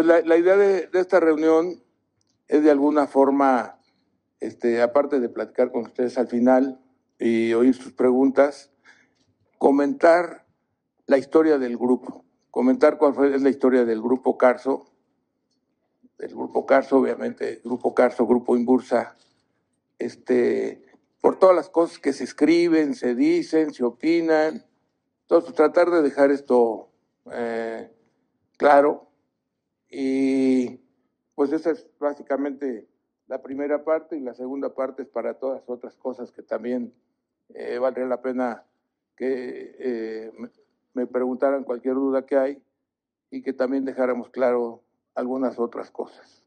Pues la, idea de, de, esta reunión es de alguna forma, este, aparte de platicar con ustedes al final y oír sus preguntas, comentar la historia del grupo, comentar cuál fue es la historia del grupo Carso, del grupo Carso, obviamente, grupo Carso, grupo Imbursa, este, por todas las cosas que se escriben, se dicen, se opinan. Entonces, tratar de dejar esto eh, claro. Y pues esa es básicamente la primera parte y la segunda parte es para todas otras cosas que también eh, valdría la pena que eh, me preguntaran cualquier duda que hay y que también dejáramos claro algunas otras cosas.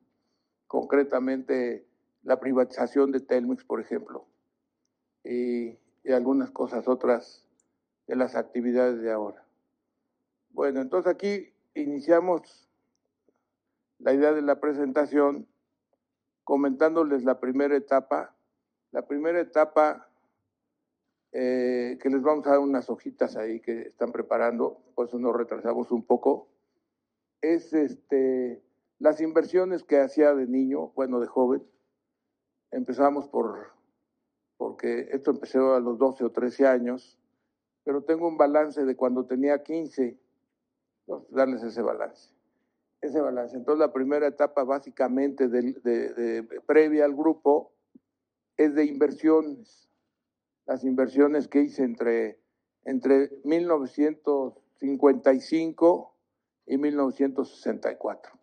Concretamente, la privatización de Telmex, por ejemplo, y, y algunas cosas otras de las actividades de ahora. Bueno, entonces aquí iniciamos la idea de la presentación comentándoles la primera etapa. La primera etapa, eh, que les vamos a dar unas hojitas ahí que están preparando, por eso nos retrasamos un poco, es este, las inversiones que hacía de niño, bueno, de joven. Empezamos por, porque esto empezó a los 12 o 13 años, pero tengo un balance de cuando tenía 15, Entonces, darles ese balance. Ese balance. Entonces, la primera etapa básicamente previa al grupo es de inversiones. Las inversiones que hice entre, entre 1955 y 1964.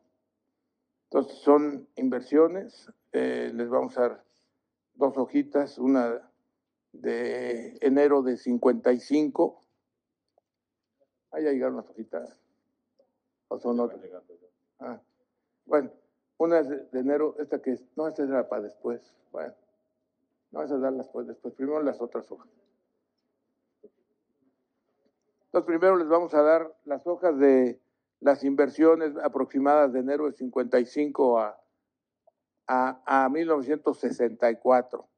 Entonces, son inversiones. Eh, les vamos a dar dos hojitas, una de enero de 55. Ahí llegaron las hojitas. ¿O son otras? Ah, bueno, una es de enero, esta que es, no, esta era para después. Bueno, no, esas darlas pues después. Primero las otras hojas. Entonces, primero les vamos a dar las hojas de las inversiones aproximadas de enero de 55 a, a, a 1964.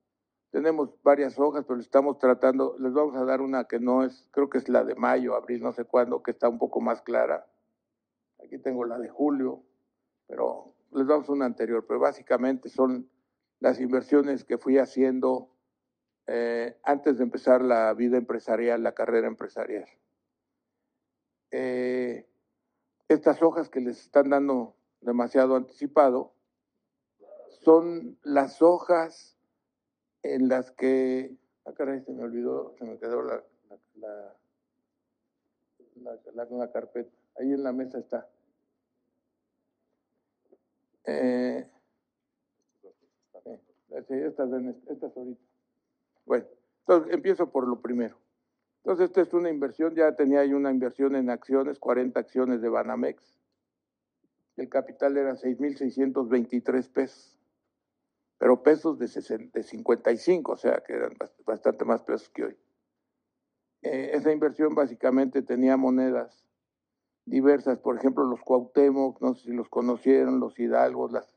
Tenemos varias hojas, pero estamos tratando, les vamos a dar una que no es, creo que es la de mayo, abril, no sé cuándo, que está un poco más clara. Aquí tengo la de julio, pero les damos una anterior, pero básicamente son las inversiones que fui haciendo eh, antes de empezar la vida empresarial, la carrera empresarial. Eh, estas hojas que les están dando demasiado anticipado son las hojas en las que, ah caray, se me olvidó, se me quedó la, la, la, la, la carpeta, ahí en la mesa está. Eh, sí, estas, estas ahorita. Bueno, entonces empiezo por lo primero. Entonces, esta es una inversión, ya tenía ahí una inversión en acciones, 40 acciones de Banamex. El capital era 6.623 pesos, pero pesos de, 60, de 55, o sea que eran bastante más pesos que hoy. Eh, esa inversión básicamente tenía monedas diversas, por ejemplo, los Cuauhtémoc, no sé si los conocieron, los Hidalgos, las,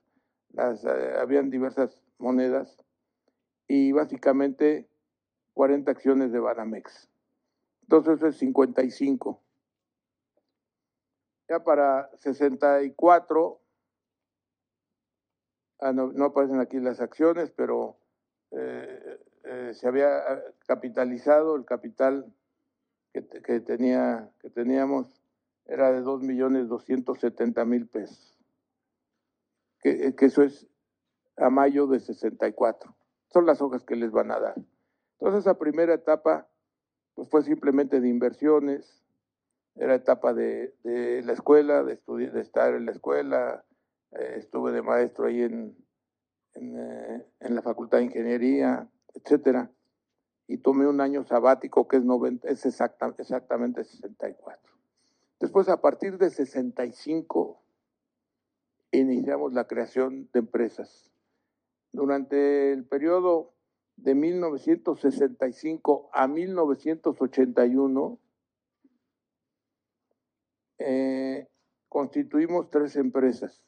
las eh, habían diversas monedas y básicamente 40 acciones de Banamex. Entonces eso es 55. Ya para 64, ah, no, no, aparecen aquí las acciones, pero eh, eh, se había capitalizado el capital que, que, tenía, que teníamos era de 2.270.000 pesos. Que, que eso es a mayo de 64. Son las hojas que les van a dar. Entonces, esa primera etapa pues fue simplemente de inversiones, era etapa de, la escuela, de, estudiar, de estar en la escuela, eh, estuve de maestro ahí en, en, eh, en, la Facultad de Ingeniería, etcétera, y tomé un año sabático que es, 90, es exacta, exactamente 64. Después, a partir de 65, iniciamos la creación de empresas. Durante el periodo de 1965 a 1981, eh, constituimos tres empresas.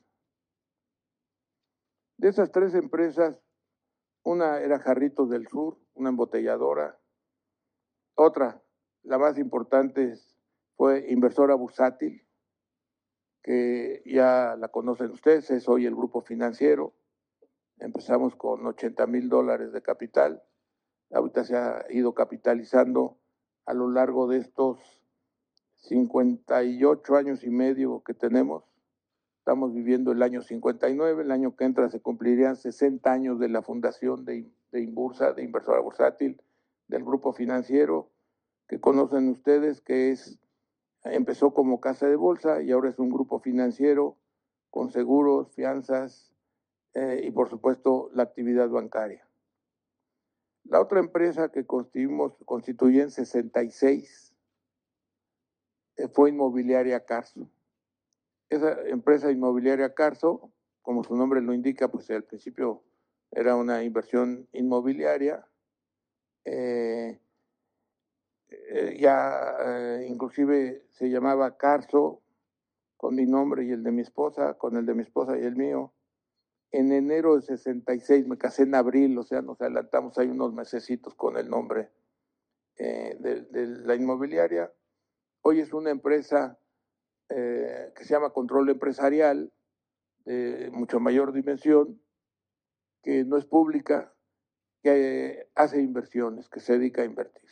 De esas tres empresas, una era Jarritos del Sur, una embotelladora. Otra, la más importante, fue Inversora Bursátil, que ya la conocen ustedes, es hoy el grupo financiero. Empezamos con 80 mil dólares de capital. Ahorita se ha ido capitalizando a lo largo de estos 58 años y medio que tenemos. Estamos viviendo el año 59, el año que entra se cumplirían 60 años de la fundación de, de Inbursa, de Inversora Bursátil, del grupo financiero que conocen ustedes, que es empezó como casa de bolsa y ahora es un grupo financiero con seguros, fianzas eh, y por supuesto la actividad bancaria. La otra empresa que constituimos, constituye en 66 eh, fue Inmobiliaria Carso. Esa empresa inmobiliaria Carso, como su nombre lo indica, pues al principio era una inversión inmobiliaria. Eh, eh, ya inclusive se llamaba Carso con mi nombre y el de mi esposa, con el de mi esposa y el mío. En enero de 66 me casé en abril, o sea, nos adelantamos ahí unos mesecitos con el nombre de, de la inmobiliaria. Hoy es una empresa eh, que se llama control empresarial, de mucho mayor dimensión, que no es pública, que hace inversiones, que se dedica a invertir.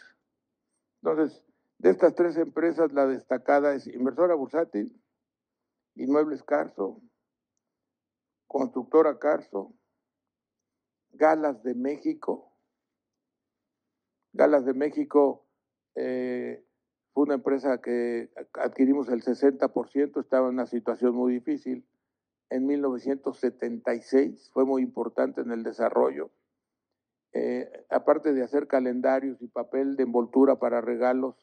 Entonces, de estas tres empresas, la destacada es Inversora Bursátil, Inmuebles Carso, Constructora Carso, Galas de México. Galas de México eh, fue una empresa que adquirimos el 60%, estaba en una situación muy difícil. En 1976 fue muy importante en el desarrollo. Eh, aparte de hacer calendarios y papel de envoltura para regalos,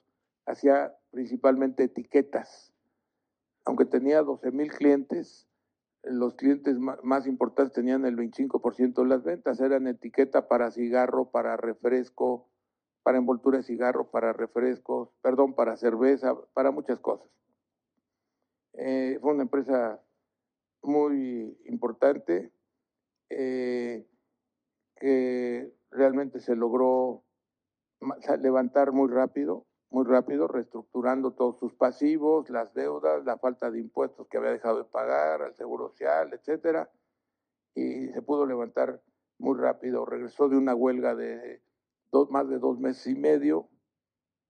hacía principalmente etiquetas. Aunque tenía 12 mil clientes, los clientes más importantes tenían el 25% de las ventas, eran etiqueta para cigarro, para refresco, para envoltura de cigarro, para refrescos, perdón, para cerveza, para muchas cosas. Eh, fue una empresa muy importante eh, que realmente se logró levantar muy rápido, muy rápido, reestructurando todos sus pasivos, las deudas, la falta de impuestos que había dejado de pagar, al seguro social, etcétera, y se pudo levantar muy rápido. Regresó de una huelga de más de dos meses y medio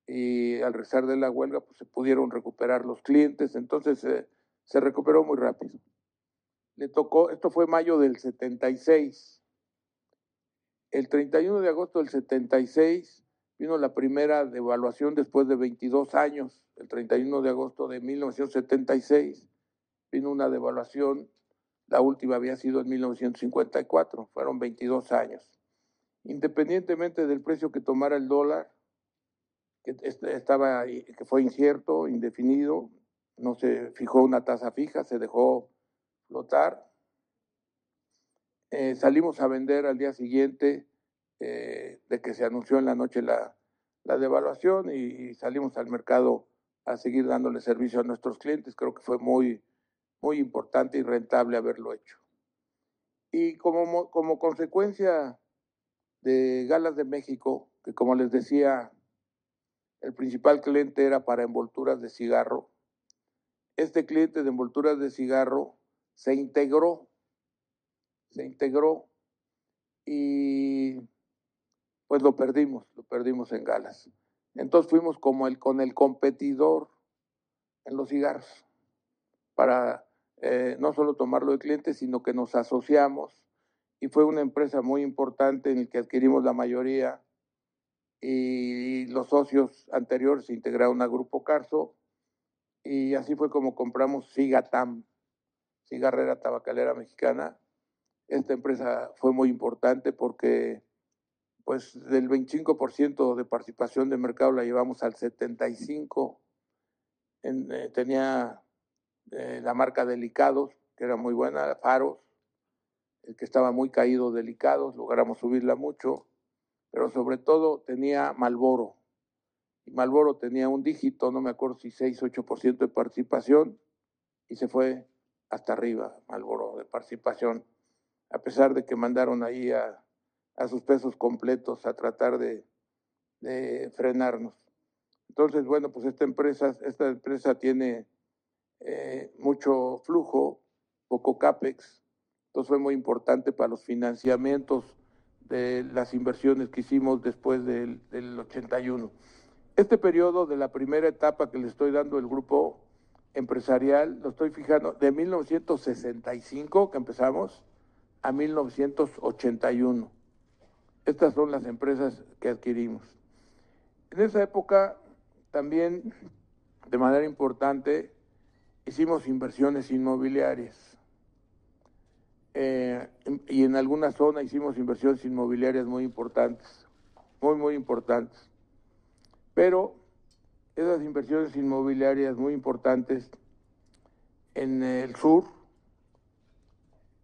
y al rezar de la huelga pues se pudieron recuperar los clientes, entonces se recuperó muy rápido. Le tocó, esto fue mayo del 76. El 31 de agosto del 76 vino la primera devaluación después de 22 años. El 31 de agosto de 1976 vino una devaluación, la última había sido en 1954, fueron 22 años independientemente del precio que tomara el dólar, que estaba que fue incierto, indefinido, no se fijó una tasa fija, se dejó flotar. Eh, salimos a vender al día siguiente eh, de que se anunció en la noche la, la devaluación y, salimos al mercado a seguir dándole servicio a nuestros clientes. Creo que fue muy, muy importante y rentable haberlo hecho. Y como, como consecuencia de Galas de México, que como les decía, el principal cliente era para envolturas de cigarro. Este cliente de envolturas de cigarro se integró, se integró y pues lo perdimos, lo perdimos en Galas. Entonces fuimos como el con el competidor en los cigarros para eh, no solo tomarlo de cliente, sino que nos asociamos y fue una empresa muy importante en la que adquirimos la mayoría y los socios anteriores se integraron a Grupo Carso y así fue como compramos Sigatam, Cigarrera Tabacalera Mexicana. Esta empresa fue muy importante porque pues del 25% de participación de mercado la llevamos al 75%. Eh, tenía eh, la marca Delicados, que era muy buena, Faros, el que estaba muy caído, delicado, logramos subirla mucho, pero sobre todo tenía Malboro. Y Malboro tenía un dígito, no me acuerdo si 6, 8% de participación, y se fue hasta arriba Malboro de participación, a pesar de que mandaron ahí a, a sus pesos completos a tratar de, de, frenarnos. Entonces, bueno, pues esta empresa, esta empresa tiene eh, mucho flujo, poco CAPEX, entonces fue muy importante para los financiamientos de las inversiones que hicimos después del, del 81. Este periodo de la primera etapa que le estoy dando el grupo empresarial, lo estoy fijando, de 1965 que empezamos a 1981. Estas son las empresas que adquirimos. En esa época también, de manera importante, hicimos inversiones inmobiliarias. Eh, y en alguna zona hicimos inversiones inmobiliarias muy importantes, muy, muy importantes. Pero esas inversiones inmobiliarias muy importantes en el sur,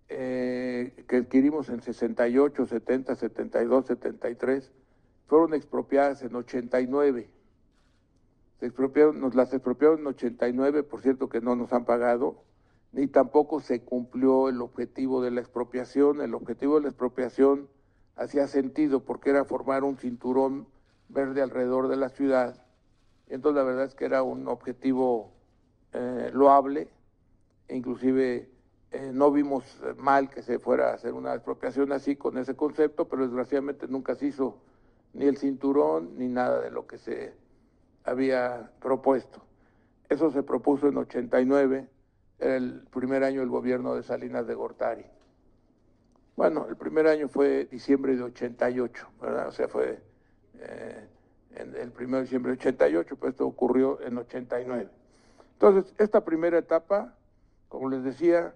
eh, que adquirimos en 68, 70, 72, 73, fueron expropiadas en 89. Se expropiaron, nos las expropiaron en 89, por cierto que no nos han pagado, ni tampoco se cumplió el objetivo de la expropiación. El objetivo de la expropiación hacía sentido porque era formar un cinturón verde alrededor de la ciudad. Entonces la verdad es que era un objetivo eh, loable, e inclusive eh, no vimos mal que se fuera a hacer una expropiación así con ese concepto, pero desgraciadamente nunca se hizo ni el cinturón ni nada de lo que se había propuesto. Eso se propuso en 89, era el primer año del gobierno de Salinas de Gortari. Bueno, el primer año fue diciembre de 88, ¿verdad? O sea, fue eh, en el 1 de diciembre de 88, pues esto ocurrió en 89. Entonces, esta primera etapa, como les decía,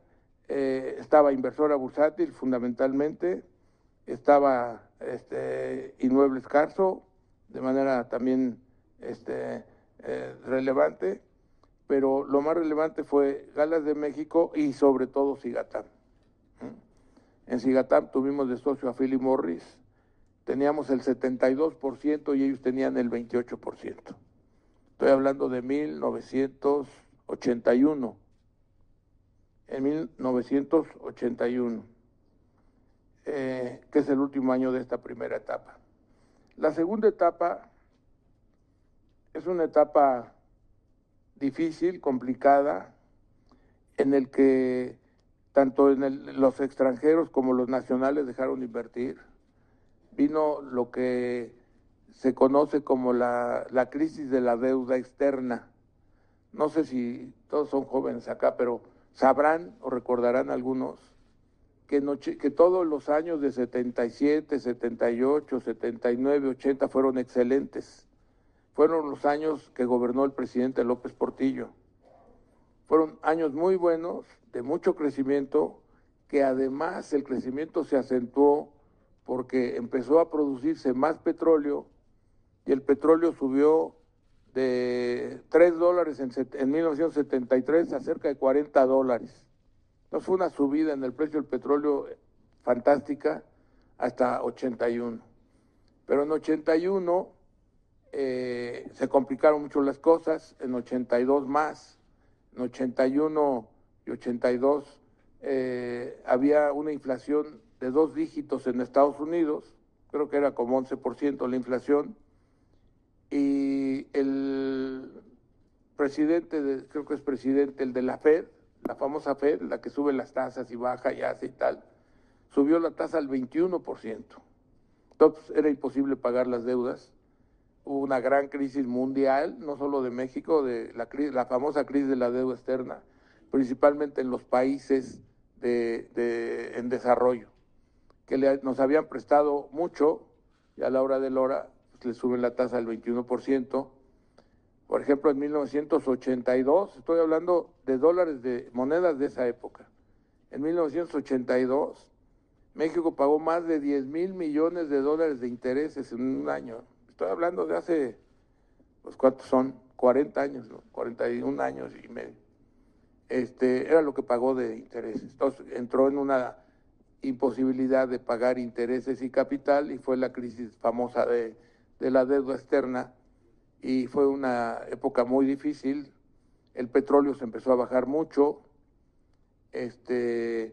eh, estaba inversora bursátil fundamentalmente, estaba este, inmueble escaso, de manera también este, eh, relevante, pero lo más relevante fue Galas de México y sobre todo Cigatán. En Cigatán tuvimos de socio a Philip Morris, teníamos el 72% y ellos tenían el 28%. Estoy hablando de 1981. En 1981, eh, que es el último año de esta primera etapa. La segunda etapa es una etapa difícil, complicada, en el que tanto en los extranjeros como los nacionales dejaron de invertir vino lo que se conoce como la, crisis de la deuda externa. No sé si todos son jóvenes acá, pero sabrán o recordarán algunos que, que todos los años de 77, 78, 79, 80 fueron excelentes. Fueron los años que gobernó el presidente López Portillo. Fueron años muy buenos, de mucho crecimiento, que además el crecimiento se acentuó porque empezó a producirse más petróleo y el petróleo subió de 3 dólares en, 1973 a cerca de 40 dólares. Entonces fue una subida en el precio del petróleo fantástica hasta 81. Pero en 81 eh, se complicaron mucho las cosas, en 82 más, en 81 y 82 eh, había una inflación de dos dígitos en Estados Unidos, creo que era como 11% la inflación, y el presidente, de, creo que es presidente, el de la Fed, la famosa Fed, la que sube las tasas y baja y hace y tal, subió la tasa al 21%. Entonces era imposible pagar las deudas. Hubo una gran crisis mundial, no solo de México, de la, la famosa crisis de la deuda externa, principalmente en los países de, en desarrollo que nos habían prestado mucho y a la hora de la hora le suben la tasa al 21%. Por ejemplo, en 1982, estoy hablando de dólares de monedas de esa época. En 1982, México pagó más de 10 mil millones de dólares de intereses en un año. Estoy hablando de hace, pues, ¿cuántos son? 40 años, 41 años y medio. Este, era lo que pagó de intereses. Entonces, entró en una imposibilidad de pagar intereses y capital y fue la crisis famosa de, la deuda externa y fue una época muy difícil. El petróleo se empezó a bajar mucho, este,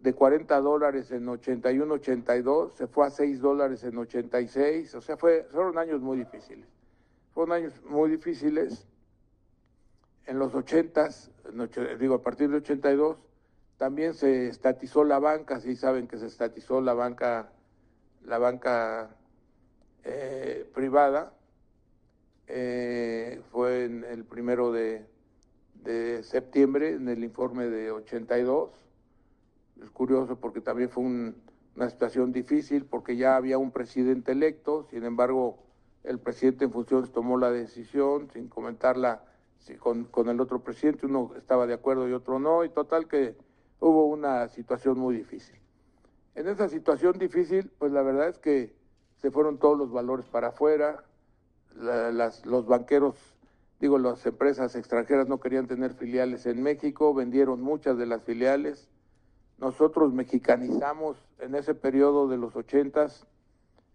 de 40 dólares en 81, 82, se fue a 6 dólares en 86, o sea, fue, fueron años muy difíciles. Fueron años muy difíciles. En los 80 digo, a partir de 82, también se estatizó la banca, sí saben que se estatizó la banca, la banca eh, privada, eh, fue en el primero de, de, septiembre, en el informe de 82. Es curioso porque también fue una situación difícil, porque ya había un presidente electo, sin embargo, el presidente en funciones tomó la decisión sin comentarla con, con el otro presidente, uno estaba de acuerdo y otro no, y total que hubo una situación muy difícil. En esa situación difícil, pues la verdad es que se fueron todos los valores para afuera, las, los banqueros, digo, las empresas extranjeras no querían tener filiales en México, vendieron muchas de las filiales. Nosotros mexicanizamos en ese periodo de los ochentas.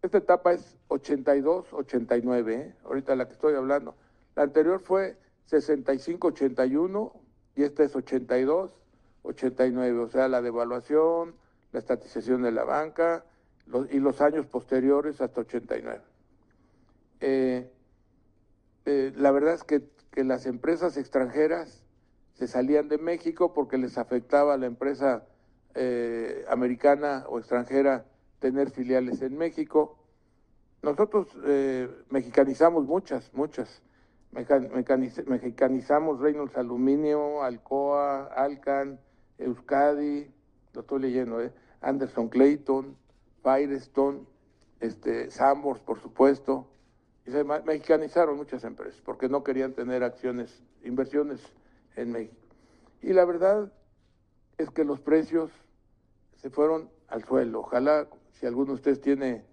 Esta etapa es 82, 89, ¿eh? ahorita la que estoy hablando. La anterior fue 65, 81 y esta es 82, 89, o sea, la devaluación, la estatización de la banca y los años posteriores hasta 89. Eh, eh, la verdad es que, que, las empresas extranjeras se salían de México porque les afectaba a la empresa eh, americana o extranjera tener filiales en México. Nosotros mexicanizamos muchas, muchas. mexicanizamos Reynolds Aluminio, Alcoa, Alcan, Euskadi, lo estoy leyendo, Anderson Clayton, Firestone, este, Sambors, por supuesto, y se mexicanizaron muchas empresas porque no querían tener acciones, inversiones en México. Y la verdad es que los precios se fueron al suelo. Ojalá, si alguno de ustedes tiene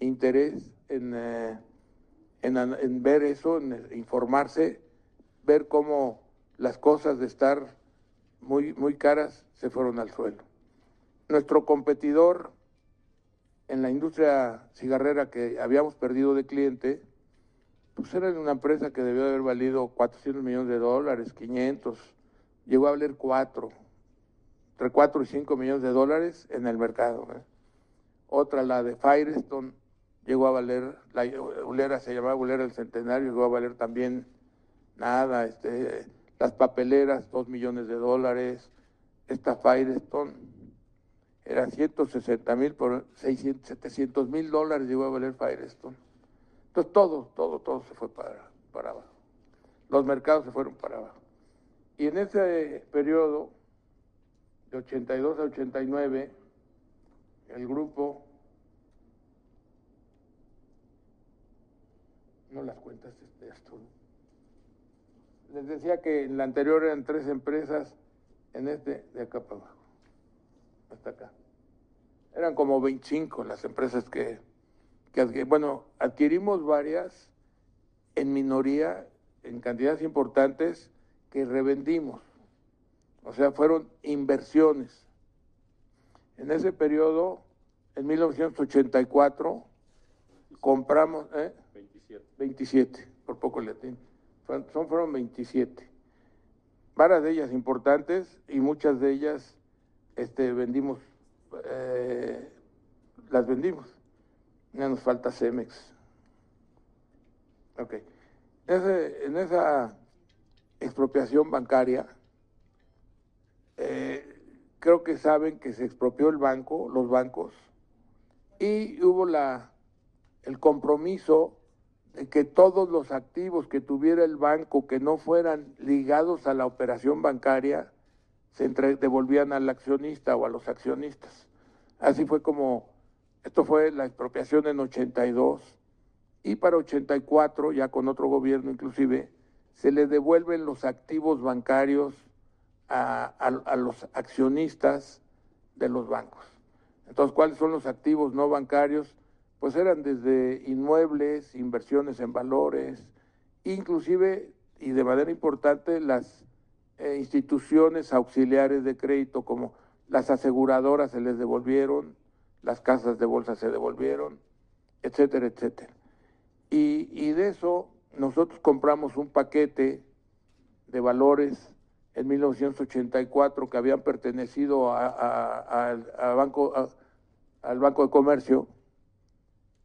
interés en, eh, en, ver eso, en informarse, ver cómo las cosas de estar muy, muy caras se fueron al suelo. Nuestro competidor en la industria cigarrera que habíamos perdido de cliente, pues era una empresa que debió haber valido 400 millones de dólares, 500, llegó a valer 4, entre 4 y 5 millones de dólares en el mercado. ¿eh? Otra, la de Firestone, llegó a valer, la ulera se llamaba ulera del centenario, llegó a valer también nada, este, las papeleras, 2 millones de dólares, esta Firestone era 160 mil por 600, 700 mil dólares llegó a valer Firestone. Entonces todo, todo, todo se fue para, para abajo. Los mercados se fueron para abajo. Y en ese periodo, de 82 a 89, el grupo, no las cuentas de esto, les decía que en la anterior eran tres empresas, en este de acá para abajo hasta acá. Eran como 25 las empresas que, que, bueno, adquirimos varias en minoría, en cantidades importantes, que revendimos. O sea, fueron inversiones. En ese periodo, en 1984, compramos... ¿eh? 27. 27, por poco le Son, fueron 27. Varias de ellas importantes y muchas de ellas este, vendimos, eh, las vendimos. Ya nos falta Cemex. Ok. en esa expropiación bancaria, eh, creo que saben que se expropió el banco, los bancos, y hubo la, el compromiso de que todos los activos que tuviera el banco que no fueran ligados a la operación bancaria se devolvían al accionista o a los accionistas. Así fue como, esto fue la expropiación en 82 y para 84, ya con otro gobierno inclusive, se le devuelven los activos bancarios a, a los accionistas de los bancos. Entonces, ¿cuáles son los activos no bancarios? Pues eran desde inmuebles, inversiones en valores, inclusive y de manera importante las eh, instituciones auxiliares de crédito como las aseguradoras se les devolvieron, las casas de bolsa se devolvieron, etcétera, etcétera. Y, y de eso nosotros compramos un paquete de valores en 1984 que habían pertenecido a, banco, al Banco de Comercio,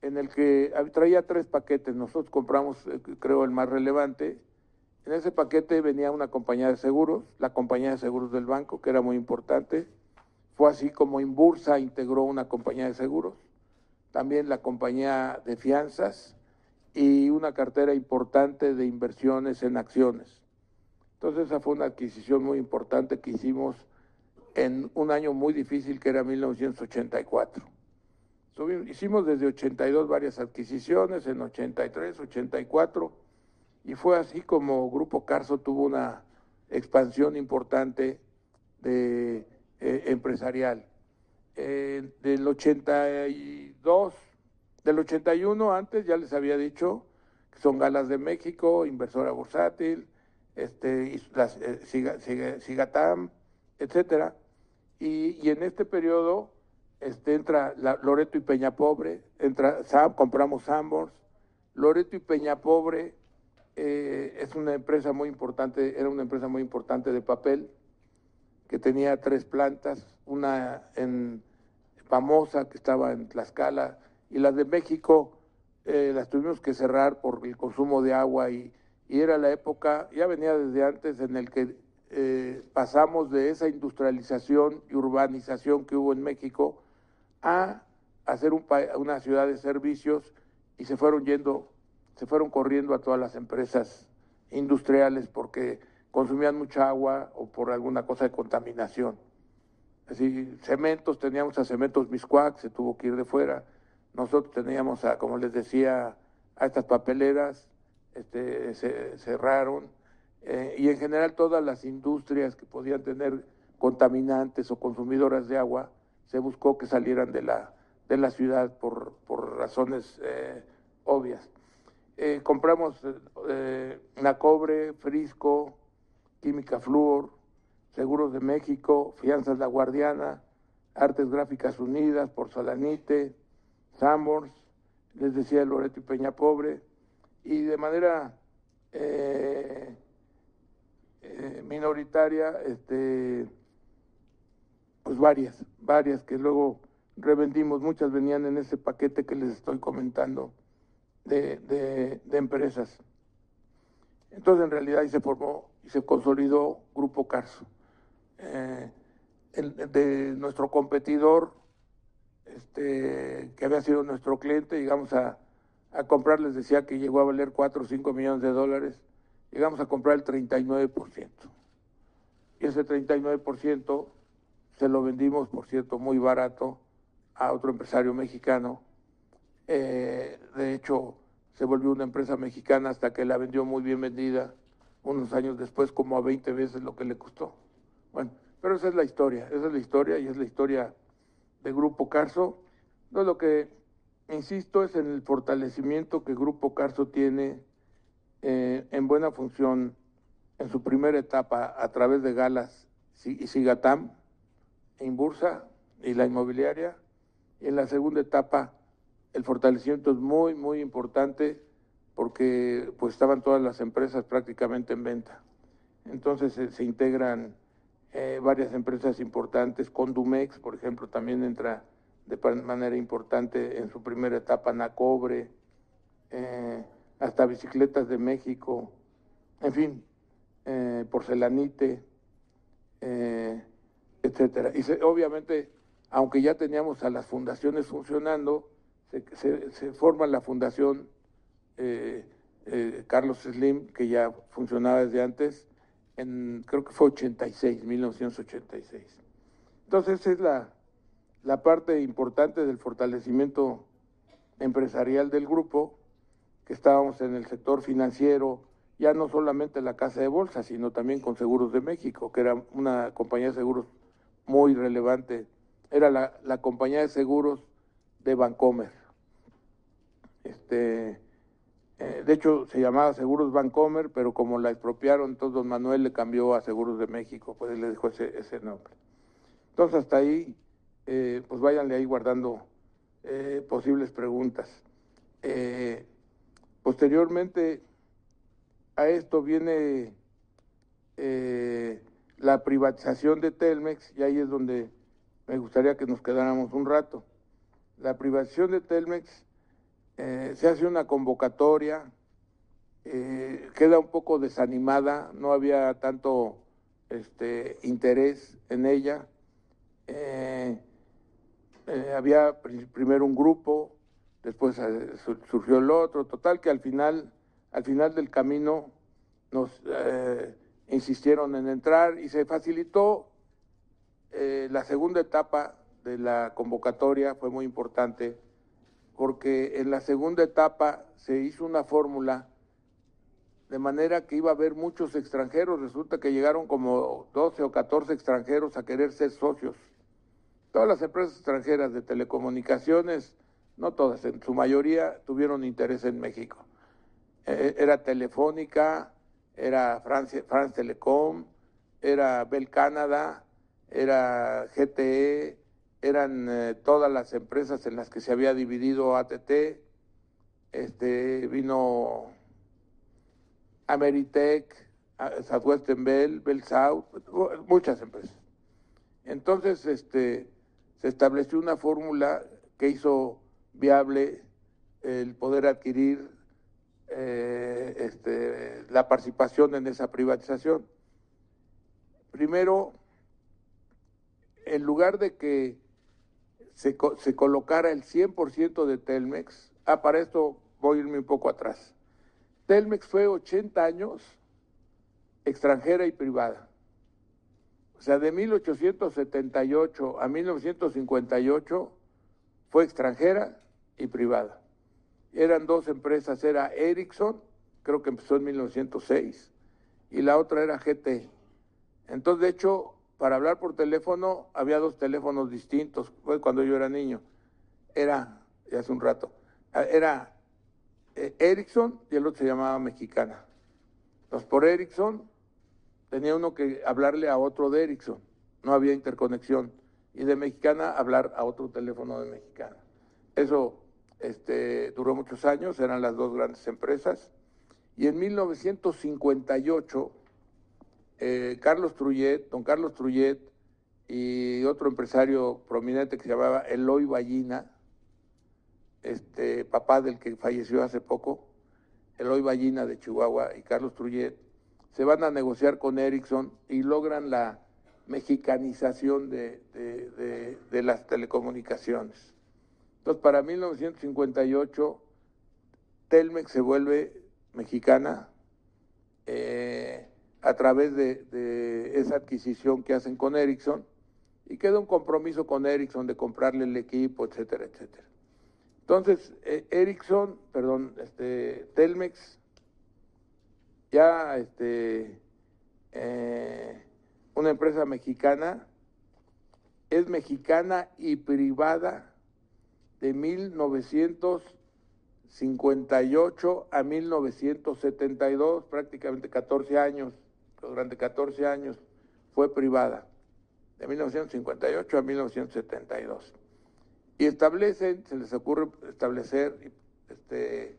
en el que traía tres paquetes. Nosotros compramos, eh, creo, el más relevante, En ese paquete venía una compañía de seguros, la compañía de seguros del banco, que era muy importante. Fue así como Inbursa integró una compañía de seguros, también la compañía de fianzas y una cartera importante de inversiones en acciones. Entonces esa fue una adquisición muy importante que hicimos en un año muy difícil que era 1984. hicimos desde 82 varias adquisiciones, en 83, 84, y fue así como Grupo Carso tuvo una expansión importante de eh, empresarial. Eh, del 82, del 81 antes ya les había dicho que son Galas de México, inversora bursátil, este, eh, Sigatam, etcétera. Y, en este periodo este, entra Loreto y Peña Pobre, entra, Sam, compramos Sambors. Loreto y Peña Pobre es una empresa muy importante, era una empresa muy importante de papel, que tenía tres plantas, una en famosa que estaba en Tlaxcala y las de México eh, las tuvimos que cerrar por el consumo de agua y, era la época, ya venía desde antes en el que eh, pasamos de esa industrialización y urbanización que hubo en México a hacer un, una ciudad de servicios y se fueron yendo, se fueron corriendo a todas las empresas industriales porque consumían mucha agua o por alguna cosa de contaminación. Así, cementos, teníamos a Cementos Miscuac, se tuvo que ir de fuera. Nosotros teníamos, a, como les decía, a estas papeleras, este, se cerraron. Eh, y en general todas las industrias que podían tener contaminantes o consumidoras de agua, se buscó que salieran de la, de la ciudad por, por razones eh, obvias. Eh, compramos Nacobre, Frisco, Química Flúor, Seguros de México, Fianzas La Guardiana, Artes Gráficas Unidas, Porcelanite, Sambors, les decía Loreto y Peña Pobre, y de manera eh, eh, minoritaria, este, pues varias, varias que luego revendimos, muchas venían en ese paquete que les estoy comentando de, de empresas. Entonces en realidad ahí se formó y se consolidó Grupo Carso. Eh, de nuestro competidor, este, que había sido nuestro cliente, llegamos a, a comprar, les decía que llegó a valer 4 o 5 millones de dólares, llegamos a comprar el 39%. Y ese 39% se lo vendimos, por cierto, muy barato a otro empresario mexicano. Eh, de hecho, se volvió una empresa mexicana hasta que la vendió muy bien vendida, unos años después como a 20 veces lo que le costó. Bueno, pero esa es la historia, esa es la historia y es la historia de Grupo Carso. No, lo que insisto es en el fortalecimiento que Grupo Carso tiene eh, en buena función en su primera etapa a través de Galas y Sigatam, en Bursa y la inmobiliaria, y en la segunda etapa el fortalecimiento es muy, muy importante porque pues estaban todas las empresas prácticamente en venta. Entonces se, integran eh, varias empresas importantes, Condumex, por ejemplo, también entra de manera importante en su primera etapa Nacobre, eh, hasta Bicicletas de México, en fin, eh, Porcelanite, etcétera. Y obviamente, aunque ya teníamos a las fundaciones funcionando, se, forma la fundación eh, eh, Carlos Slim, que ya funcionaba desde antes, en, creo que fue 86, 1986. Entonces es la, la parte importante del fortalecimiento empresarial del grupo, que estábamos en el sector financiero, ya no solamente la Casa de Bolsa, sino también con Seguros de México, que era una compañía de seguros muy relevante. Era la, la compañía de seguros de Bancomer. Este, eh, de hecho, se llamaba Seguros Bancomer, pero como la expropiaron, entonces don Manuel le cambió a Seguros de México, pues le dejó ese, ese nombre. Entonces, hasta ahí, eh, pues váyanle ahí guardando eh, posibles preguntas. posteriormente a esto viene la privatización de Telmex, y ahí es donde me gustaría que nos quedáramos un rato. La privatización de Telmex, eh, se hace una convocatoria eh, queda un poco desanimada, no había tanto este, interés en ella. Eh, había primero un grupo, después surgió el otro, total que al final, al final del camino nos insistieron en entrar y se facilitó la segunda etapa de la convocatoria, fue muy importante, porque en la segunda etapa se hizo una fórmula de manera que iba a haber muchos extranjeros. Resulta que llegaron como 12 o 14 extranjeros a querer ser socios. Todas las empresas extranjeras de telecomunicaciones, no todas, en su mayoría tuvieron interés en México. E, era Telefónica, era France, France Telecom, era Bell Canada, era GTE, eran eh, todas las empresas en las que se había dividido ATT, este, vino Ameritech, Southwestern Bell, Bell South, muchas empresas. Entonces, este, se estableció una fórmula que hizo viable el poder adquirir eh, este, la participación en esa privatización. Primero, en lugar de que se, se colocara el 100% de Telmex, ah, para esto voy a irme un poco atrás. Telmex fue 80 años extranjera y privada. O sea, de 1878 a 1958 fue extranjera y privada. Eran dos empresas, era Ericsson, creo que empezó en 1906, y la otra era GT. Entonces, de hecho, para hablar por teléfono había dos teléfonos distintos, fue cuando yo era niño. Era, ya hace un rato, era eh, Ericsson y el otro se llamaba Mexicana. Entonces, por Ericsson tenía uno que hablarle a otro de Ericsson, no había interconexión. Y de Mexicana hablar a otro teléfono de Mexicana. Eso este, duró muchos años, eran las dos grandes empresas. Y en 1958, eh, Carlos Trullet, don Carlos Trullet y otro empresario prominente que se llamaba Eloy Ballina, este, papá del que falleció hace poco, Eloy Ballina de Chihuahua y Carlos Trullet, se van a negociar con Ericsson y logran la mexicanización de, las telecomunicaciones. Entonces, para 1958, Telmex se vuelve mexicana eh, a través de, esa adquisición que hacen con Ericsson y queda un compromiso con Ericsson de comprarle el equipo, etcétera, etcétera. Entonces, eh, Ericsson, perdón, este, Telmex, ya este, eh, una empresa mexicana, es mexicana y privada de 1958 a 1972, prácticamente 14 años, durante 14 años fue privada, de 1958 a 1972 y establecen, se les ocurre establecer este,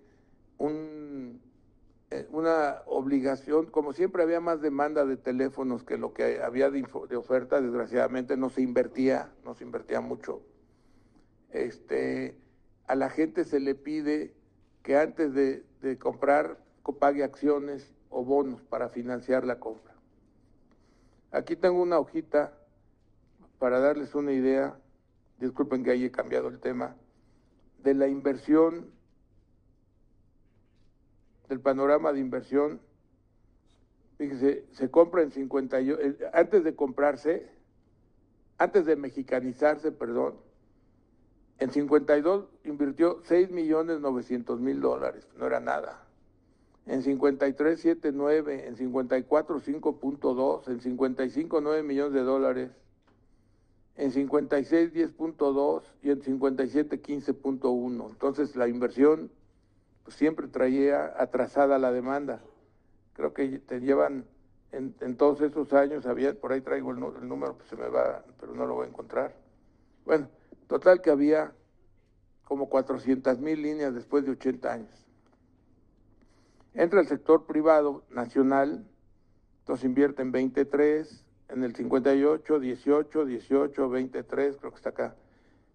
eh, una obligación, como siempre había más demanda de teléfonos que lo que había de, oferta, desgraciadamente no se invertía, no se invertía mucho. Este, a la gente se le pide que antes de, de comprar pague acciones o bonos para financiar la compra. Aquí tengo una hojita para darles una idea disculpen que haya cambiado el tema, de la inversión, del panorama de inversión. Fíjese, se compra en 58, eh, antes de comprarse, antes de mexicanizarse, perdón, en 52 invirtió 6 millones 900 mil dólares, no era nada. En 53, 7, 9, en 54, 5.2, en 55, 9 millones de dólares en 56 10.2 y en 57 15.1. Entonces la inversión pues, siempre traía atrasada la demanda. Creo que te llevan en, todos esos años, había, por ahí traigo el, el, número, pues se me va, pero no lo voy a encontrar. Bueno, total que había como 400 mil líneas después de 80 años. Entra el sector privado nacional, entonces invierte en 23, en el 58, 18, 18, 23, creo que está acá.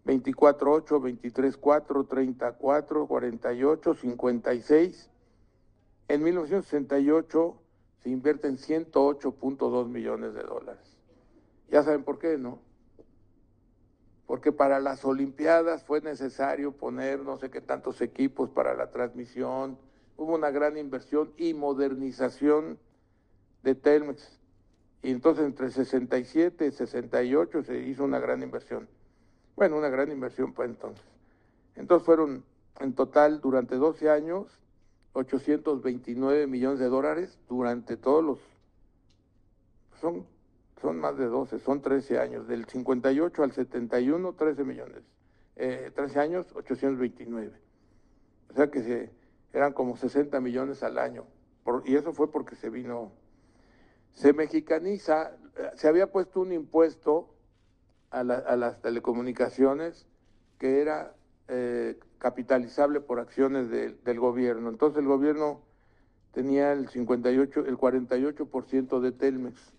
24, 8, 23, 4, 34, 48, 56. En 1968 se invierten 108.2 millones de dólares. Ya saben por qué, ¿no? Porque para las Olimpiadas fue necesario poner no sé qué tantos equipos para la transmisión, hubo una gran inversión y modernización de Telmex. Y entonces entre 67 y 68 se hizo una gran inversión. Bueno, una gran inversión para entonces. Entonces fueron en total durante 12 años 829 millones de dólares durante todos los... Son, son más de 12, son 13 años. Del 58 al 71, 13 millones. Eh, 13 años, 829. O sea que se, eran como 60 millones al año. y eso fue porque se vino se mexicaniza, se había puesto un impuesto a, las telecomunicaciones que era eh, capitalizable por acciones del gobierno. Entonces el gobierno tenía el 58, el 48% de Telmex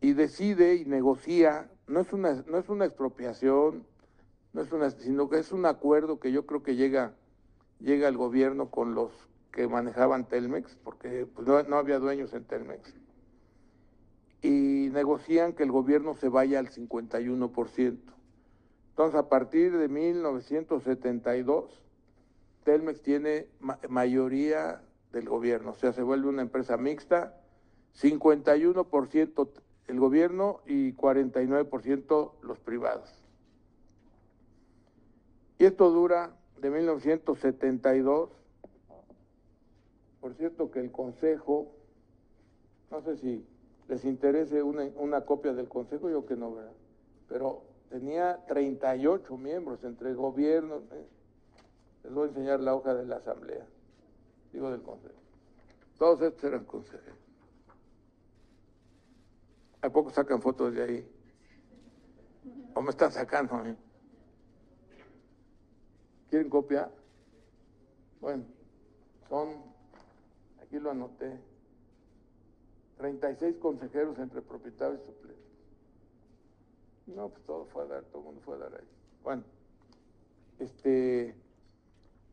y decide y negocia, no es una, no es una expropiación, no es una, sino que es un acuerdo que yo creo que llega, llega el gobierno con los que manejaban Telmex, porque pues, no, no había dueños en Telmex y negocian que el gobierno se vaya al 51%. Entonces, a partir de 1972, Telmex tiene mayoría del gobierno, o sea, se vuelve una empresa mixta, 51% el gobierno y 49% los privados. Y esto dura de 1972. Por cierto que el Consejo, no sé si les interese una, una copia del Consejo, yo que no, ¿verdad? Pero tenía 38 miembros entre gobiernos. ¿eh? Les voy a enseñar la hoja de la Asamblea, digo del Consejo. Todos estos eran consejeros. ¿A poco sacan fotos de ahí? ¿O me están sacando a mí? ¿Quieren copia? Bueno, son, aquí lo anoté. 36 consejeros entre propietarios y suplentes. No, pues todo fue a dar, todo el mundo fue a dar ahí. Bueno, este,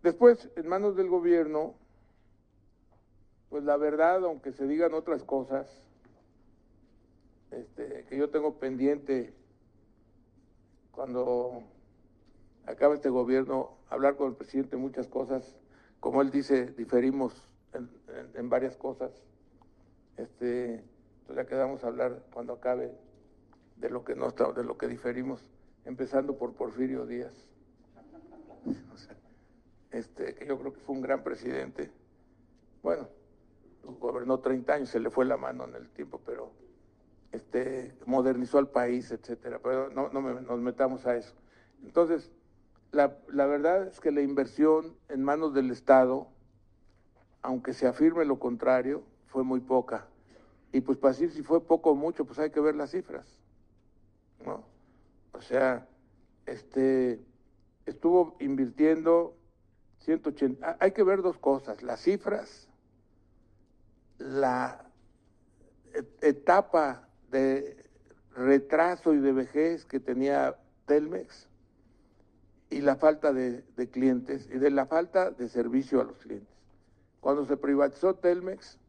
después, en manos del gobierno, pues la verdad, aunque se digan otras cosas, este, que yo tengo pendiente cuando acaba este gobierno, hablar con el presidente muchas cosas, como él dice, diferimos en varias cosas este, pues ya quedamos a hablar cuando acabe de lo que no está, de lo que diferimos, empezando por Porfirio Díaz. este, que yo creo que fue un gran presidente. Bueno, gobernó 30 años, se le fue la mano en el tiempo, pero este, modernizó al país, etcétera. Pero no, no nos metamos a eso. Entonces, la, verdad es que la inversión en manos del Estado, aunque se afirme lo contrario, fue muy poca. Y pues para decir si fue poco o mucho, pues hay que ver las cifras. ¿no? O sea, este estuvo invirtiendo 180. Ah, hay que ver dos cosas, las cifras, la etapa de retraso y de vejez que tenía Telmex y la falta de, clientes y de la falta de servicio a los clientes. Cuando se privatizó Telmex,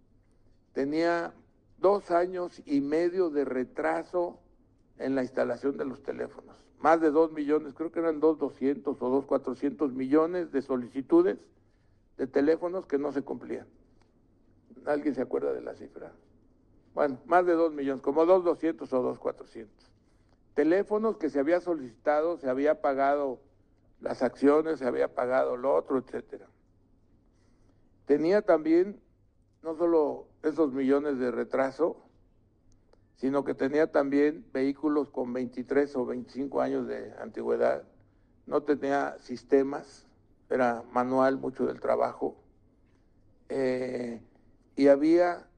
tenía dos años y medio de retraso en la instalación de los teléfonos. Más de dos millones, creo que eran dos doscientos o dos cuatrocientos millones de solicitudes de teléfonos que no se cumplían. ¿Alguien se acuerda de la cifra? Bueno, más de dos millones, como dos doscientos o dos cuatrocientos. Teléfonos que se había solicitado, se había pagado las acciones, se había pagado lo otro, etcétera. Tenía también no solo esos millones de retraso, sino que tenía también vehículos con 23 o 25 años de antigüedad, no tenía sistemas, era manual mucho del trabajo, eh, y había,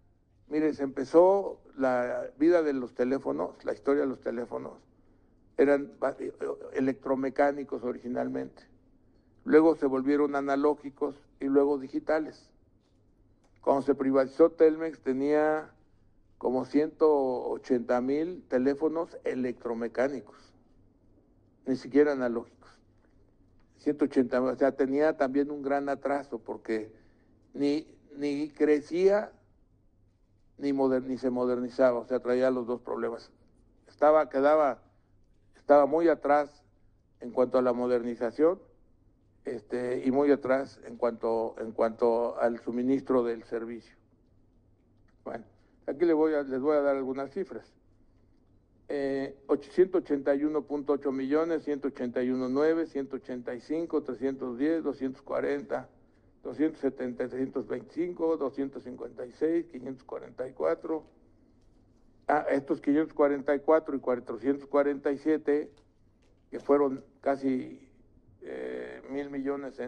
mire, se empezó la vida de los teléfonos, la historia de los teléfonos, eran electromecánicos originalmente, luego se volvieron analógicos y luego digitales. Cuando se privatizó Telmex tenía como 180 mil teléfonos electromecánicos, ni siquiera analógicos. 180 o sea, tenía también un gran atraso porque ni, ni crecía ni, ni se modernizaba, o sea, traía los dos problemas. Estaba, quedaba, estaba muy atrás en cuanto a la modernización este, y muy atrás en cuanto, en cuanto al suministro del servicio. Bueno, aquí les voy a, les voy a dar algunas cifras. Eh, 881.8 millones, 181.9, 185, 310, 240, 270, 325, 256, 544. Estos 544 y 447, que fueron casi eh, mil millones,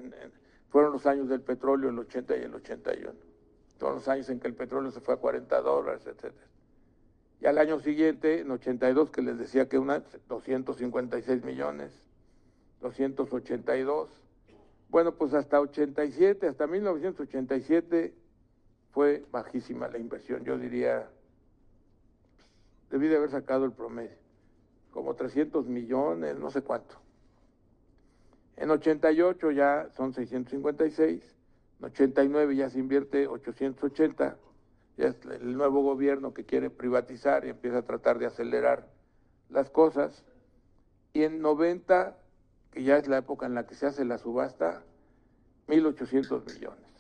fueron los años del petróleo, el 80 y el 81. Todos los años en que el petróleo se fue a 40 dólares, etcétera. Y al año siguiente, en 82, que les decía que una, 256 millones, 282. Bueno, pues hasta 87, hasta 1987 fue bajísima la inversión. Yo diría, debí de haber sacado el promedio, como 300 millones, no sé cuánto. En 88 ya son 656, en 89 ya se invierte 880 es el nuevo gobierno que quiere privatizar y empieza a tratar de acelerar las cosas. Y en 90, que ya es la época en la que se hace la subasta, 1.800 millones.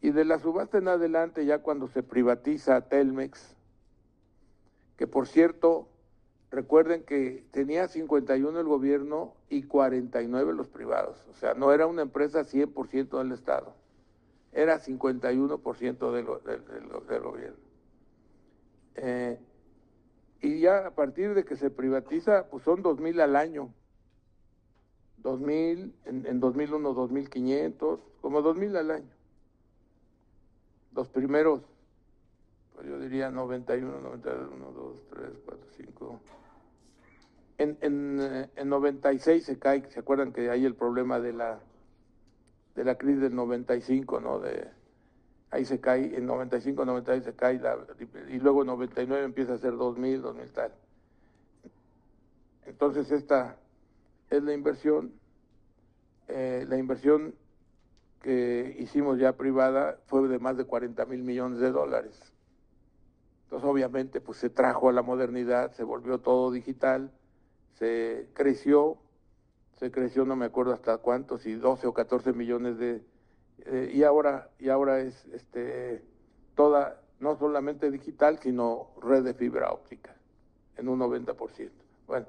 Y de la subasta en adelante, ya cuando se privatiza Telmex, que por cierto, recuerden que tenía 51 el gobierno y 49 los privados, o sea, no era una empresa 100% del Estado era 51% del, gobierno. Eh, y ya a partir de que se privatiza, pues son 2.000 al año. 2.000, en, en 2001 2.500, como 2.000 al año. Los primeros, pues yo diría 91, 92, 1, 2, 3, 4, 5. En, en, eh, en 96 se cae, ¿se acuerdan que hay el problema de la de la crisis del 95, ¿no? De, ahí se cae, en 95, 96 se cae, y luego en 99 empieza a ser 2000, 2000 tal. Entonces esta es la inversión, eh, la inversión que hicimos ya privada fue de más de 40 mil millones de dólares. Entonces obviamente pues se trajo a la modernidad, se volvió todo digital, se creció se creció, no me acuerdo hasta cuántos, si 12 o 14 millones de... Eh, y ahora y ahora es este toda, no solamente digital, sino red de fibra óptica, en un 90%. Bueno,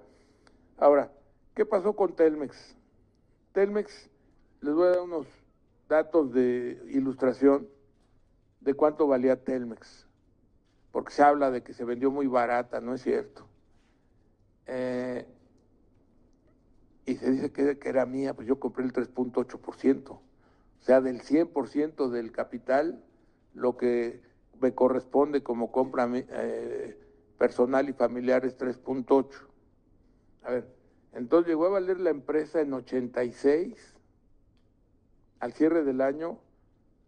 ahora, ¿qué pasó con Telmex? Telmex, les voy a dar unos datos de ilustración de cuánto valía Telmex, porque se habla de que se vendió muy barata, no es cierto. Eh, y se dice que, era mía, pues yo compré el 3.8%. O sea, del 100% del capital, lo que me corresponde como compra eh, personal y familiar es 3.8. A ver, entonces llegó a valer la empresa en 86, al cierre del año,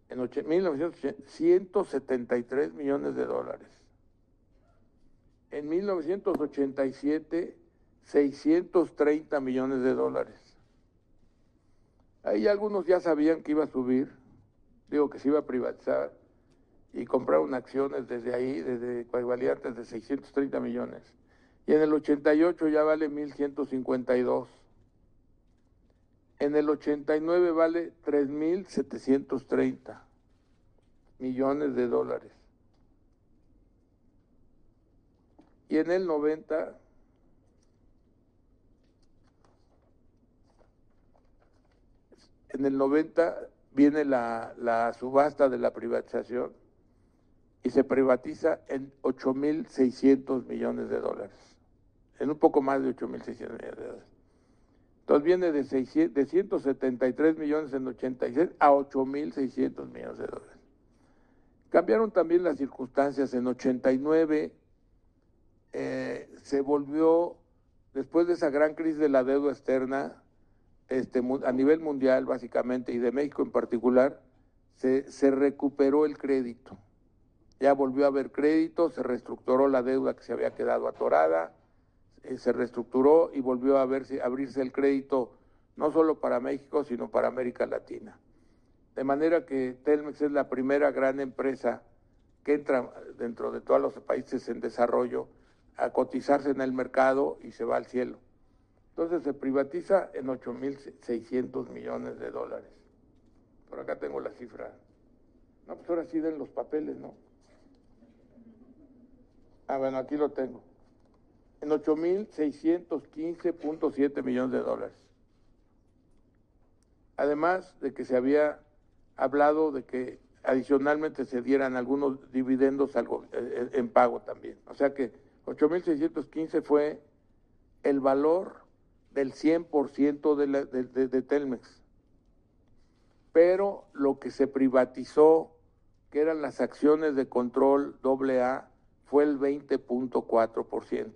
en 1980, 173 millones de dólares. En 1987 630 millones de dólares. Ahí algunos ya sabían que iba a subir, digo que se iba a privatizar y compraron acciones desde ahí, desde antes de 630 millones. Y en el 88 ya vale 1152. En el 89 vale 3.730 millones de dólares. Y en el 90 en el 90 viene la, subasta de la privatización y se privatiza en 8.600 millones de dólares, en un poco más de 8.600 millones de dólares. Entonces viene de, 600, de 173 millones en 86 a 8.600 millones de dólares. Cambiaron también las circunstancias. En 89 eh, se volvió, después de esa gran crisis de la deuda externa, este, a nivel mundial básicamente y de México en particular, se, recuperó el crédito. Ya volvió a haber crédito, se reestructuró la deuda que se había quedado atorada, eh, se reestructuró y volvió a verse, abrirse el crédito no solo para México, sino para América Latina. de manera que Telmex es la primera gran empresa que entra dentro de todos los países en desarrollo a cotizarse en el mercado y se va al cielo. Entonces se privatiza en 8.600 millones de dólares. Por acá tengo la cifra. No, pues ahora sí den los papeles, ¿no? Ah, bueno, aquí lo tengo. En 8.615.7 millones de dólares. Además de que se había hablado de que adicionalmente se dieran algunos dividendos algo, eh, en pago también. O sea que 8.615 fue el valor del 100% de, Telmex. Pero lo que se privatizó, que eran las acciones de control AA, fue el 20.4%.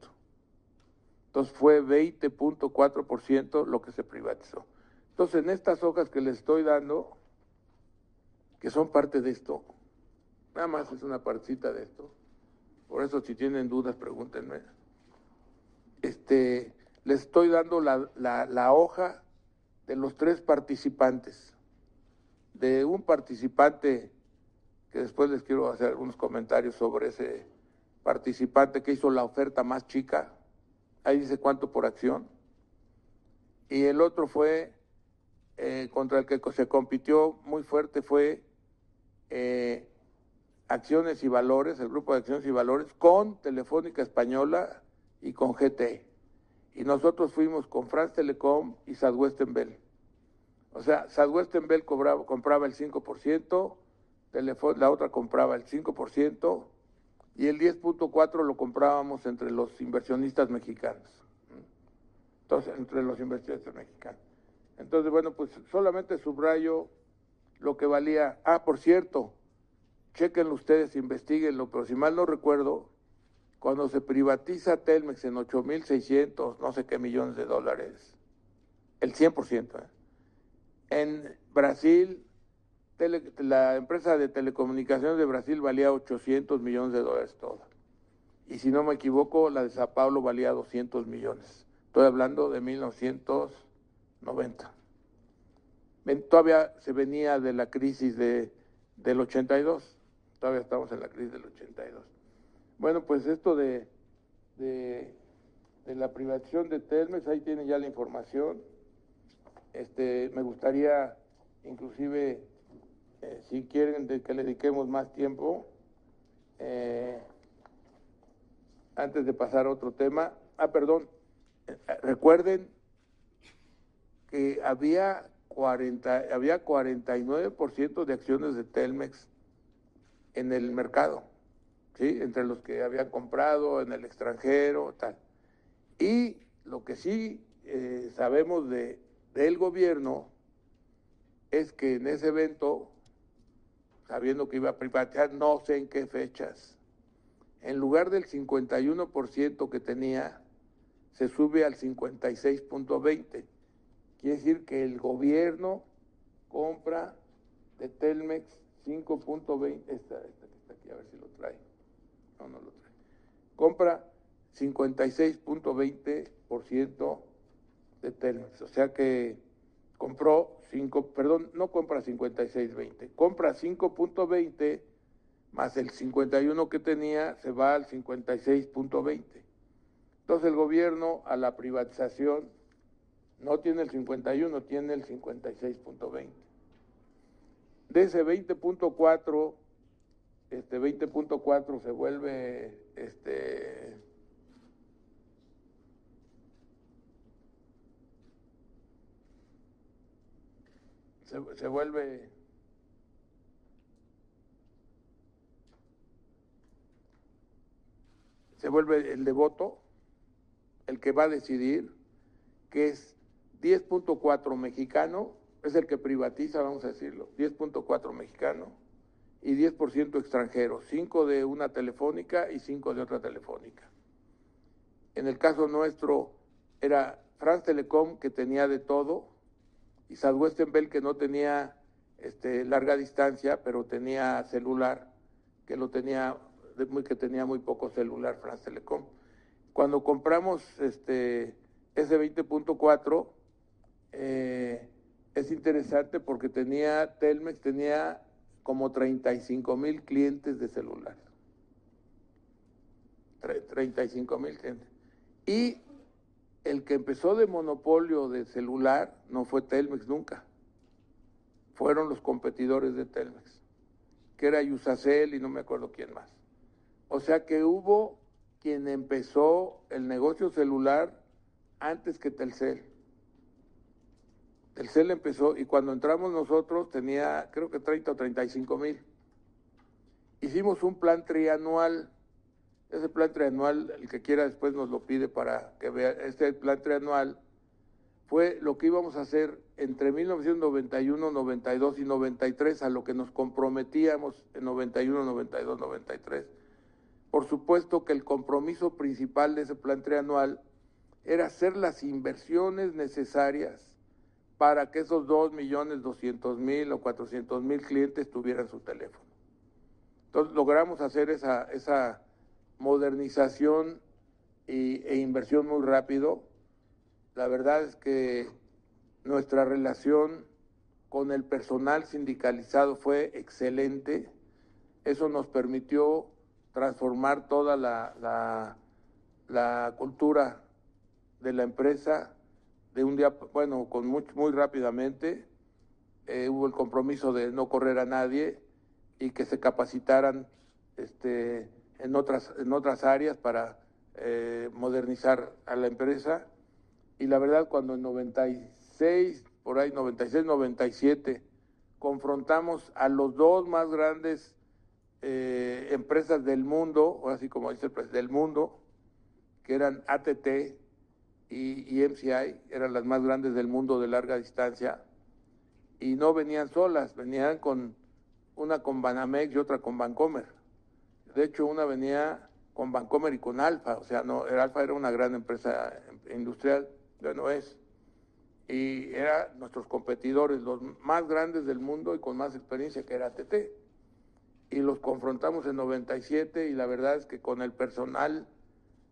Entonces fue 20.4% lo que se privatizó. Entonces en estas hojas que les estoy dando, que son parte de esto, nada más es una partecita de esto, por eso si tienen dudas pregúntenme, este, les estoy dando la, la, hoja de los tres participantes, de un participante que después les quiero hacer algunos comentarios sobre ese participante que hizo la oferta más chica, ahí dice cuánto por acción, y el otro fue eh, contra el que se compitió muy fuerte fue eh, Acciones y Valores, el grupo de Acciones y Valores, con Telefónica Española y con GT. Y nosotros fuimos con France Telecom y Southwestern Bell. O sea, Southwestern Bell cobraba, compraba el 5%, Telefon la otra compraba el 5%, y el 10.4 lo comprábamos entre los inversionistas mexicanos. Entonces, entre los inversionistas mexicanos. Entonces, bueno, pues solamente subrayo lo que valía. Ah, por cierto, chequenlo ustedes, investiguenlo, pero si mal no recuerdo, cuando se privatiza Telmex en 8.600, no sé qué millones de dólares, el 100%, ¿eh? en Brasil la empresa de telecomunicaciones de Brasil valía 800 millones de dólares toda. Y si no me equivoco, la de Sao Paulo valía 200 millones. Estoy hablando de 1990. Todavía se venía de la crisis de, del 82. Todavía estamos en la crisis del 82. Bueno, pues esto de, de, la privatización de Telmex, ahí tienen ya la información. Este, me gustaría inclusive eh, si quieren de que le dediquemos más tiempo, eh, antes de pasar a otro tema, ah, perdón, eh, recuerden que había 40, había 49% de acciones de Telmex en el mercado, ¿sí? entre los que habían comprado en el extranjero, tal. Y lo que sí eh, sabemos de, del gobierno es que en ese evento sabiendo que iba a privatizar, no sé en qué fechas. En lugar del 51% que tenía, se sube al 56.20. Quiere decir que el gobierno compra de Telmex 5.20, esta, esta que está aquí, a ver si lo trae. No, no lo trae. Compra 56.20% de Telmex. O sea que compró 5, perdón, no compra 56.20, compra 5.20 más el 51 que tenía se va al 56.20. Entonces el gobierno a la privatización no tiene el 51, tiene el 56.20. De ese 20.4, este 20.4 se vuelve este se, se vuelve se vuelve el devoto el que va a decidir que es 10.4 mexicano, es el que privatiza, vamos a decirlo, 10.4 mexicano y 10% extranjero, 5 de una telefónica y 5 de otra telefónica. En el caso nuestro era France Telecom que tenía de todo, y Southwestern Bell que no tenía este, larga distancia, pero tenía celular, que lo tenía, que tenía muy poco celular, France Telecom. Cuando compramos este, ese 20.4, eh, es interesante porque tenía, Telmex tenía como 35 mil clientes de celular. 35 mil clientes. Y el que empezó de monopolio de celular no fue Telmex nunca. Fueron los competidores de Telmex, que era Yusacel y no me acuerdo quién más. O sea que hubo quien empezó el negocio celular antes que Telcel. Telcel empezó y cuando entramos nosotros tenía creo que 30 o 35 mil. Hicimos un plan trianual. Ese plan trianual, el que quiera después nos lo pide para que vea. Este plan trianual fue lo que íbamos a hacer entre 1991, 92 y 93, a lo que nos comprometíamos en 91, 92, 93. Por supuesto que el compromiso principal de ese plan trianual era hacer las inversiones necesarias para que esos 2.200.000 o 400.000 clientes tuvieran su teléfono. Entonces logramos hacer esa, esa modernización e inversión muy rápido. La verdad es que nuestra relación con el personal sindicalizado fue excelente. Eso nos permitió transformar toda la, la cultura de la empresa de un día, bueno, con muy, muy rápidamente eh, hubo el compromiso de no correr a nadie y que se capacitaran este, en, otras, en otras áreas para eh, modernizar a la empresa. Y la verdad, cuando en 96, por ahí 96, 97, confrontamos a los dos más grandes eh, empresas del mundo, o así como dice el del mundo, que eran ATT y, MCI eran las más grandes del mundo de larga distancia y no venían solas, venían con una con Banamex y otra con Bancomer. De hecho, una venía con Bancomer y con Alfa, o sea, no, el Alfa era una gran empresa industrial, ya no es. Y eran nuestros competidores, los más grandes del mundo y con más experiencia que era TT. Y los confrontamos en 97 y la verdad es que con el personal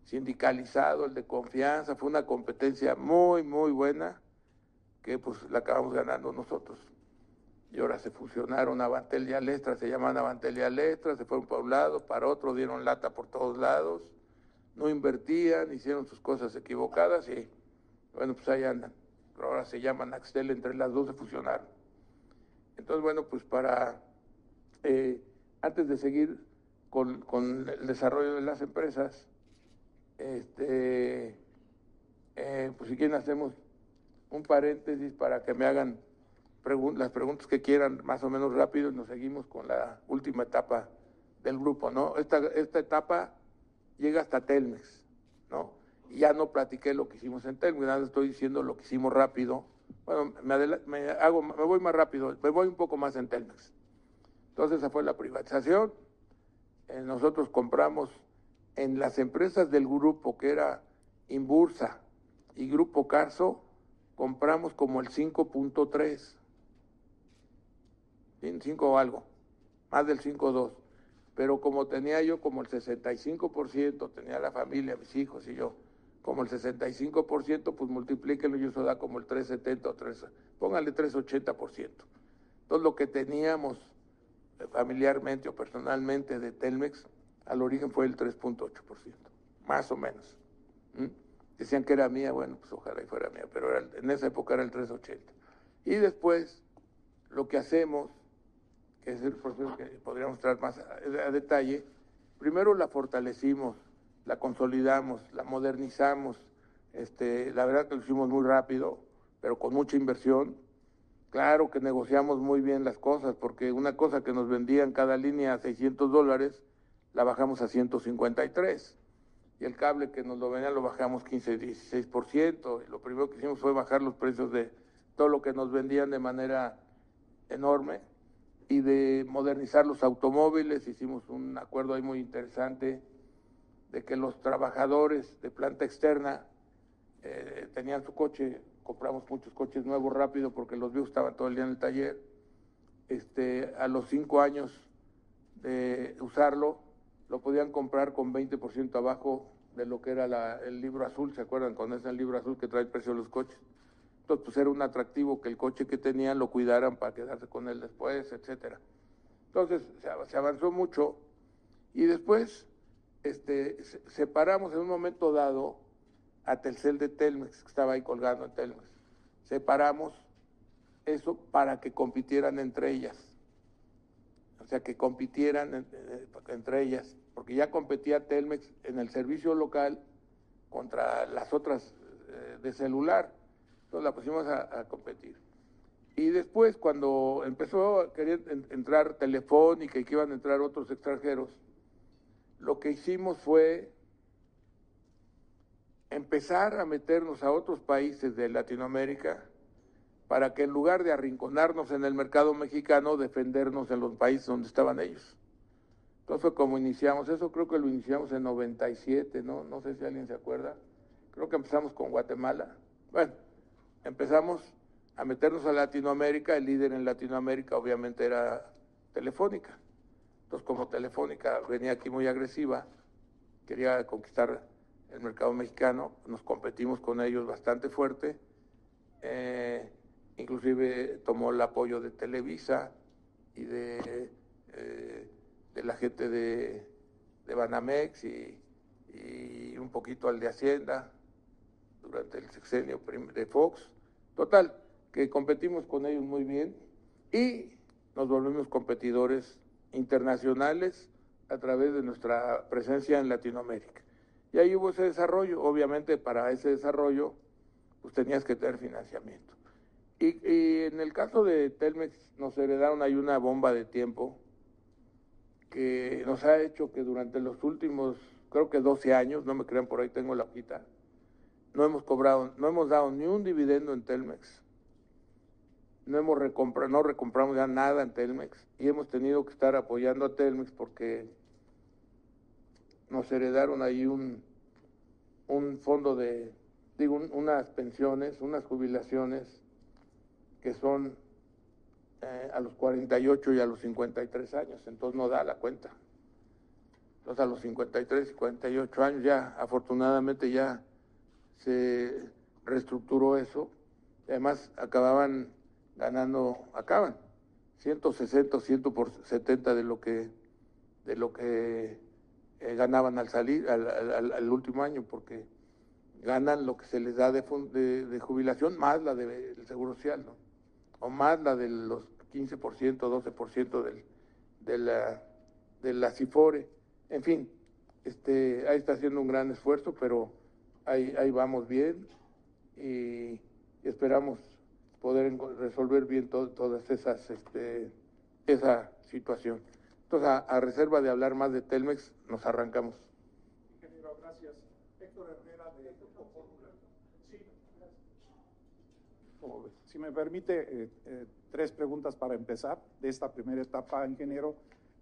sindicalizado, el de confianza, fue una competencia muy, muy buena que pues la acabamos ganando nosotros. Y ahora se fusionaron Avantel y Alestra, se llaman Avantel y Alestra, se fueron para un lado, para otro, dieron lata por todos lados, no invertían, hicieron sus cosas equivocadas y bueno, pues ahí andan. Pero ahora se llaman Axtel, entre las dos se fusionaron. Entonces, bueno, pues para, eh, antes de seguir con, con el desarrollo de las empresas, este, eh, pues si quieren hacemos un paréntesis para que me hagan las preguntas que quieran más o menos rápido y nos seguimos con la última etapa del grupo, ¿no? Esta, esta etapa llega hasta Telmex, ¿no? Y ya no platiqué lo que hicimos en Telmex, nada estoy diciendo lo que hicimos rápido. Bueno, me, hago, me voy más rápido, me voy un poco más en Telmex. Entonces esa fue la privatización. Eh, nosotros compramos en las empresas del grupo, que era Inbursa y Grupo Carso, compramos como el 5.3, 5 o algo, más del 5.2. Pero como tenía yo como el 65%, tenía la familia, mis hijos y yo, como el 65%, pues multiplíquenlo y eso da como el 370 o 3, póngale 380%. Entonces lo que teníamos eh, familiarmente o personalmente de Telmex, al origen fue el 3.8%, más o menos. Decían que era mía, bueno, pues ojalá y fuera mía, pero en esa época era el 3.80. Y después, lo que hacemos, que es el proceso que podríamos traer más a, detalle, primero la fortalecimos, la consolidamos, la modernizamos, este, la verdad que lo hicimos muy rápido, pero con mucha inversión. Claro que negociamos muy bien las cosas, porque una cosa que nos vendían cada línea a 600 dólares, la bajamos a 153. Y el cable que nos lo venía lo bajamos 15, 16%. Y lo primero que hicimos fue bajar los precios de todo lo que nos vendían de manera enorme y de modernizar los automóviles. Hicimos un acuerdo ahí muy interesante de que los trabajadores de planta externa eh, tenían su coche, compramos muchos coches nuevos rápido porque los viejos estaban todo el día en el taller. Este, a los cinco años de usarlo, lo podían comprar con 20% abajo de lo que era el libro azul, ¿se acuerdan? Con ese libro azul que trae el precio de los coches. Entonces, pues era un atractivo que el coche que tenían lo cuidaran para quedarse con él después, etcétera. Entonces, se, avanzó mucho y después este, separamos en un momento dado a Telcel de Telmex, que estaba ahí colgando en Telmex. Separamos eso para que compitieran entre ellas. O sea, que compitieran entre ellas, porque ya competía Telmex en el servicio local contra las otras eh, de celular. Entonces la pusimos a, competir. Y después, cuando empezó a querer entrar Telefónica y que iban a entrar otros extranjeros, lo que hicimos fue empezar a meternos a otros países de Latinoamérica para que en lugar de arrinconarnos en el mercado mexicano, defendernos en los países donde estaban ellos. Entonces fue como iniciamos, eso creo que lo iniciamos en 97, ¿no? No sé si alguien se acuerda. Creo que empezamos con Guatemala. Bueno, empezamos a meternos a Latinoamérica, el líder en Latinoamérica obviamente era Telefónica. Entonces, como Telefónica venía aquí muy agresiva, quería conquistar el mercado mexicano, nos competimos con ellos bastante fuerte, eh, inclusive tomó el apoyo de Televisa y de, eh, la gente de, Banamex y, un poquito al de Hacienda, durante el sexenio de Fox. Total, que competimos con ellos muy bien y nos volvimos competidores internacionales a través de nuestra presencia en Latinoamérica. Y ahí hubo ese desarrollo. Obviamente para ese desarrollo pues tenías que tener financiamiento. Y, y en el caso de Telmex nos heredaron ahí una bomba de tiempo que nos ha hecho que durante los últimos, creo que 12 años, no me crean por ahí tengo la hojita, no hemos cobrado, no hemos dado ni un dividendo en Telmex. No hemos recomprado, no recompramos ya nada en Telmex y hemos tenido que estar apoyando a Telmex porque nos heredaron ahí un, un fondo de, digo, unas pensiones, unas jubilaciones que son eh, a los 48 y a los 53 años, entonces no da la cuenta. Entonces a los 53 y 48 años ya, afortunadamente ya se reestructuró eso. Además, acababan ganando, acaban 160 170 de lo que de lo que eh, ganaban al salir al, último año, porque ganan lo que se les da de, de, jubilación más la del seguro social, ¿no? O más la de los 15%, 12% del, de la de la CIFORE. En fin, este ahí está haciendo un gran esfuerzo, pero ahí, ahí vamos bien y esperamos poder resolver bien todas esas, este, esa situación. Entonces, a, reserva de hablar más de Telmex, nos arrancamos. Ingeniero, gracias. Héctor Herrera de Sí, Si me permite, eh, eh, tres preguntas para empezar de esta primera etapa, ingeniero.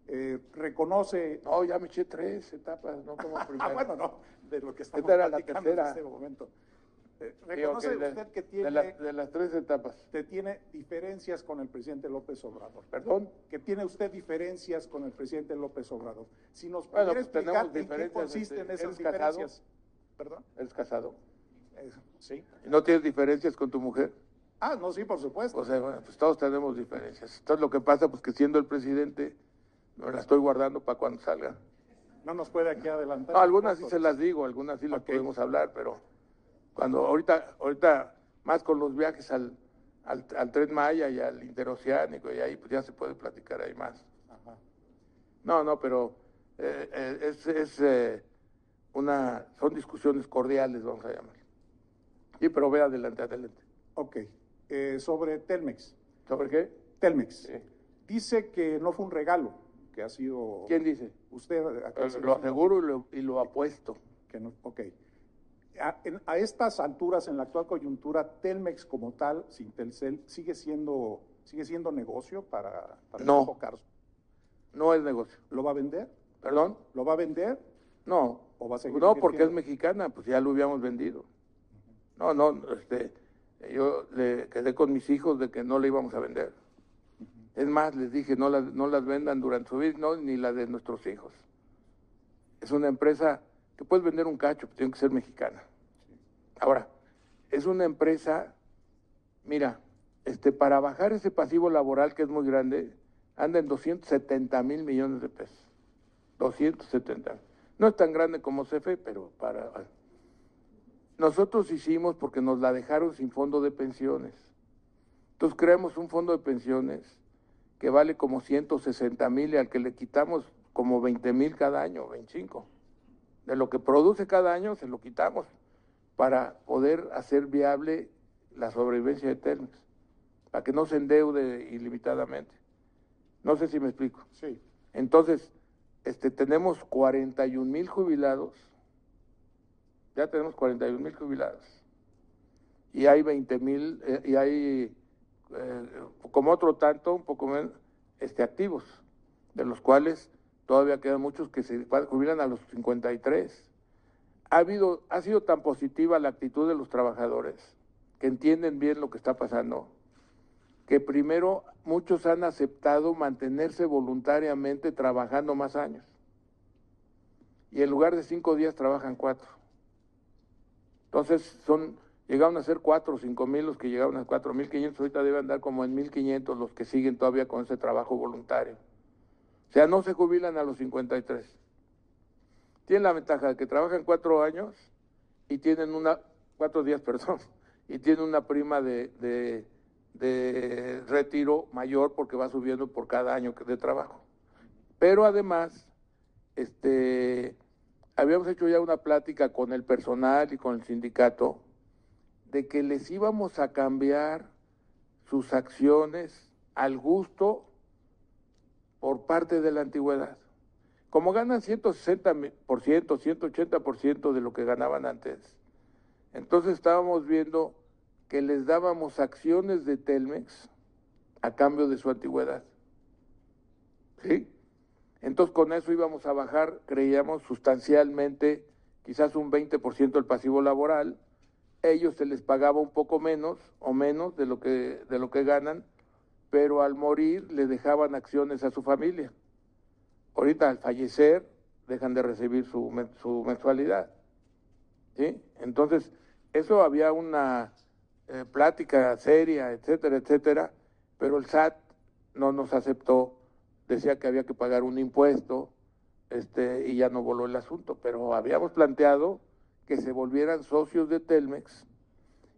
Eh, reconoce... No, ya me eché tres etapas, no como primera. ah, bueno, no, de lo que estamos Esta en este momento. Eh, reconoce usted que tiene... De, las tres etapas. Usted tiene diferencias con el presidente López Obrador. ¿Perdón? Que tiene usted diferencias con el presidente López Obrador. Si nos pudiera pues explicar en qué consisten esas diferencias. ¿Perdón? ¿Eres casado? Eh, sí. ¿Y no tienes diferencias con tu mujer? Ah, no, sí, por supuesto. O sea, bueno, pues todos tenemos diferencias. Entonces lo que pasa, pues que siendo el presidente no la estoy guardando para cuando salga. No nos puede aquí adelantar. No, algunas sí se las digo, algunas sí las podemos hablar, pero cuando ahorita, ahorita más con los viajes al, al, Tren Maya y al Interoceánico y ahí pues ya se puede platicar ahí más. No, no, pero eh, eh, es, es eh, una, son discusiones cordiales, vamos a llamar. Sí, pero ve adelante, adelante. Ok. Sobre Telmex. ¿Sobre qué? Telmex. Dice que no fue un regalo que ha sido... ¿Quién dice? Usted. lo aseguro y lo, y lo apuesto. Que no, ok. A, estas alturas, en la actual coyuntura, Telmex como tal, sin Telcel, sigue siendo, sigue siendo negocio para, para no, no es negocio. ¿Lo va a vender? ¿Perdón? ¿Lo va a vender? No. ¿O va a seguir No, porque es mexicana, pues ya lo habíamos vendido. No, no, este, yo le quedé con mis hijos de que no le íbamos a vender. Es más, les dije, no las, no las vendan durante su vida, no, ni la de nuestros hijos. Es una empresa que puedes vender un cacho, pero tiene que ser mexicana. Ahora, es una empresa Mira, este, para bajar ese pasivo laboral que es muy grande, anda en 270 mil millones de pesos. 270. No es tan grande como CFE, pero para... Nosotros hicimos porque nos la dejaron sin fondo de pensiones. Entonces creamos un fondo de pensiones que vale como 160 mil y al que le quitamos como 20 mil cada año, 25. De lo que produce cada año se lo quitamos para poder hacer viable la sobrevivencia de Telmex, para que no se endeude ilimitadamente. No sé si me explico. Sí. Entonces, este, tenemos 41 mil jubilados, ya tenemos 41 mil jubilados, y hay 20 mil, eh, y hay eh, como otro tanto, un poco menos, este, activos, de los cuales todavía quedan muchos que se jubilan a los 53. Ha, habido, ha sido tan positiva la actitud de los trabajadores que entienden bien lo que está pasando, que primero muchos han aceptado mantenerse voluntariamente trabajando más años. Y en lugar de cinco días trabajan cuatro. Entonces son, llegaron a ser cuatro o cinco mil los que llegaron a cuatro mil quinientos, ahorita deben andar como en mil quinientos los que siguen todavía con ese trabajo voluntario. O sea, no se jubilan a los 53. Tienen la ventaja de que trabajan cuatro años y tienen una, cuatro días, perdón, y tienen una prima de, de de retiro mayor porque va subiendo por cada año de trabajo. Pero además, este, habíamos hecho ya una plática con el personal y con el sindicato de que les íbamos a cambiar sus acciones al gusto por parte de la antigüedad. Como ganan 160%, 180% de lo que ganaban antes, entonces estábamos viendo que les dábamos acciones de Telmex a cambio de su antigüedad. ¿Sí? Entonces con eso íbamos a bajar, creíamos, sustancialmente, quizás un 20% el pasivo laboral. Ellos se les pagaba un poco menos o menos de lo que, de lo que ganan, pero al morir le dejaban acciones a su familia. Ahorita al fallecer dejan de recibir su, su mensualidad. ¿Sí? Entonces, eso había una eh, plática seria, etcétera, etcétera, pero el SAT no nos aceptó, decía que había que pagar un impuesto, este, y ya no voló el asunto, pero habíamos planteado que se volvieran socios de Telmex.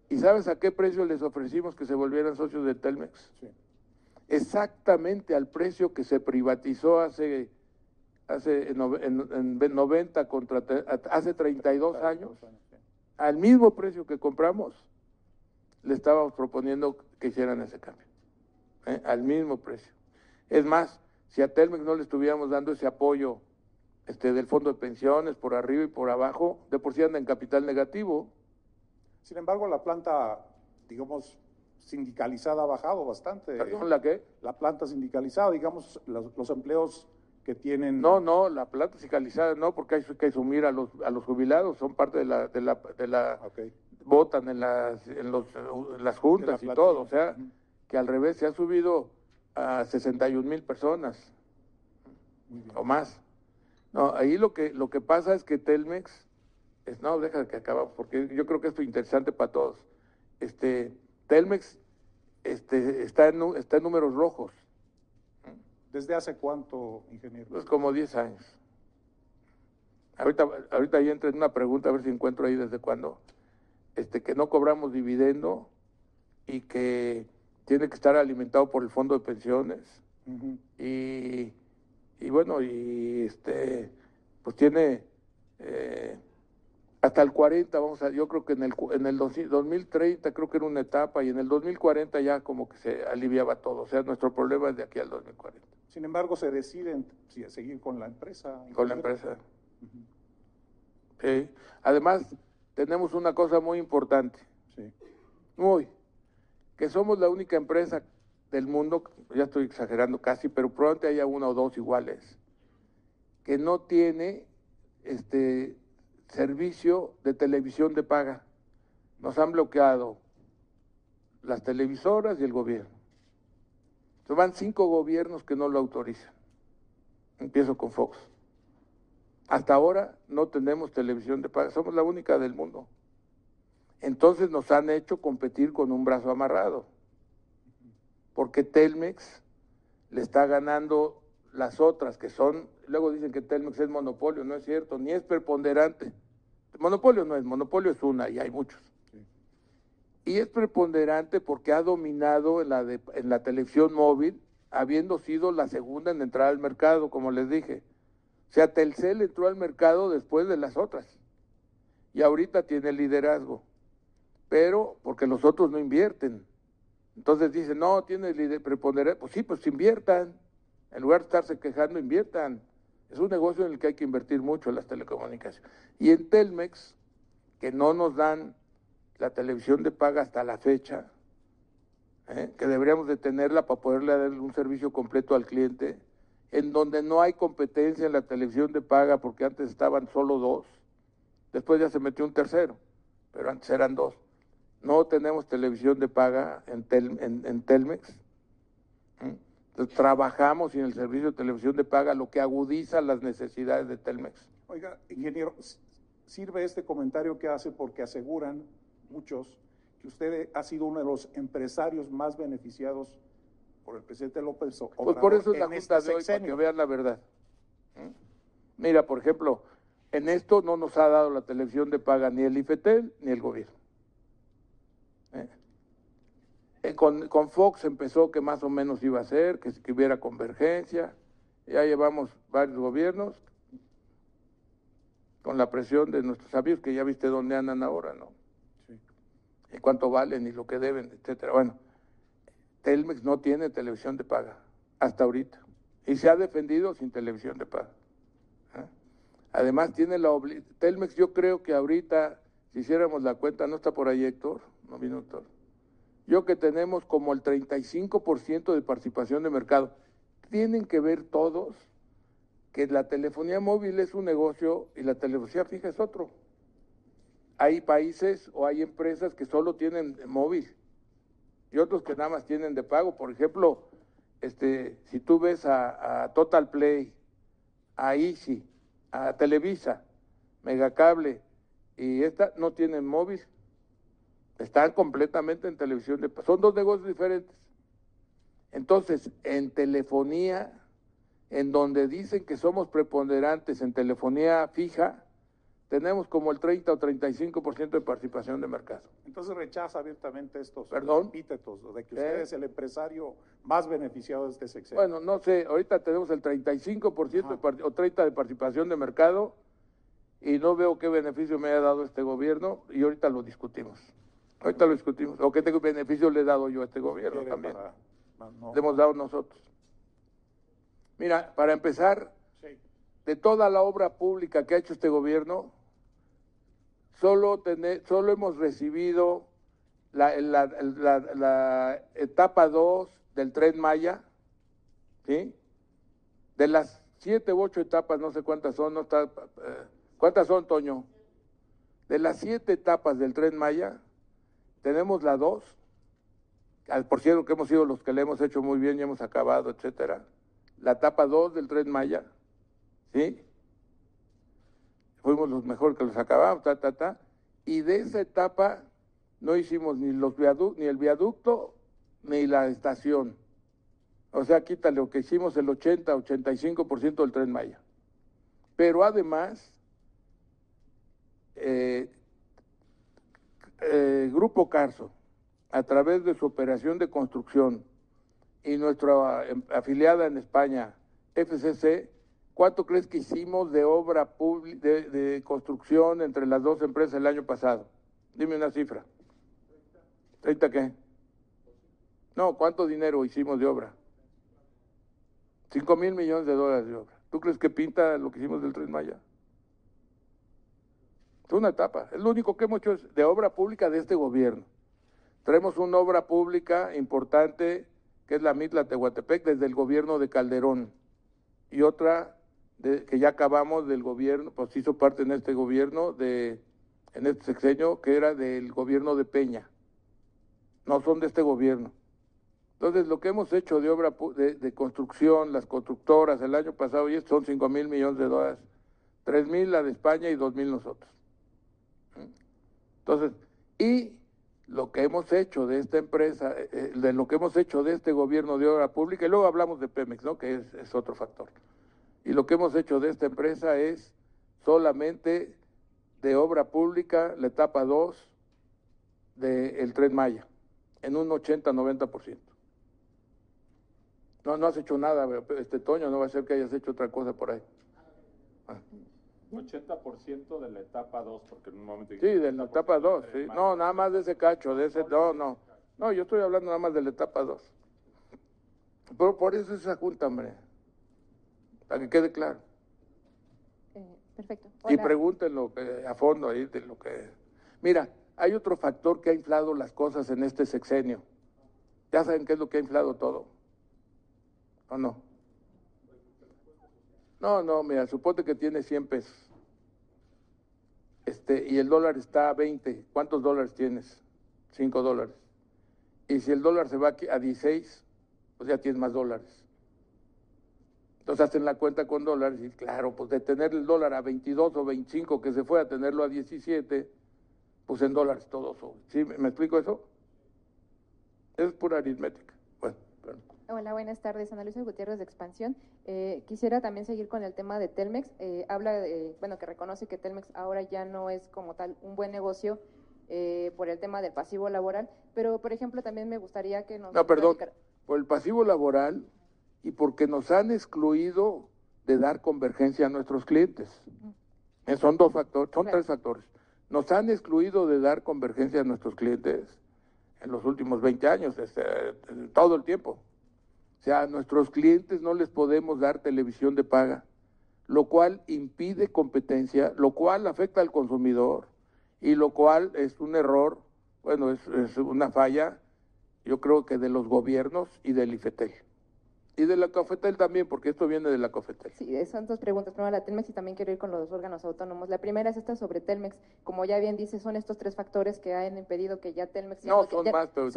¿Y sabes a qué precio les ofrecimos que se volvieran socios de Telmex? Exactamente al precio que se privatizó hace hace en, en, 90 contra hace 32 años, al mismo precio que compramos le estábamos proponiendo que hicieran ese cambio, ¿eh? al mismo precio. Es más, si a Telmex no le estuviéramos dando ese apoyo este, del fondo de pensiones por arriba y por abajo, de por sí anda en capital negativo. Sin embargo, la planta, digamos, sindicalizada ha bajado bastante. ¿Perdón, la qué? La planta sindicalizada, digamos, los, empleos que tienen... No, no, la planta sindicalizada no, porque hay que asumir a los, a los jubilados, son parte de la, de la, de la, votan en las, en los, las juntas y todo, o sea, que al revés se ha subido a 61 mil personas o más. No, ahí lo que, lo que pasa es que Telmex, es, no, deja que acabamos, porque yo creo que esto es interesante para todos. Este, Telmex este, está, en, está en números rojos. ¿Desde hace cuánto, ingeniero? Pues como 10 años. Ahorita, ahorita ahí entra en una pregunta, a ver si encuentro ahí desde cuándo este, que no cobramos dividendo y que tiene que estar alimentado por el fondo de pensiones. y, y, bueno, y este, pues tiene eh, hasta el 40, vamos a, yo creo que en el, en el 2030 creo que era una etapa y en el 2040 ya como que se aliviaba todo. O sea, nuestro problema es de aquí al 2040. Sin embargo, se deciden si seguir con la empresa. Con la empresa. sí. Además, tenemos una cosa muy importante. Sí. Muy. Que somos la única empresa del mundo, ya estoy exagerando casi, pero probablemente haya una o dos iguales, que no tiene este servicio de televisión de paga. Nos han bloqueado las televisoras y el gobierno. Se van cinco gobiernos que no lo autorizan. Empiezo con Fox. Hasta ahora no tenemos televisión de paga, somos la única del mundo. Entonces nos han hecho competir con un brazo amarrado, porque Telmex le está ganando las otras que son, luego dicen que Telmex es monopolio, no es cierto, ni es preponderante. Monopolio no es, monopolio es una y hay muchos. Y es preponderante porque ha dominado en la, en la televisión móvil, habiendo sido la segunda en entrar al mercado, como les dije. O sea, Telcel entró al mercado después de las otras. Y ahorita tiene liderazgo. Pero porque los otros no invierten. Entonces dicen, no, tiene preponderancia. Pues sí, pues inviertan. En lugar de estarse quejando, inviertan. Es un negocio en el que hay que invertir mucho en las telecomunicaciones. Y en Telmex, que no nos dan la televisión de paga hasta la fecha, ¿eh? que deberíamos de tenerla para poderle dar un servicio completo al cliente, en donde no hay competencia en la televisión de paga, porque antes estaban solo dos, después ya se metió un tercero, pero antes eran dos. No tenemos televisión de paga en, en, Telmex. ¿eh? trabajamos en el servicio de televisión de paga, lo que agudiza las necesidades de Telmex. Oiga, ingeniero, sirve este comentario que hace porque aseguran muchos que usted ha sido uno de los empresarios más beneficiados por el presidente López Obrador. Pues por eso es la junta este de hoy, para que vean la verdad. Mira, por ejemplo, en esto no nos ha dado la televisión de paga ni el IFETEL ni el gobierno. ¿Eh? Eh, con, con, Fox empezó que más o menos iba a ser, que, que hubiera convergencia. Ya llevamos varios gobiernos con la presión de nuestros amigos, que ya viste dónde andan ahora, ¿no? Y cuánto valen y lo que deben, etcétera. Bueno, Telmex no tiene televisión de paga hasta ahorita y se ha defendido sin televisión de paga. ¿eh? Además tiene la obligación, Telmex yo creo que ahorita, si hiciéramos la cuenta, no está por ahí Héctor, no vino Héctor, yo que tenemos como el 35% de participación de mercado. Tienen que ver todos que la telefonía móvil es un negocio y la telefonía fija es otro. Hay países o hay empresas que solo tienen móvil y otros que nada más tienen de pago. Por ejemplo, este, si tú ves a, a Total Play, a Easy, a Televisa, Megacable y esta no tienen móvil. Están completamente en televisión. De, son dos negocios diferentes. Entonces, en telefonía, en donde dicen que somos preponderantes en telefonía fija, tenemos como el 30 o 35% de participación de mercado. Entonces rechaza abiertamente estos ¿Perdón? epítetos de que usted es el empresario más beneficiado de este sexenio. Bueno, no sé, ahorita tenemos el 35% o 30% de participación de mercado y no veo qué beneficio me haya dado este gobierno y ahorita lo discutimos. Ahorita lo discutimos. ¿O qué beneficio le he dado yo a este gobierno también? Le hemos dado nosotros. Mira, para empezar, de toda la obra pública que ha hecho este gobierno, solo, solo hemos recibido la, la, etapa 2 del tren Maya, ¿sí? De las siete u ocho etapas, no sé cuántas son, no está, eh, ¿cuántas son, Toño? De las siete etapas del tren Maya, tenemos la 2, por cierto que hemos sido los que le hemos hecho muy bien y hemos acabado, etcétera. La etapa 2 del tren Maya, ¿sí? Fuimos los mejores que los acabamos, ta, ta, ta. Y de esa etapa no hicimos ni, los ni el viaducto ni la estación. O sea, quítale lo que hicimos el 80-85% del tren Maya. Pero además, eh, eh, Grupo Carso, a través de su operación de construcción y nuestra em, afiliada en España, FCC, ¿cuánto crees que hicimos de obra pública, de, construcción entre las dos empresas el año pasado? Dime una cifra. ¿30 qué? No, ¿cuánto dinero hicimos de obra? 5 mil millones de dólares de obra. ¿Tú crees que pinta lo que hicimos del Tren Maya? Es una etapa. Es lo único que hemos hecho de obra pública de este gobierno. Traemos una obra pública importante que es la Mitla Tehuantepec desde el gobierno de Calderón y otra que ya acabamos del gobierno, pues hizo parte en este gobierno de en este sexenio que era del gobierno de Peña. No son de este gobierno. Entonces, lo que hemos hecho de obra de, de construcción, las constructoras el año pasado y son 5 mil millones de dólares. 3 mil la de España y 2 mil nosotros. Entonces, Y lo que hemos hecho de esta empresa, eh, eh, de lo que hemos hecho de este gobierno de obra pública, y luego hablamos de Pemex, ¿no? que es, otro factor. Y lo que hemos hecho de esta empresa es solamente de obra pública, la etapa 2 del Tren Maya, en un 80-90%. No, no has hecho nada, este Toño, no va a ser que hayas hecho otra cosa por ahí. 80% de la etapa 2, porque en un momento... Sí, de la etapa 2, sí. No, nada más de ese cacho, de ese... No, no. No, yo estoy hablando nada más de la etapa 2. Pero por eso es esa junta, hombre. Para que quede claro. Eh, perfecto. Y pregúntenlo eh, a fondo ahí de lo que... Mira, hay otro factor que ha inflado las cosas en este sexenio. Ya saben qué es lo que ha inflado todo. ¿O no? No, no, mira, suponte que tiene 100 pesos. Este, y el dólar está a 20. ¿Cuántos dólares tienes? 5 dólares. Y si el dólar se va a 16, pues ya tienes más dólares. Entonces hacen la cuenta con dólares y claro, pues de tener el dólar a 22 o 25 que se fue a tenerlo a 17, pues en dólares todo sube. ¿Sí? ¿Me explico eso? Es pura aritmética. Hola, buenas tardes. Ana Luisa Gutiérrez de Expansión. Eh, quisiera también seguir con el tema de Telmex. Eh, habla, de, bueno, que reconoce que Telmex ahora ya no es como tal un buen negocio eh, por el tema del pasivo laboral, pero por ejemplo también me gustaría que nos... No, perdón, por el pasivo laboral y porque nos han excluido de dar convergencia a nuestros clientes. Son dos factores, son tres factores. Nos han excluido de dar convergencia a nuestros clientes en los últimos 20 años, este, todo el tiempo. O sea, a nuestros clientes no les podemos dar televisión de paga, lo cual impide competencia, lo cual afecta al consumidor y lo cual es un error, bueno, es, una falla, yo creo que de los gobiernos y del IFETEL. Y de la COFETEL también, porque esto viene de la COFETEL. Sí, son dos preguntas. Primero la Telmex y también quiero ir con los órganos autónomos. La primera es esta sobre Telmex. Como ya bien dice, son estos tres factores que han impedido que ya Telmex... No, son más, pero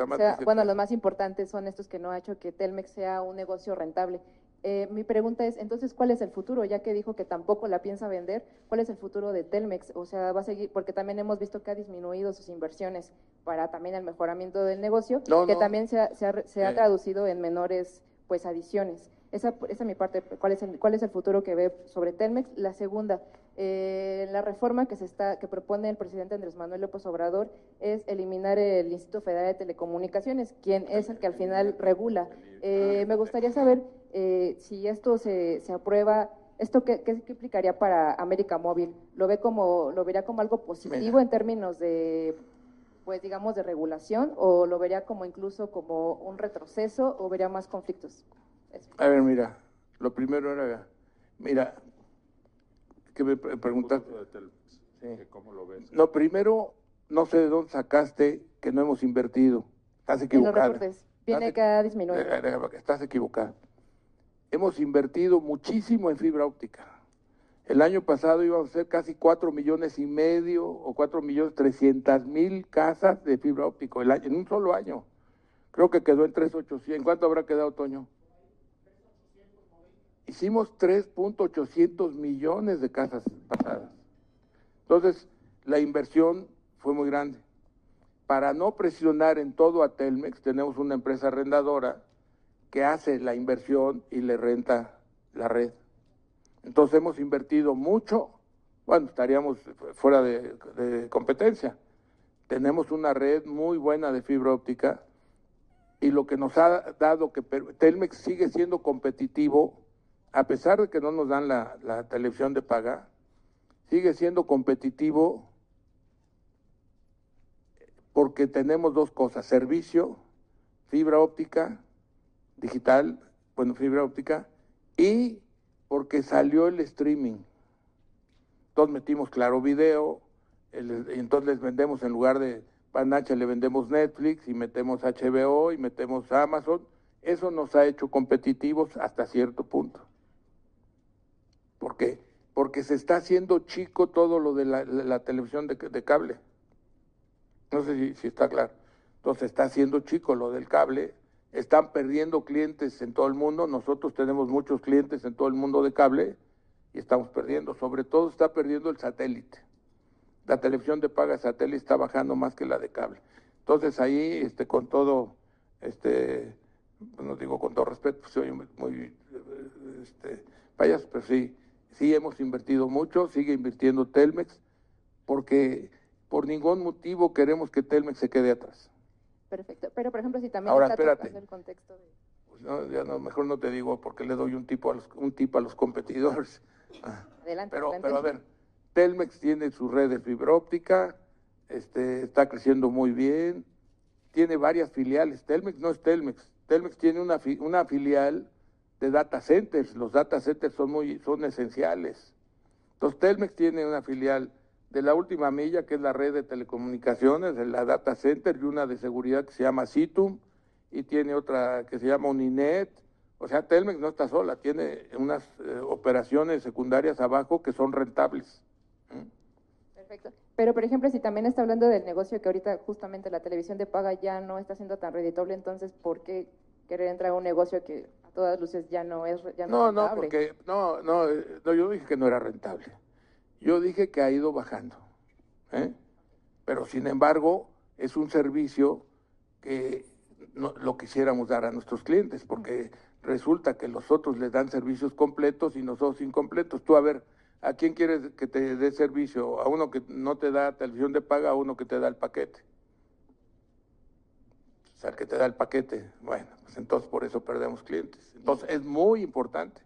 Bueno, los más importantes son estos que no ha hecho que Telmex sea un negocio rentable. Eh, mi pregunta es, entonces, ¿cuál es el futuro? Ya que dijo que tampoco la piensa vender, ¿cuál es el futuro de Telmex? O sea, va a seguir, porque también hemos visto que ha disminuido sus inversiones para también el mejoramiento del negocio, que también se ha, se ha, eh. traducido en menores pues adiciones. Esa, esa es mi parte, ¿cuál es, el, cuál es el futuro que ve sobre Telmex. La segunda, eh, la reforma que, se está, que propone el presidente Andrés Manuel López Obrador es eliminar el Instituto Federal de Telecomunicaciones, quien es el que al final regula. Eh, me gustaría saber eh, si esto se, se aprueba, ¿esto qué, qué, implicaría para América Móvil? ¿Lo ve como, lo vería como algo positivo en términos de pues digamos de regulación o lo vería como incluso como un retroceso o vería más conflictos? A ver, mira, lo primero era, mira, que me preguntaste. ¿Cómo lo ves? Lo primero, no sé de dónde sacaste que no hemos invertido. Estás equivocada. Viene que ha disminuido. Estás equivocada. Hemos invertido muchísimo en fibra óptica. El año pasado íbamos a ser casi cuatro millones y medio o cuatro millones trescientas mil casas de fibra óptica en un solo año. Creo que quedó en 3.800. ¿En cuánto habrá quedado, Toño? Hicimos 3.800 millones de casas pasadas. Entonces, la inversión fue muy grande. Para no presionar en todo a Telmex, tenemos una empresa arrendadora que hace la inversión y le renta la red. Entonces hemos invertido mucho, bueno, estaríamos fuera de, competencia. Tenemos una red muy buena de fibra óptica y lo que nos ha dado que Telmex sigue siendo competitivo a pesar de que no nos dan la, televisión de paga, sigue siendo competitivo porque tenemos dos cosas, servicio, fibra óptica, digital, bueno, fibra óptica, y porque salió el streaming. Entonces metimos Claro Video, y entonces les vendemos en lugar de Panacha, le vendemos Netflix y metemos HBO y metemos Amazon. Eso nos ha hecho competitivos hasta cierto punto. ¿Por qué? Porque se está haciendo chico todo lo de la, televisión de, cable. No sé si, está claro. Entonces está haciendo chico lo del cable. Están perdiendo clientes en todo el mundo. Nosotros tenemos muchos clientes en todo el mundo de cable y estamos perdiendo. Sobre todo está perdiendo el satélite. la televisión de paga satélite está bajando más que la de cable. Entonces ahí, este, con todo, este, no digo con todo respeto, pues soy muy, este, pero sí, sí hemos invertido mucho, sigue invirtiendo Telmex, porque por ningún motivo queremos que Telmex se quede atrás. Perfecto. Pero, por ejemplo, si también Ahora, está espérate. el contexto de... Pues no, ya no, mejor no te digo porque le doy un tipo a los, un tip a los competidores. Ah. Adelante, Pero, adelante. pero a ver, Telmex tiene su red de fibra óptica, este, está creciendo muy bien, tiene varias filiales. Telmex no es Telmex, Telmex tiene una, fi- una filial de data centers. Los data centers son muy, son esenciales. Entonces Telmex tiene una filial de la última milla, que es la red de telecomunicaciones, de la data center, y una de seguridad que se llama Citum, y tiene otra que se llama Uninet. O sea, Telmex no está sola, tiene unas eh, operaciones secundarias abajo que son rentables. ¿Mm? Perfecto. Pero, por ejemplo, si también está hablando del negocio que ahorita justamente la televisión de paga ya no está siendo tan reditable, entonces, ¿por qué querer entrar a un negocio que a todas luces ya no es ya No, no, rentable? porque no, no, eh, no, yo dije que no era rentable. Yo dije que ha ido bajando. ¿eh? Pero sin embargo, es un servicio que no, lo quisiéramos dar a nuestros clientes, porque resulta que los otros les dan servicios completos y nosotros incompletos. Tú a ver, ¿a quién quieres que te dé servicio? ¿A uno que no te da televisión de paga a uno que te da el paquete? O sea, el que te da el paquete. Bueno, pues entonces por eso perdemos clientes. Entonces es muy importante.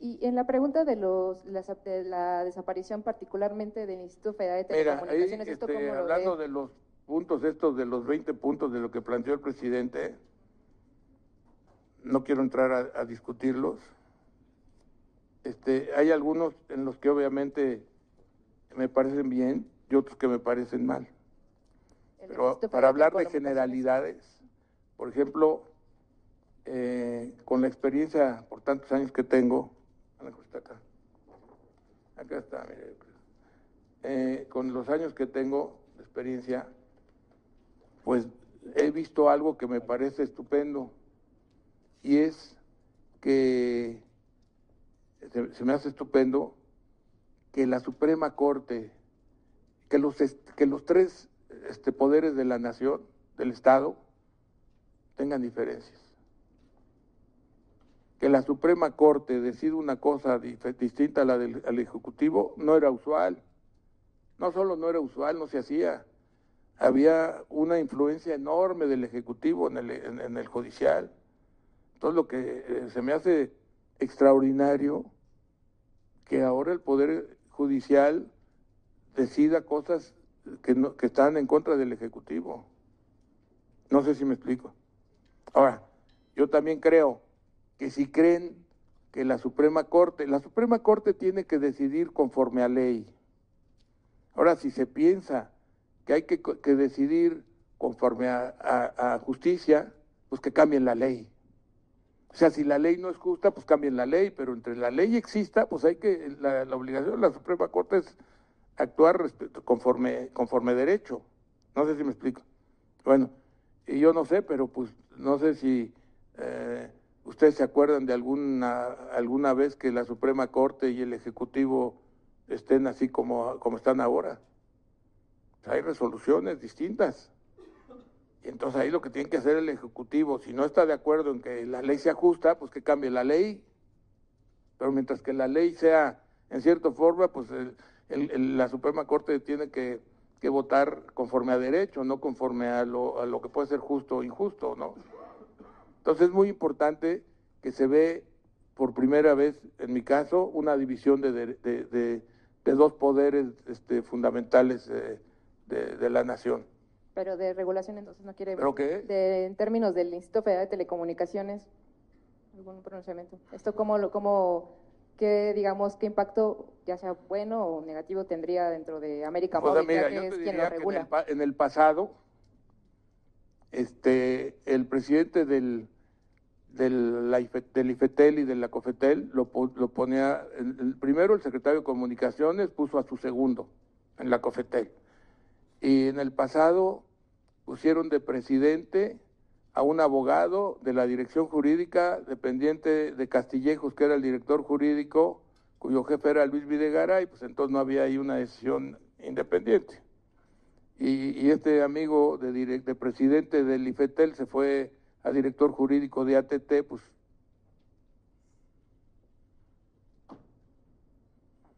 Y en la pregunta de los las- de la desaparición particularmente del Instituto Federal de Mira, ahí, Telecomunicaciones, ¿esto este, cómo lo hablando ve? de los puntos estos, de los 20 puntos de lo que planteó el presidente, no quiero entrar a, a discutirlos. Este, hay algunos en los que obviamente me parecen bien y otros que me parecen mal. El Pero para hablar de generalidades, por ejemplo, eh, con la experiencia por tantos años que tengo, ¿dónde está acá? Acá está, mire. Eh, con los años que tengo de experiencia, pues he visto algo que me parece estupendo y es que se, me hace estupendo que la Suprema Corte, que los, que los tres este, poderes de la nación, del Estado, tengan diferencias. Que la Suprema Corte decida una cosa distinta a la del al Ejecutivo no era usual. No solo no era usual, no se hacía. Había una influencia enorme del Ejecutivo en el, en- en el Judicial. Entonces lo que eh, se me hace extraordinario que ahora el Poder Judicial decida cosas que, no, que están en contra del Ejecutivo. No sé si me explico. Ahora, yo también creo que si creen que la Suprema Corte, la Suprema Corte tiene que decidir conforme a ley. Ahora, si se piensa que hay que, decidir conforme a, justicia, pues que cambien la ley. O sea, si la ley no es justa, pues cambien la ley, pero entre la ley exista, pues hay que, la, obligación de la Suprema Corte es actuar conforme, conforme derecho. No sé si me explico. Bueno, y yo no sé, pero pues no sé si eh, ustedes se acuerdan de alguna, alguna vez que la Suprema Corte y el Ejecutivo estén así como, como están ahora. Hay resoluciones distintas. Y entonces ahí lo que tiene que hacer el Ejecutivo, si no está de acuerdo en que la ley sea justa, pues que cambie la ley. Pero mientras que la ley sea en cierta forma, pues el- la Suprema Corte tiene que, que votar conforme a derecho, no conforme a lo, a lo que puede ser justo o injusto, ¿no? Entonces es muy importante que se ve por primera vez, en mi caso, una división de, de- de- de- dos poderes este, fundamentales eh, de, la nación. Pero de regulación entonces no quiere ¿Pero qué? De, en términos del Instituto Federal de Telecomunicaciones, algún pronunciamiento. Esto cómo lo cómo qué digamos qué impacto ya sea bueno o negativo tendría dentro de América Pues, Móvil, ya que es quien lo que en regula. el, en el pasado, este, el presidente del, del, del IFETEL y de la COFETEL lo, lo ponía, el primero el secretario de Comunicaciones puso a su segundo en la COFETEL. Y en el pasado pusieron de presidente a un abogado de la dirección jurídica dependiente de Castillejos, que era el director jurídico, cuyo jefe era Luis Videgaray, pues entonces no había ahí una decisión independiente. Y, y este amigo de, direct, de presidente del IFETEL se fue a director jurídico de ATT, pues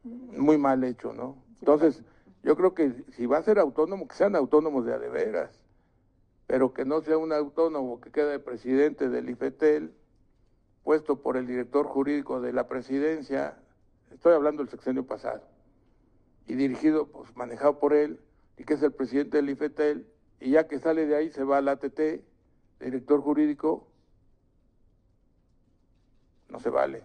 muy mal hecho, ¿no? Entonces, yo creo que si va a ser autónomo, que sean autónomos de a de veras, pero que no sea un autónomo que quede presidente del IFETEL, puesto por el director jurídico de la presidencia, estoy hablando del sexenio pasado, y dirigido, pues manejado por él, y que es el presidente del IFETEL, y ya que sale de ahí se va al ATT, director jurídico, no se vale.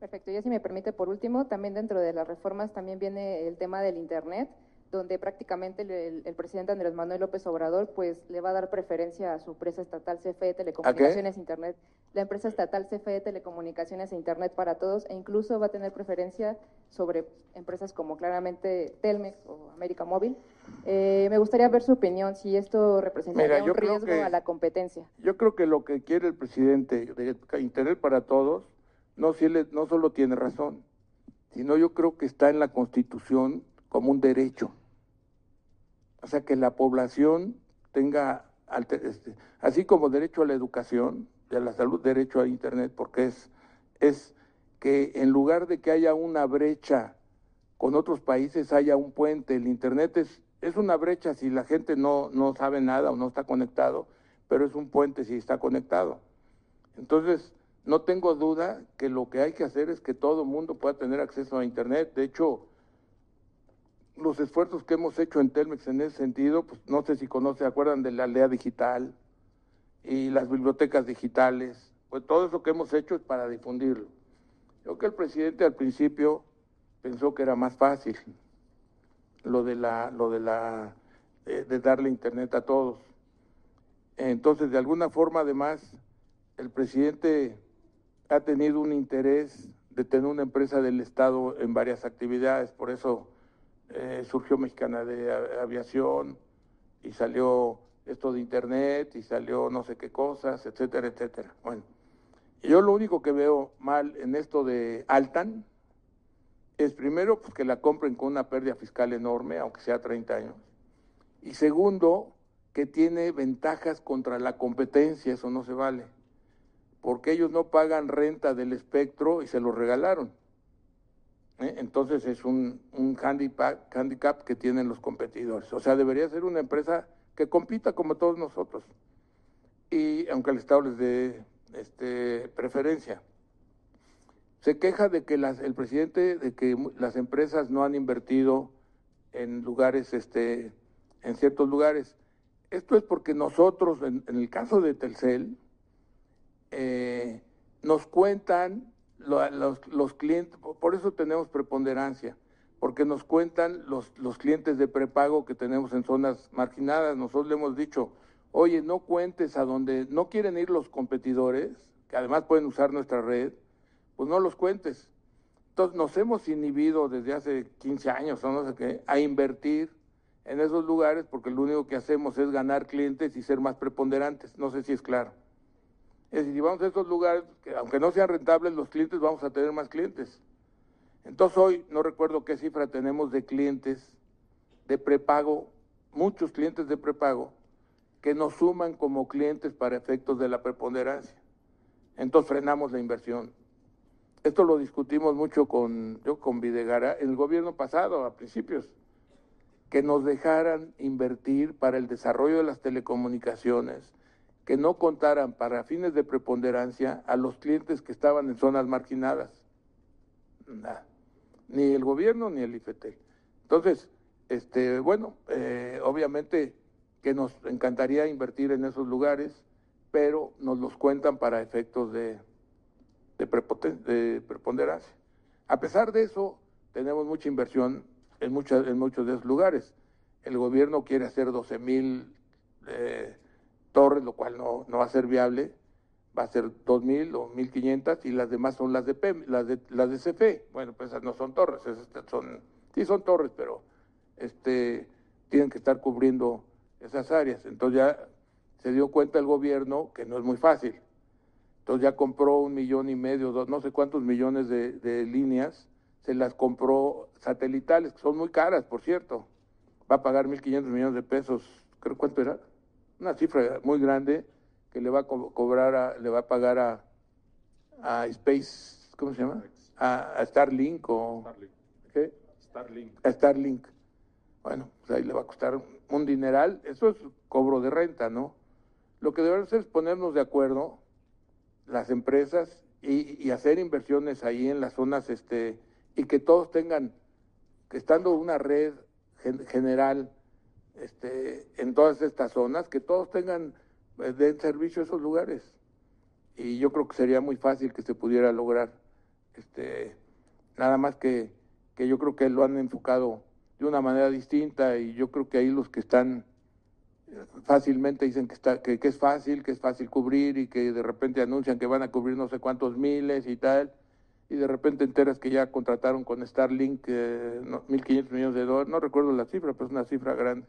Perfecto, ya si me permite, por último, también dentro de las reformas también viene el tema del Internet, donde prácticamente el, el, presidente Andrés Manuel López Obrador pues le va a dar preferencia a su empresa estatal CFE Telecomunicaciones Internet, la empresa estatal CFE Telecomunicaciones e Internet para todos, e incluso va a tener preferencia sobre empresas como claramente Telmex o América Móvil. Eh, me gustaría ver su opinión, si esto representaría Mira, un riesgo que, a la competencia. Yo creo que lo que quiere el presidente de Internet para todos no, si él, no solo tiene razón, sino yo creo que está en la Constitución como un derecho. O sea, que la población tenga, este, así como derecho a la educación, y a la salud, derecho a Internet, porque es, es que en lugar de que haya una brecha con otros países, haya un puente. El Internet es, es una brecha si la gente no, no sabe nada o no está conectado, pero es un puente si está conectado. Entonces, no tengo duda que lo que hay que hacer es que todo el mundo pueda tener acceso a Internet. De hecho, los esfuerzos que hemos hecho en Telmex en ese sentido, pues no sé si conoce, acuerdan de la aldea digital y las bibliotecas digitales, pues todo eso que hemos hecho es para difundirlo. Creo que el presidente al principio pensó que era más fácil lo de la, lo de la, eh, de darle internet a todos. Entonces, de alguna forma, además, el presidente ha tenido un interés de tener una empresa del Estado en varias actividades, por eso eh, surgió Mexicana de Aviación y salió esto de Internet y salió no sé qué cosas, etcétera, etcétera. Bueno, yo lo único que veo mal en esto de Altan es primero pues, que la compren con una pérdida fiscal enorme, aunque sea 30 años, y segundo, que tiene ventajas contra la competencia, eso no se vale porque ellos no pagan renta del espectro y se lo regalaron. ¿eh? Entonces es un, handicap que tienen los competidores. O sea, debería ser una empresa que compita como todos nosotros. Y aunque el Estado les dé este, preferencia. Se queja de que las, el presidente, de que las empresas no han invertido en lugares, este, en ciertos lugares. Esto es porque nosotros, en el caso de Telcel, eh, nos cuentan los, los, clientes, por eso tenemos preponderancia, porque nos cuentan los, los clientes de prepago que tenemos en zonas marginadas. Nosotros le hemos dicho, oye, no cuentes a donde no quieren ir los competidores, que además pueden usar nuestra red, pues no los cuentes. Entonces nos hemos inhibido desde hace 15 años o no sé qué, a invertir en esos lugares porque lo único que hacemos es ganar clientes y ser más preponderantes. No sé si es claro. Es decir, si vamos a esos lugares, que aunque no sean rentables los clientes, vamos a tener más clientes. Entonces hoy no recuerdo qué cifra tenemos de clientes de prepago, muchos clientes de prepago, que nos suman como clientes para efectos de la preponderancia. Entonces frenamos la inversión. Esto lo discutimos mucho con, yo con Videgara en el gobierno pasado, a principios, que nos dejaran invertir para el desarrollo de las telecomunicaciones, que no contaran para fines de preponderancia a los clientes que estaban en zonas marginadas. Nada. Ni el gobierno ni el IFETEL. Entonces, este, bueno, eh, obviamente que nos encantaría invertir en esos lugares, pero nos los cuentan para efectos de, de, preponderancia. A pesar de eso, tenemos mucha inversión en, muchas, en muchos de esos lugares. El gobierno quiere hacer 12 mil eh, torres, lo cual no, no va a ser viable, va a ser 2.000 o 1.500 y las demás son las de PEM, las de, las de CFE. Bueno, pues esas no son torres, esas son, sí son torres, pero este, tienen que estar cubriendo esas áreas. Entonces ya se dio cuenta el gobierno que no es muy fácil. Entonces ya compró un millón y medio, dos, no sé cuántos millones de, de líneas, se las compró satelitales, que son muy caras, por cierto. va a pagar 1.500 millones de pesos, creo cuánto era, una cifra muy grande que le va a cobrar, a, le va a pagar a, a Space, ¿cómo se llama? A, Starlink o... Starlink. ¿Qué? Starlink. A Starlink. Bueno, pues ahí le va a costar un dineral, eso es cobro de renta, ¿no? Lo que debemos hacer es ponernos de acuerdo las empresas y, y, hacer inversiones ahí en las zonas, este, y que todos tengan, estando una red general este, en todas estas zonas, que todos tengan, eh, den servicio a esos lugares. Y yo creo que sería muy fácil que se pudiera lograr. Este, nada más que, que yo creo que lo han enfocado de una manera distinta y yo creo que ahí los que están fácilmente dicen que, está, que, es fácil, que es fácil cubrir y que de repente anuncian que van a cubrir no sé cuántos miles y tal, y de repente enteras que ya contrataron con Starlink eh, 1.500 millones de dólares, no recuerdo la cifra, pero es una cifra grande.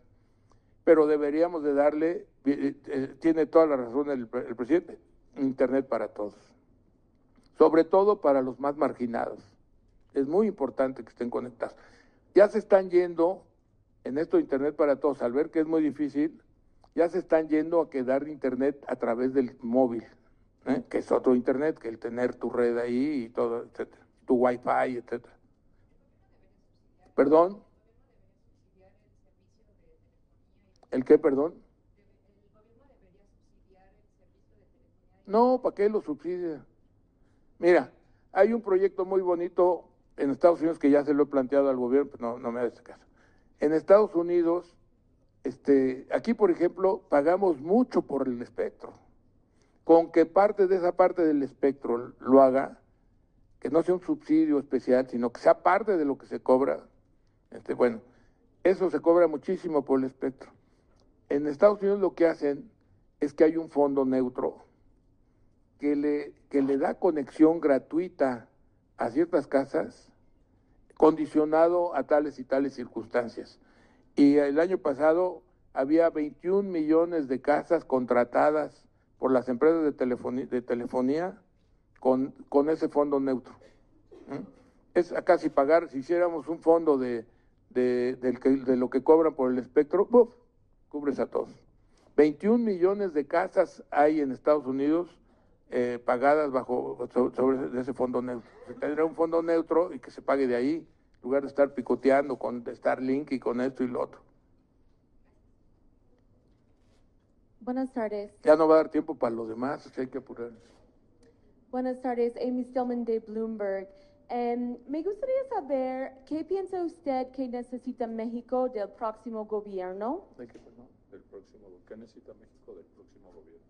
Pero deberíamos de darle, eh, eh, tiene toda la razón el, el presidente, Internet para todos, sobre todo para los más marginados. Es muy importante que estén conectados ya se están yendo, en esto Internet para todos, al ver que es muy difícil, ya se están yendo a quedar Internet a través del móvil, ¿eh? que es otro Internet, que el tener tu red ahí y todo, etcétera, tu Wi-Fi, etcétera. ¿Perdón? ¿El qué, perdón? No, ¿para qué lo subsidia? Mira, hay un proyecto muy bonito en Estados Unidos, que ya se lo he planteado al gobierno, pues no, no me hace caso. En Estados Unidos, este, aquí por ejemplo, pagamos mucho por el espectro. Con que parte de esa parte del espectro lo haga, que no sea un subsidio especial, sino que sea parte de lo que se cobra, este, bueno, eso se cobra muchísimo por el espectro. En Estados Unidos lo que hacen es que hay un fondo neutro que le, que le da conexión gratuita a ciertas casas condicionado a tales y tales circunstancias. Y el año pasado había 21 millones de casas contratadas por las empresas de telefonía, de telefonía con, ese fondo neutro. Es a casi pagar, si hiciéramos un fondo de, de, de lo que cobran por el espectro, cubres a todos. 21 millones de casas hay en Estados Unidos eh, pagadas bajo sobre, ese fondo neutro. Se tendrá un fondo neutro y que se pague de ahí, en lugar de estar picoteando con Starlink y con esto y lo otro. Buenas tardes. Ya no va a dar tiempo para los demás, hay que apurar. Buenas tardes, Amy Stillman de Bloomberg. Um, me gustaría saber qué piensa usted que necesita México del próximo gobierno. ¿De qué, perdón? Del próximo, ¿Qué necesita México del próximo gobierno?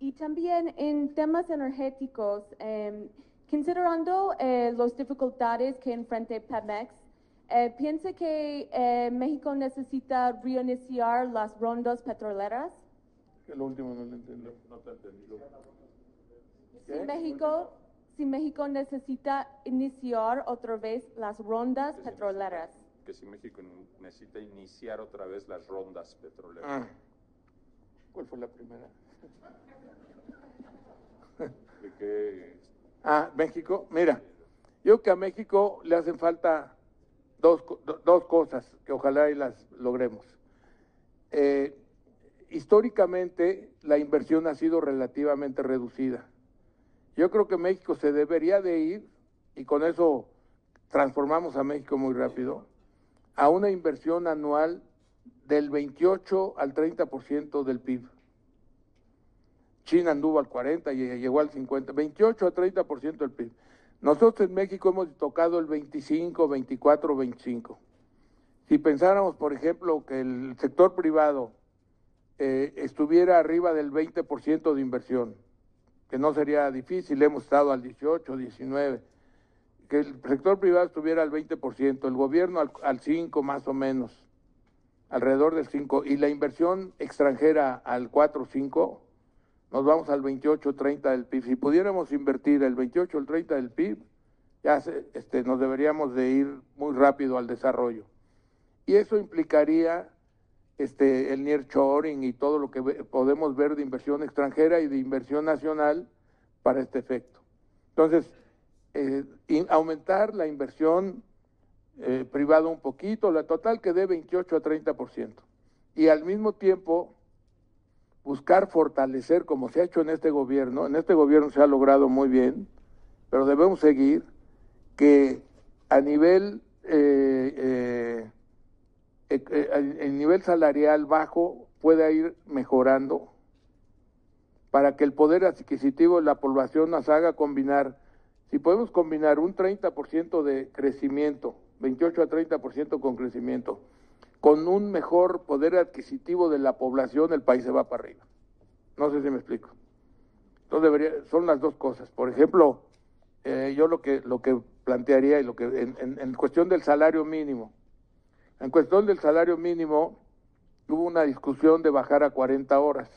Y también en temas energéticos, eh, considerando eh, las dificultades que enfrenta Pemex, eh, ¿piensa que eh, México necesita reiniciar las rondas petroleras? El último no lo entiendo. No te entendí. Si México, si México necesita iniciar otra vez las rondas Que si petroleras. Que si México necesita iniciar otra vez las rondas petroleras. Ah. ¿Cuál fue la primera? ¿De qué? Ah, México. Mira, yo creo que a México le hacen falta dos, dos cosas que ojalá y las logremos. Eh, históricamente la inversión ha sido relativamente reducida. Yo creo que México se debería de ir, y con eso transformamos a México muy rápido, a una inversión anual del 28 al 30% del PIB. China anduvo al 40 y llegó al 50, 28 a 30% del PIB. Nosotros en México hemos tocado el 25, 24, 25. Si pensáramos, por ejemplo, que el sector privado eh, estuviera arriba del 20% de inversión, que no sería difícil, hemos estado al 18, 19, que el sector privado estuviera al 20%, el gobierno al, al 5 más o menos, alrededor del 5, y la inversión extranjera al 4 o 5, nos vamos al 28-30 del PIB. Si pudiéramos invertir el 28 el 30 del PIB, ya este, nos deberíamos de ir muy rápido al desarrollo. Y eso implicaría este, el nearshoring y todo lo que podemos ver de inversión extranjera y de inversión nacional para este efecto. Entonces, eh, aumentar la inversión eh, privado un poquito, la total que dé 28 a 30%. Y al mismo tiempo buscar fortalecer, como se ha hecho en este gobierno, en este gobierno se ha logrado muy bien, pero debemos seguir, que a nivel, eh, el nivel salarial bajo pueda ir mejorando para que el poder adquisitivo de la población nos haga combinar, si podemos combinar un 30% de crecimiento, 28 a 30% con crecimiento, con un mejor poder adquisitivo de la población, el país se va para arriba. No sé si me explico. Entonces debería, son las dos cosas. Por ejemplo, eh, yo lo que lo que plantearía y lo que en, en cuestión del salario mínimo, en cuestión del salario mínimo hubo una discusión de bajar a 40 horas.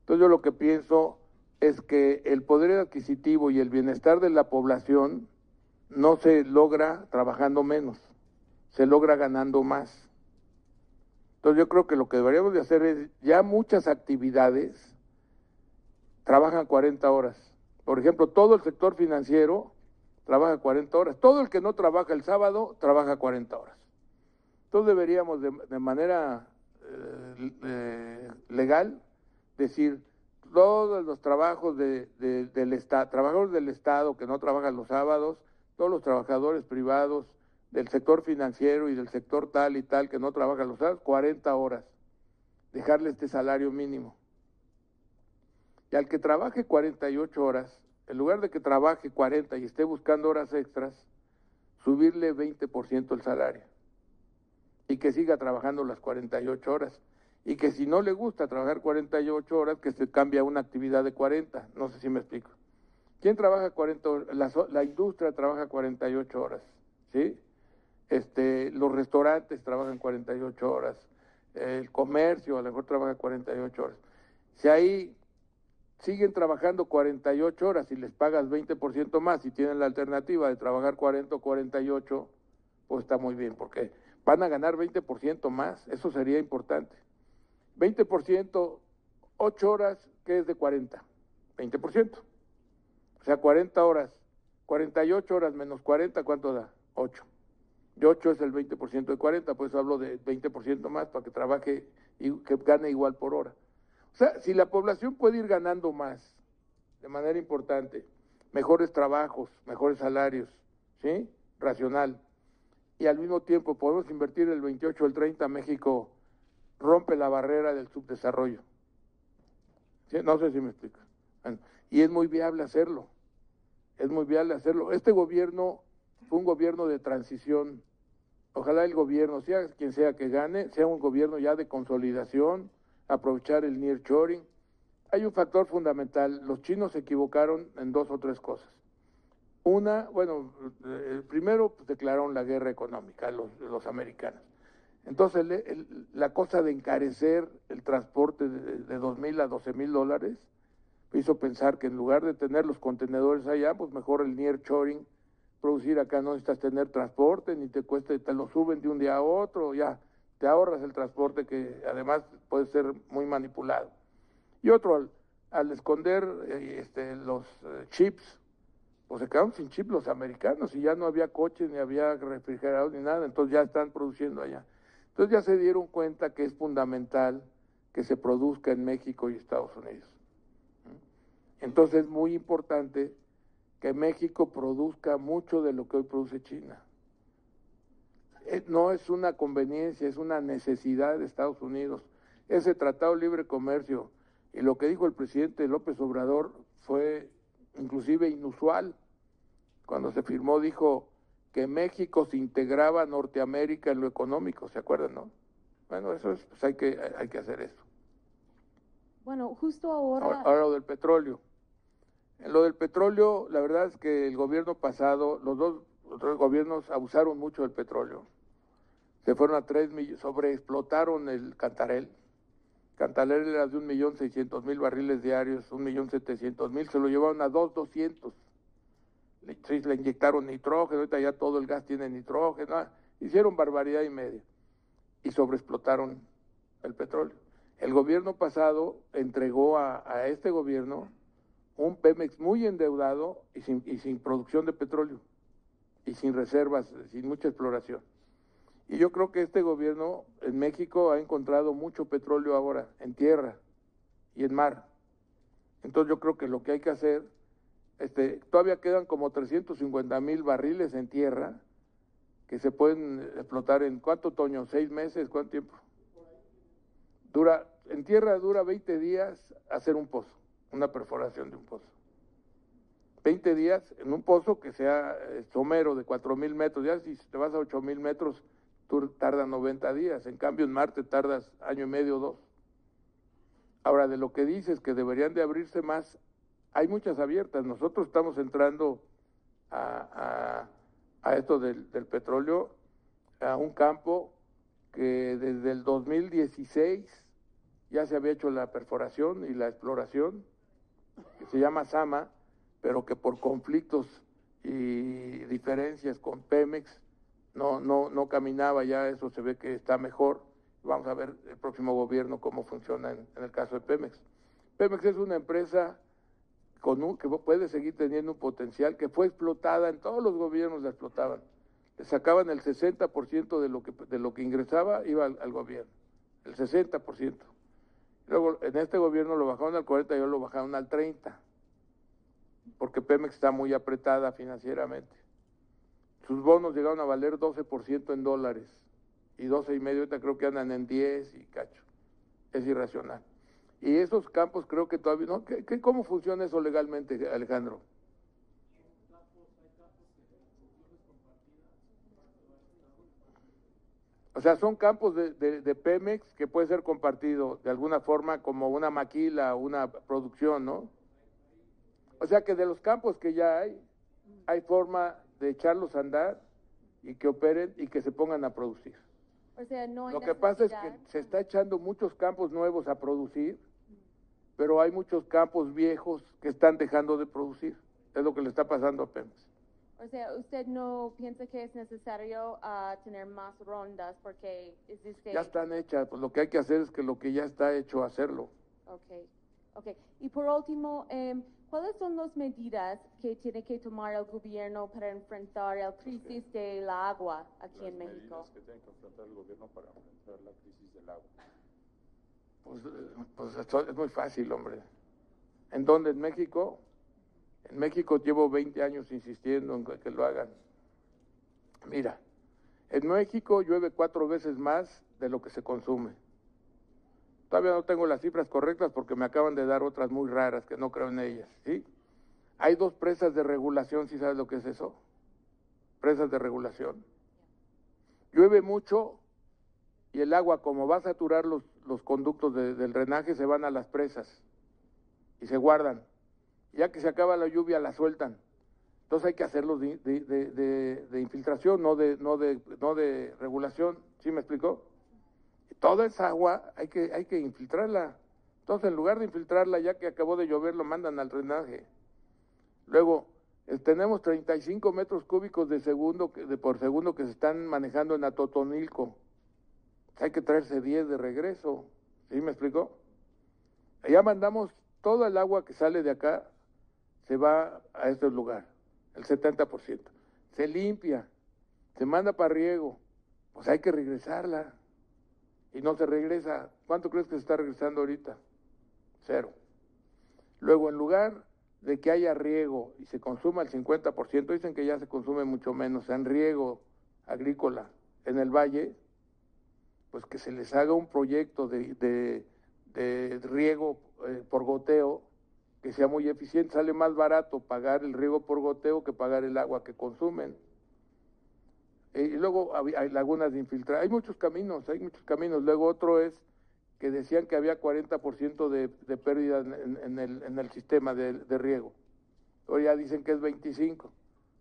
Entonces yo lo que pienso es que el poder adquisitivo y el bienestar de la población no se logra trabajando menos, se logra ganando más. Entonces yo creo que lo que deberíamos de hacer es, ya muchas actividades trabajan 40 horas. Por ejemplo, todo el sector financiero trabaja 40 horas. Todo el que no trabaja el sábado trabaja 40 horas. Entonces deberíamos de, manera eh, eh, legal decir todos los trabajos de, del Estado, trabajadores del Estado que no trabajan los sábados, todos los trabajadores privados del sector financiero y del sector tal y tal que no trabajan los sábados, 40 horas, dejarle este salario mínimo. Y al que trabaje 48 horas, en lugar de que trabaje 40 y esté buscando horas extras, subirle 20% el salario y que siga trabajando las 48 horas y que si no le gusta trabajar 48 horas, que se cambie a una actividad de 40. No sé si me explico. ¿Quién trabaja 40 horas? La, la, industria trabaja 48 horas, ¿sí? Este, los restaurantes trabajan 48 horas, el comercio a lo mejor trabaja 48 horas. Si ahí siguen trabajando 48 horas y les pagas 20% más y tienen la alternativa de trabajar 40 o 48, pues está muy bien, porque van a ganar 20% más, eso sería importante. 20%, 8 horas, que es de 40, 20%. O sea, 40 horas, 48 horas menos 40, ¿cuánto da? 8. De 8 es el 20% de 40, pues hablo de 20% más para que trabaje y que gane igual por hora. O sea, si la población puede ir ganando más, de manera importante, mejores trabajos, mejores salarios, ¿sí? Racional. Y al mismo tiempo podemos invertir el 28 o el 30 México rompe la barrera del subdesarrollo. No sé si me explico. y es muy viable hacerlo. Es muy viable hacerlo. Este gobierno un gobierno de transición. Ojalá el gobierno, sea quien sea que gane, sea un gobierno ya de consolidación, aprovechar el nearshoring. Hay un factor fundamental. Los chinos se equivocaron en dos o tres cosas. Una, bueno, eh, primero pues, declararon la guerra económica los, los americanos. Entonces, la cosa de encarecer el transporte de, dos mil a doce mil dólares hizo pensar que en lugar de tener los contenedores allá, pues mejor el near shoring, producir acá no necesitas tener transporte, ni te cueste, te lo suben de un día a otro, ya te ahorras el transporte que además puede ser muy manipulado. Y otro, al, esconder eh, este, los eh, chips, pues se quedaron sin chips los americanos y ya no había coches, ni había refrigeradores, ni nada, entonces ya están produciendo allá. Entonces ya se dieron cuenta que es fundamental que se produzca en México y Estados Unidos. Entonces es muy importante que México produzca mucho de lo que hoy produce China. Eh, no es una conveniencia, es una necesidad de Estados Unidos. Ese tratado de libre comercio y lo que dijo el presidente López Obrador fue inclusive inusual. Cuando se firmó dijo, que México se integraba a Norteamérica en lo económico, ¿se acuerdan, no? Bueno, eso es, pues hay que, hay que hacer eso. Bueno, justo ahora... ahora... lo del petróleo. En lo del petróleo, la verdad es que el gobierno pasado, los dos, gobiernos abusaron mucho del petróleo. Se fueron a tres millones, sobreexplotaron el Cantarel. Cantarel era de un millón seiscientos mil barriles diarios, un millón setecientos mil, se lo llevaron a dos doscientos le, le inyectaron nitrógeno, ahorita ya todo el gas tiene nitrógeno, ah, hicieron barbaridad y media y sobreexplotaron el petróleo. El gobierno pasado entregó a, este gobierno un Pemex muy endeudado y sin, y sin producción de petróleo. Y, sin reservas, sin mucha exploración. Y yo creo que este gobierno en México ha encontrado mucho petróleo ahora en tierra y en mar. Entonces yo creo que lo que hay que hacer, este, todavía quedan como 350 mil barriles en tierra que se pueden explotar en cuánto otoño, seis meses, cuánto tiempo. Dura, en tierra dura 20 días hacer un pozo, una perforación de un pozo. 20 días en un pozo que sea eh, somero de 4 mil metros, ya si te vas a 8 mil metros, tú tarda 90 días, en cambio en Marte tardas año y medio, dos. Ahora, de lo que dices que deberían de abrirse más, hay muchas abiertas. Nosotros estamos entrando a, esto del, del, petróleo, a un campo que desde el 2016 ya se había hecho la perforación y la exploración, que se llama Sama, pero que por conflictos y diferencias con Pemex no, no, no caminaba ya, eso se ve que está mejor Vamos a ver el próximo gobierno cómo funciona en, el caso de Pemex. Pemex es una empresa que puede seguir teniendo un potencial que fue explotada, en todos los gobiernos la explotaban. Le sacaban el 60% de lo que de lo que ingresaba iba al, gobierno, el 60%. Luego en este gobierno lo bajaron al 40 y lo bajaron al 30, porque Pemex está muy apretada financieramente. Sus bonos llegaron a valer 12% en dólares y 12 y medio, ahorita creo que andan en 10 y cacho. Es irracional. Y esos campos creo que todavía no. ¿Qué, cómo funciona eso legalmente, Alejandro? O sea, son campos de, de, Pemex que puede ser compartido de alguna forma como una maquila, una producción, ¿no? O sea que de los campos que ya hay, hay forma de echarlos a andar y que operen y que se pongan a producir. Lo que pasa es que se está echando muchos campos nuevos a producir, pero hay muchos campos viejos que están dejando de producir. Es lo que le está pasando a Pemex. O sea, ¿usted no piensa que es necesario uh, tener más rondas porque existe... Ya están hechas, pues lo que hay que hacer es que lo que ya está hecho, hacerlo. Ok, ok. Y por último, eh, ¿Cuáles son las medidas que tiene que tomar el gobierno para enfrentar la crisis del agua aquí en México? Medidas que tiene que enfrentar el gobierno para enfrentar la crisis del agua. Pues, eh, pues esto es muy fácil, hombre. ¿En dónde? ¿En México? En México llevo 20 años insistiendo en que lo hagan. Mira, en México llueve cuatro veces más de lo que se consume. Todavía no tengo las cifras correctas porque me acaban de dar otras muy raras que no creo en ellas, ¿sí? Hay dos presas de regulación, ¿sí sabes lo que es eso? Presas de regulación. Llueve mucho y el agua, como va a saturar los conductos del drenaje, se van a las presas y se guardan. Ya que se acaba la lluvia, la sueltan. Entonces hay que hacerlos de, infiltración, no de, no, de, no de regulación. ¿Sí me explicó? toda esa agua hay que, hay que infiltrarla. Entonces, en lugar de infiltrarla, ya que acabó de llover, lo mandan al drenaje. Luego, eh, tenemos 35 metros cúbicos de segundo de por segundo que se están manejando en Atotonilco. Hay que traerse 10 de regreso. ¿Sí me explicó? Allá mandamos todo el agua que sale de acá, se va a este lugar, el 70%. Se limpia, se manda para riego. Pues hay que regresarla y no se regresa. ¿Cuánto crees que se está regresando ahorita? Cero. Luego, en lugar de que haya riego y se consuma el 50%, dicen que ya se consume mucho menos en riego agrícola en el valle, pues que se les haga un proyecto de, riego eh, por goteo que sea muy eficiente. Sale más barato pagar el riego por goteo que pagar el agua que consumen. Eh, y luego hay lagunas de infiltración. Hay muchos caminos, hay muchos caminos. Luego otro es que decían que había 40% de, de pérdida en, el, en el sistema de, riego. Hoy ya dicen que es 25.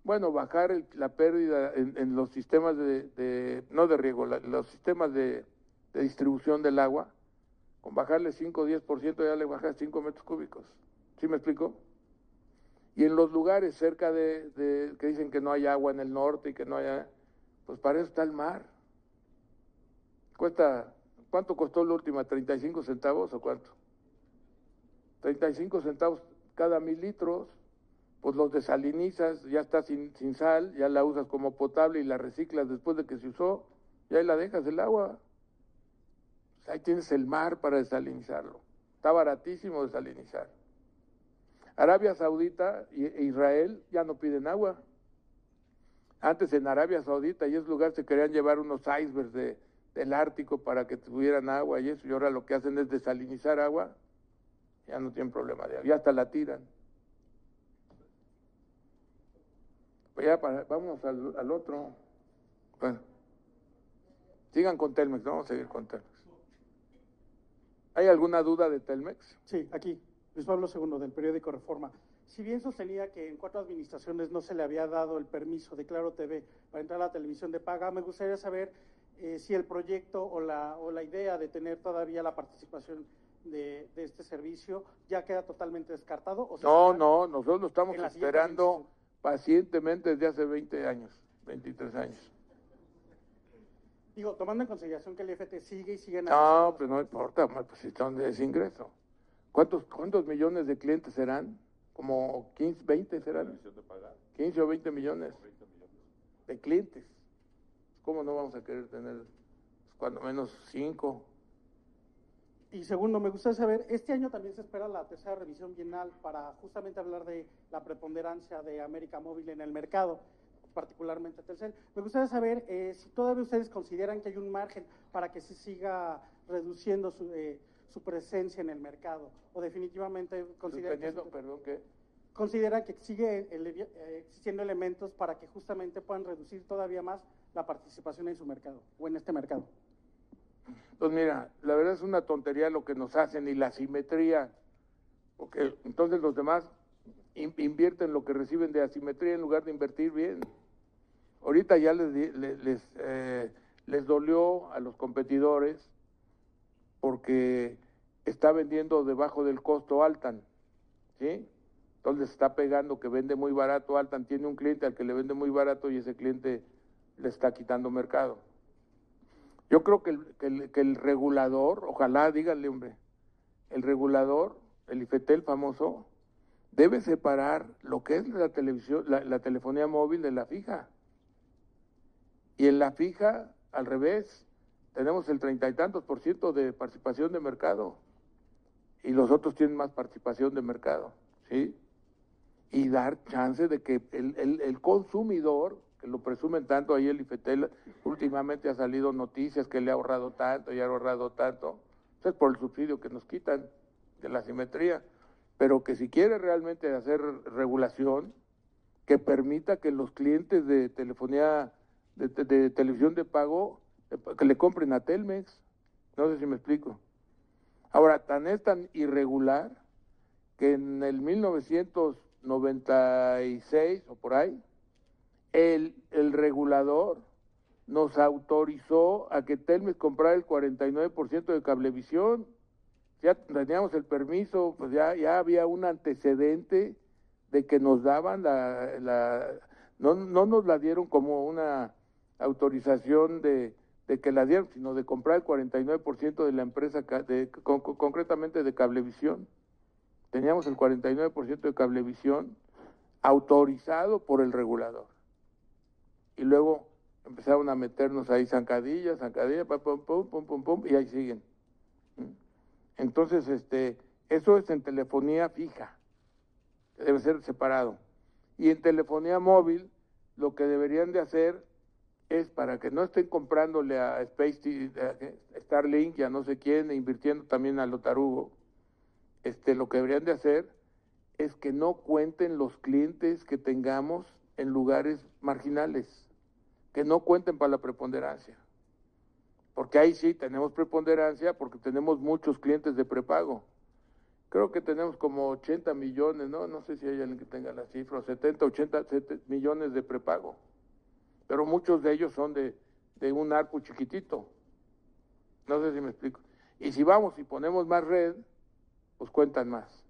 Bueno, bajar la pérdida en, los sistemas de, no de riego, los sistemas de, distribución del agua, con bajarle 5 o 10% ya le bajas 5 metros cúbicos. ¿Sí me explico? Y en los lugares cerca de, que dicen que no hay agua en el norte y que no haya pues para eso está el mar. Cuesta, ¿cuánto costó la última? ¿35 centavos o cuánto? 35 centavos cada mil litros. pues los desalinizas, ya está sin, sin sal, ya la usas como potable y la reciclas después de que se usó, y ahí la dejas el agua. Ahí tienes el mar para desalinizarlo. Está baratísimo desalinizar. Arabia Saudita e Israel ya no piden agua. Antes en Arabia Saudita y ese lugar se querían llevar unos icebergs de, del Ártico para que tuvieran agua y eso, y ahora lo que hacen es desalinizar agua, ya no tienen problema de agua, ya hasta la tiran. Pues ya para, vamos al, al otro. Bueno, sigan con Telmex, vamos a seguir con Telmex. ¿Hay alguna duda de Telmex? Sí, aquí, Luis Pablo II, del periódico Reforma. Si bien sostenía que en cuatro administraciones no se le había dado el permiso de Claro TV para entrar a la televisión de paga, me gustaría saber eh, si el proyecto o la, o la idea de tener todavía la participación de, de este servicio ya queda totalmente descartado. ¿o No, no, nosotros lo estamos en esperando pacientemente desde hace 20 años, 23 años. Digo, tomando en consideración que el IFT sigue y sigue No, analizando- pues no importa, pues si son de ese ingreso. ¿Cuántos, ¿Cuántos millones de clientes serán? Como 15, 20 serán. Televisión de pagar, 15 o 20 millones 20 millones. de clientes. ¿Cómo no vamos a querer tener pues, cuando menos 5? Y segundo, me gustaría saber, este año también se espera la tercera revisión bienal para justamente hablar de la preponderancia de América Móvil en el mercado, particularmente Telcel. Me gustaría saber eh, si todavía ustedes consideran que hay un margen para que se siga reduciendo su, eh, su presencia en el mercado, o definitivamente consideran que, perdón, ¿qué? considera que sigue ele- eh, existiendo elementos para que justamente puedan reducir todavía más la participación en su mercado, o en este mercado. Pues mira, la verdad es una tontería lo que nos hacen y la simetría, porque entonces los demás in- invierten lo que reciben de asimetría en lugar de invertir bien. Ahorita ya les, di- le- les, eh, les dolió a los competidores porque está vendiendo debajo del costo Altan, ¿sí? Entonces está pegando que vende muy barato Altan, tiene un cliente al que le vende muy barato y ese cliente le está quitando mercado. Yo creo que el, que el, el regulador, ojalá díganle, hombre, el regulador, el IFETEL famoso, debe separar lo que es la televisión, la telefonía móvil de la fija. Y en la fija, al revés, tenemos el treinta y tantos por ciento de participación de mercado. Y los otros tienen más participación de mercado, ¿sí? Y dar chance de que el, el, el consumidor, que lo presumen tanto ahí el IFETEL, últimamente ha salido noticias que le ha ahorrado tanto y ha ahorrado tanto, eso es por el subsidio que nos quitan de la simetría, pero que si quiere realmente hacer regulación, que permita que los clientes de telefonía, de, de- de televisión de pago, eh, que le compren a Telmex, no sé si me explico. Ahora, tan es tan irregular que en el 1996 o por ahí, el, el regulador nos autorizó a que Telmex comprara el 49% de cablevisión. Ya teníamos el permiso, pues ya, ya había un antecedente de que nos daban la, la no, no nos la dieron como una autorización de, de que la dieron, sino de comprar el 49% de la empresa, concretamente de Cablevisión. Teníamos el 49% de Cablevisión autorizado por el regulador. Y luego empezaron a meternos ahí zancadillas, zancadillas, pum, pum, pum, pum, pum, y ahí siguen. Entonces, este, eso es en telefonía fija, debe ser separado. Y en telefonía móvil, lo que deberían de hacer es para que no estén comprándole a Space a Starlink y a no sé quién, e invirtiendo también a Lotarugo, este, lo que deberían de hacer es que no cuenten los clientes que tengamos en lugares marginales, que no cuenten para la preponderancia. Porque ahí sí tenemos preponderancia porque tenemos muchos clientes de prepago. Creo que tenemos como 80 millones, ¿no? No sé si hay alguien que tenga la cifra, 70, 80 sete- millones de prepago. Pero muchos de ellos son de, de un arco chiquitito. No sé si me explico. Y si vamos y ponemos más red, pues cuentan más.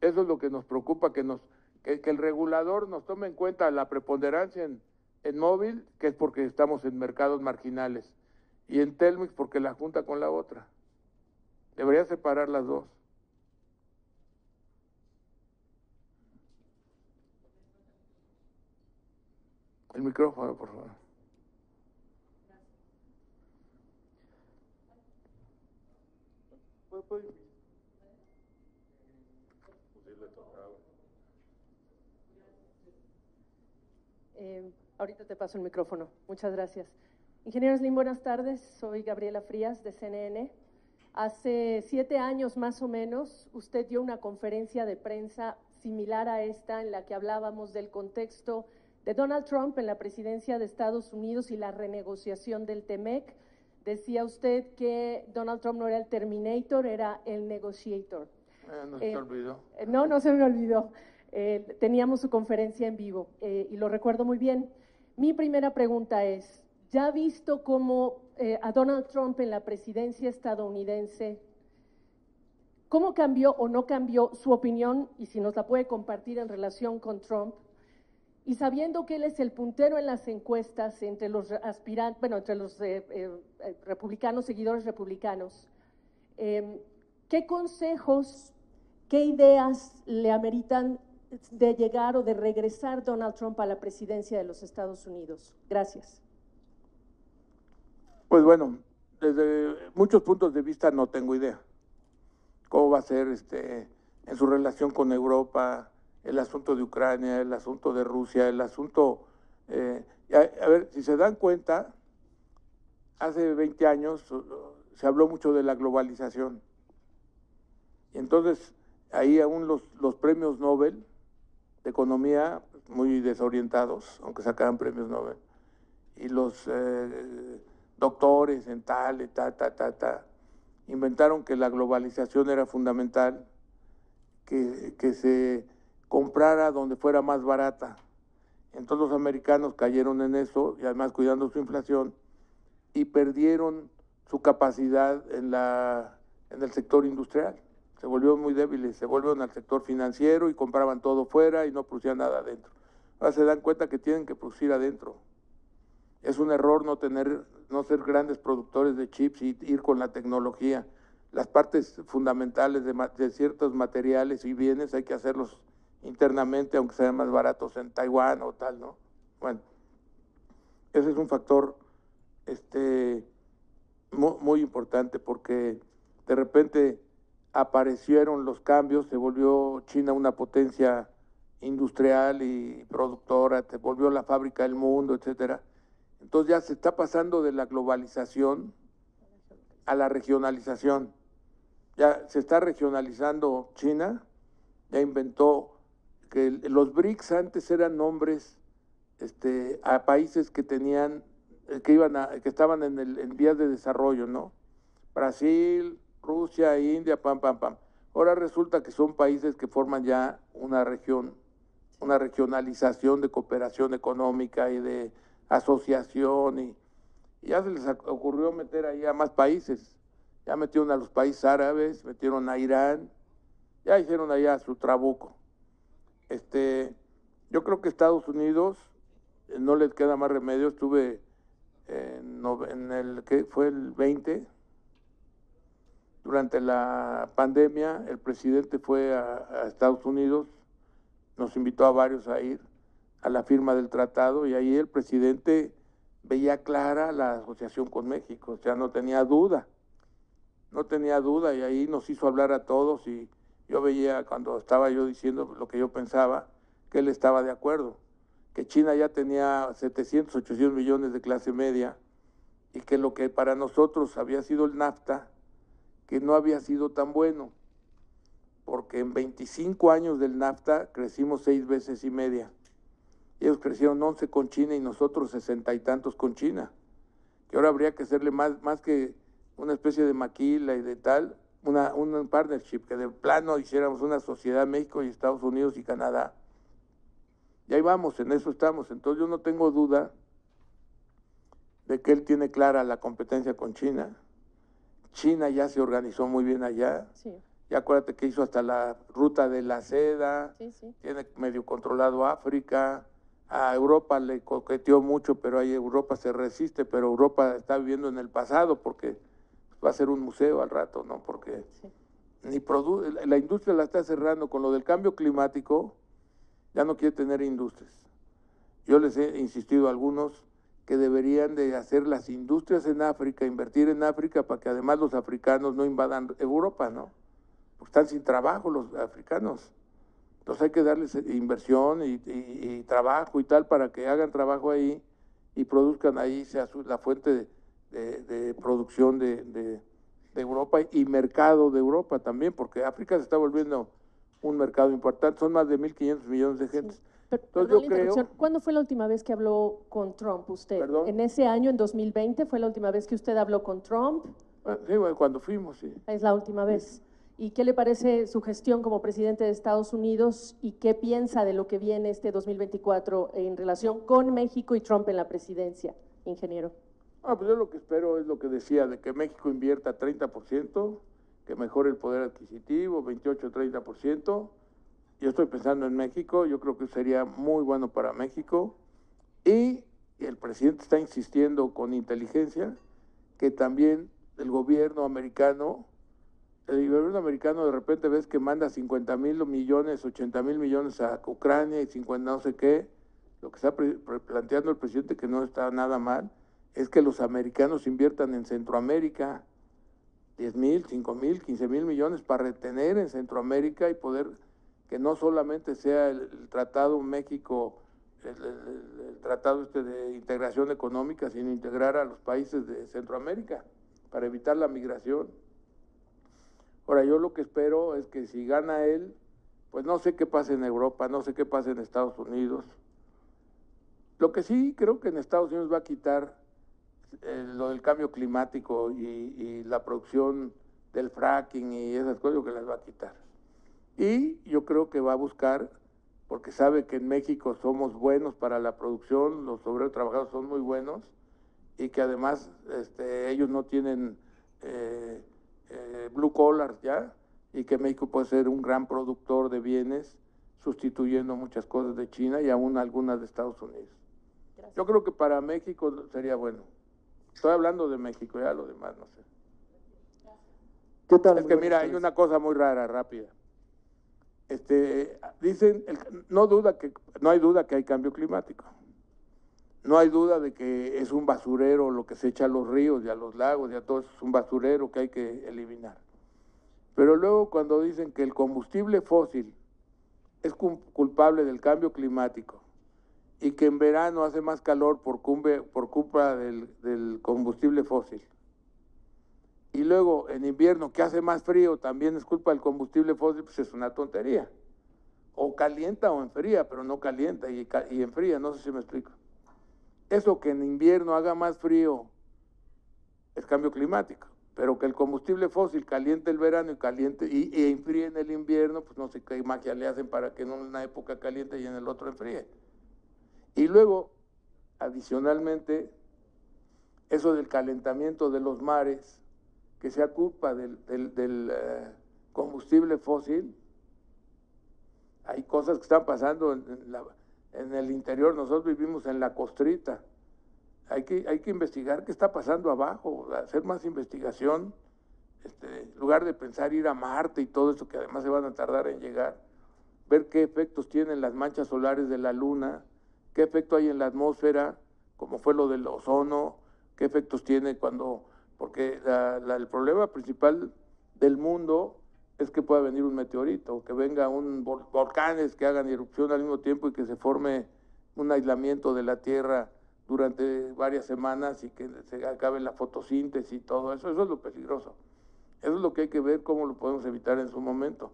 Eso es lo que nos preocupa, que, nos, que, que el regulador nos tome en cuenta la preponderancia en, en móvil, que es porque estamos en mercados marginales, y en Telmex porque la junta con la otra. Debería separar las dos. El micrófono, por favor. Eh, ahorita te paso el micrófono. Muchas gracias. Ingeniero Slim, buenas tardes. Soy Gabriela Frías de CNN. Hace siete años más o menos, usted dio una conferencia de prensa similar a esta en la que hablábamos del contexto de Donald Trump en la presidencia de Estados Unidos y la renegociación del TEMEC. Decía usted que Donald Trump no era el Terminator, era el negotiator. Eh, no se Eh, olvidó. Eh, No, no se me olvidó. Eh, teníamos su conferencia en vivo y lo recuerdo muy bien. Mi primera pregunta es, ¿ya ha visto cómo a Donald Trump en la presidencia estadounidense, cómo cambió o no cambió su opinión y si nos la puede compartir en relación con Trump? Y sabiendo que él es el puntero en las encuestas entre los aspirantes, bueno, entre los eh, eh, republicanos, seguidores republicanos, eh, ¿qué consejos, qué ideas le ameritan de llegar o de regresar Donald Trump a la presidencia de los Estados Unidos? Gracias. Pues bueno, desde muchos puntos de vista no tengo idea. ¿Cómo va a ser este, en su relación con Europa, el asunto de Ucrania, el asunto de Rusia, el asunto... eh, a, ver, si se dan cuenta, hace 20 años se habló mucho de la globalización. Y entonces ahí aún los, los premios Nobel de economía, muy desorientados, aunque sacaban premios Nobel, y los eh, doctores en tal, y ta, ta, ta, ta, inventaron que la globalización era fundamental, que, que se comprara donde fuera más barata. Entonces los americanos cayeron en eso, y además cuidando su inflación, y perdieron su capacidad en, la, en el sector industrial. Se volvió muy débiles, se volvieron al sector financiero y compraban todo fuera y no producían nada adentro. Ahora se dan cuenta que tienen que producir adentro. Es un error no tener, no ser grandes productores de chips y ir con la tecnología. Las partes fundamentales de, de ciertos materiales y bienes hay que hacerlos internamente, aunque sean más baratos en Taiwán o tal, ¿no? Bueno, ese es un factor este, mu- muy, importante porque de repente aparecieron los cambios, se volvió China una potencia industrial y productora, se volvió la fábrica del mundo, etcétera. Entonces ya se está pasando de la globalización a la regionalización. Ya se está regionalizando China, ya inventó que los BRICS antes eran nombres este, a países que tenían, eh, que iban a, que estaban en, el, en vías de desarrollo, ¿no? Brasil, Rusia, India, pam, pam, pam. Ahora resulta que son países que forman ya una región, una regionalización de cooperación económica y de asociación y, y ya se les ocurrió meter ahí a más países. Ya metieron a los países árabes, metieron a Irán, ya hicieron allá su trabuco. Este, yo creo que Estados Unidos eh, no les queda más remedio. Estuve en, nove- en el que fue el 20 durante la pandemia. El presidente fue a, a Estados Unidos, nos invitó a varios a ir a la firma del tratado y ahí el presidente veía clara la asociación con México, o sea, no tenía duda, no tenía duda y ahí nos hizo hablar a todos y yo veía cuando estaba yo diciendo lo que yo pensaba, que él estaba de acuerdo, que China ya tenía 700, 800 millones de clase media y que lo que para nosotros había sido el NAFTA, que no había sido tan bueno, porque en 25 años del NAFTA crecimos seis veces y media. Ellos crecieron 11 con China y nosotros sesenta y tantos con China. Que ahora habría que hacerle más, más que una especie de maquila y de tal, una, un partnership, que de plano hiciéramos una sociedad México y Estados Unidos y Canadá. Y ahí vamos, en eso estamos. Entonces yo no tengo duda de que él tiene clara la competencia con China. China ya se organizó muy bien allá. Sí, Ya acuérdate que hizo hasta la ruta de la seda, sí, sí. tiene medio controlado África, a Europa le coqueteó mucho, pero ahí Europa se resiste, pero Europa está viviendo en el pasado porque va a ser un museo al rato, ¿no? Porque Sí. ni produ la industria la está cerrando con lo del cambio climático, ya no quiere tener industrias. yo les he insistido a algunos que deberían de hacer las industrias en África, invertir en África para que además los africanos no invadan Europa, ¿no? Porque están sin trabajo los africanos. Entonces hay que darles inversión y, trabajo y tal para que hagan trabajo ahí y produzcan ahí, sea la fuente de, producción de, Europa y mercado de Europa también, porque África se está volviendo un mercado importante, son más de 1.500 millones de gente. ¿Cuándo fue la última vez que habló con Trump usted? ¿En ese año, en 2020, fue la última vez que usted habló con Trump? Ah, sí, cuando fuimos, sí. Es la última vez. ¿Y qué le parece su gestión como presidente de Estados Unidos y qué piensa de lo que viene este 2024 en relación con México y Trump en la presidencia, ingeniero? Ah, pues yo lo que espero es lo que decía, de que México invierta 30%, que mejore el poder adquisitivo, 28-30%. Yo estoy pensando en México, yo creo que sería muy bueno para México. Y el presidente está insistiendo con inteligencia que también el gobierno americano el gobierno americano de repente ves que manda 50 mil millones, 80 mil millones a Ucrania y 50 no sé qué, lo que está planteando el presidente que no está nada mal, es que los americanos inviertan en Centroamérica 10 mil, 5 mil, 15 mil millones para retener en Centroamérica y poder que no solamente sea el, tratado México, el, tratado este de integración económica, sino integrar a los países de Centroamérica para evitar la migración. Ahora, yo lo que espero es que si gana él, pues no sé qué pasa en Europa, no sé qué pasa en Estados Unidos. Lo que sí creo que en Estados Unidos va a quitar eh, lo del cambio climático y, la producción del fracking y esas cosas que las va a quitar. Y yo creo que va a buscar, porque sabe que en México somos buenos para la producción, los obreros trabajadores son muy buenos y que además este, ellos no tienen eh, eh, blue collar ya, y que México puede ser un gran productor de bienes, sustituyendo muchas cosas de China y aún algunas de Estados Unidos. Yo creo que para México sería bueno. Estoy hablando de México, ya lo demás no sé. ¿Qué tal? Es que mira, hay una cosa muy rara, rápida. Este, dicen, no duda que no hay duda que hay cambio climático. No hay duda de que es un basurero lo que se echa a los ríos y a los lagos y a todo eso, es un basurero que hay que eliminar. Pero luego cuando dicen que el combustible fósil es culpable del cambio climático y que en verano hace más calor por, por culpa del, del combustible fósil, y luego en invierno que hace más frío también es culpa del combustible fósil, pues es una tontería. O calienta o enfría, pero no calienta y, y enfría, no sé si me explico. Eso que en invierno haga más frío es cambio climático, pero que el combustible fósil caliente el verano y caliente y, enfríe en el invierno, pues no sé qué magia le hacen para que en una época caliente y en el otro enfríe. Y luego, adicionalmente, eso del calentamiento de los mares, que sea culpa del, eh, combustible fósil, hay cosas que están pasando en el interior, nosotros vivimos en la costrita. Hay que, hay que investigar qué está pasando abajo, hacer más investigación, este, en lugar de pensar ir a Marte y todo eso que además se van a tardar en llegar, ver qué efectos tienen las manchas solares de la Luna, qué efecto hay en la atmósfera, como fue lo del ozono, qué efectos tiene cuando, porque el problema principal del mundo es que pueda venir un meteorito, que venga un volcanes que hagan erupción al mismo tiempo y que se forme un aislamiento de la Tierra durante varias semanas y que se acabe la fotosíntesis y todo eso. Eso es lo peligroso. Eso es lo que hay que ver cómo lo podemos evitar en su momento.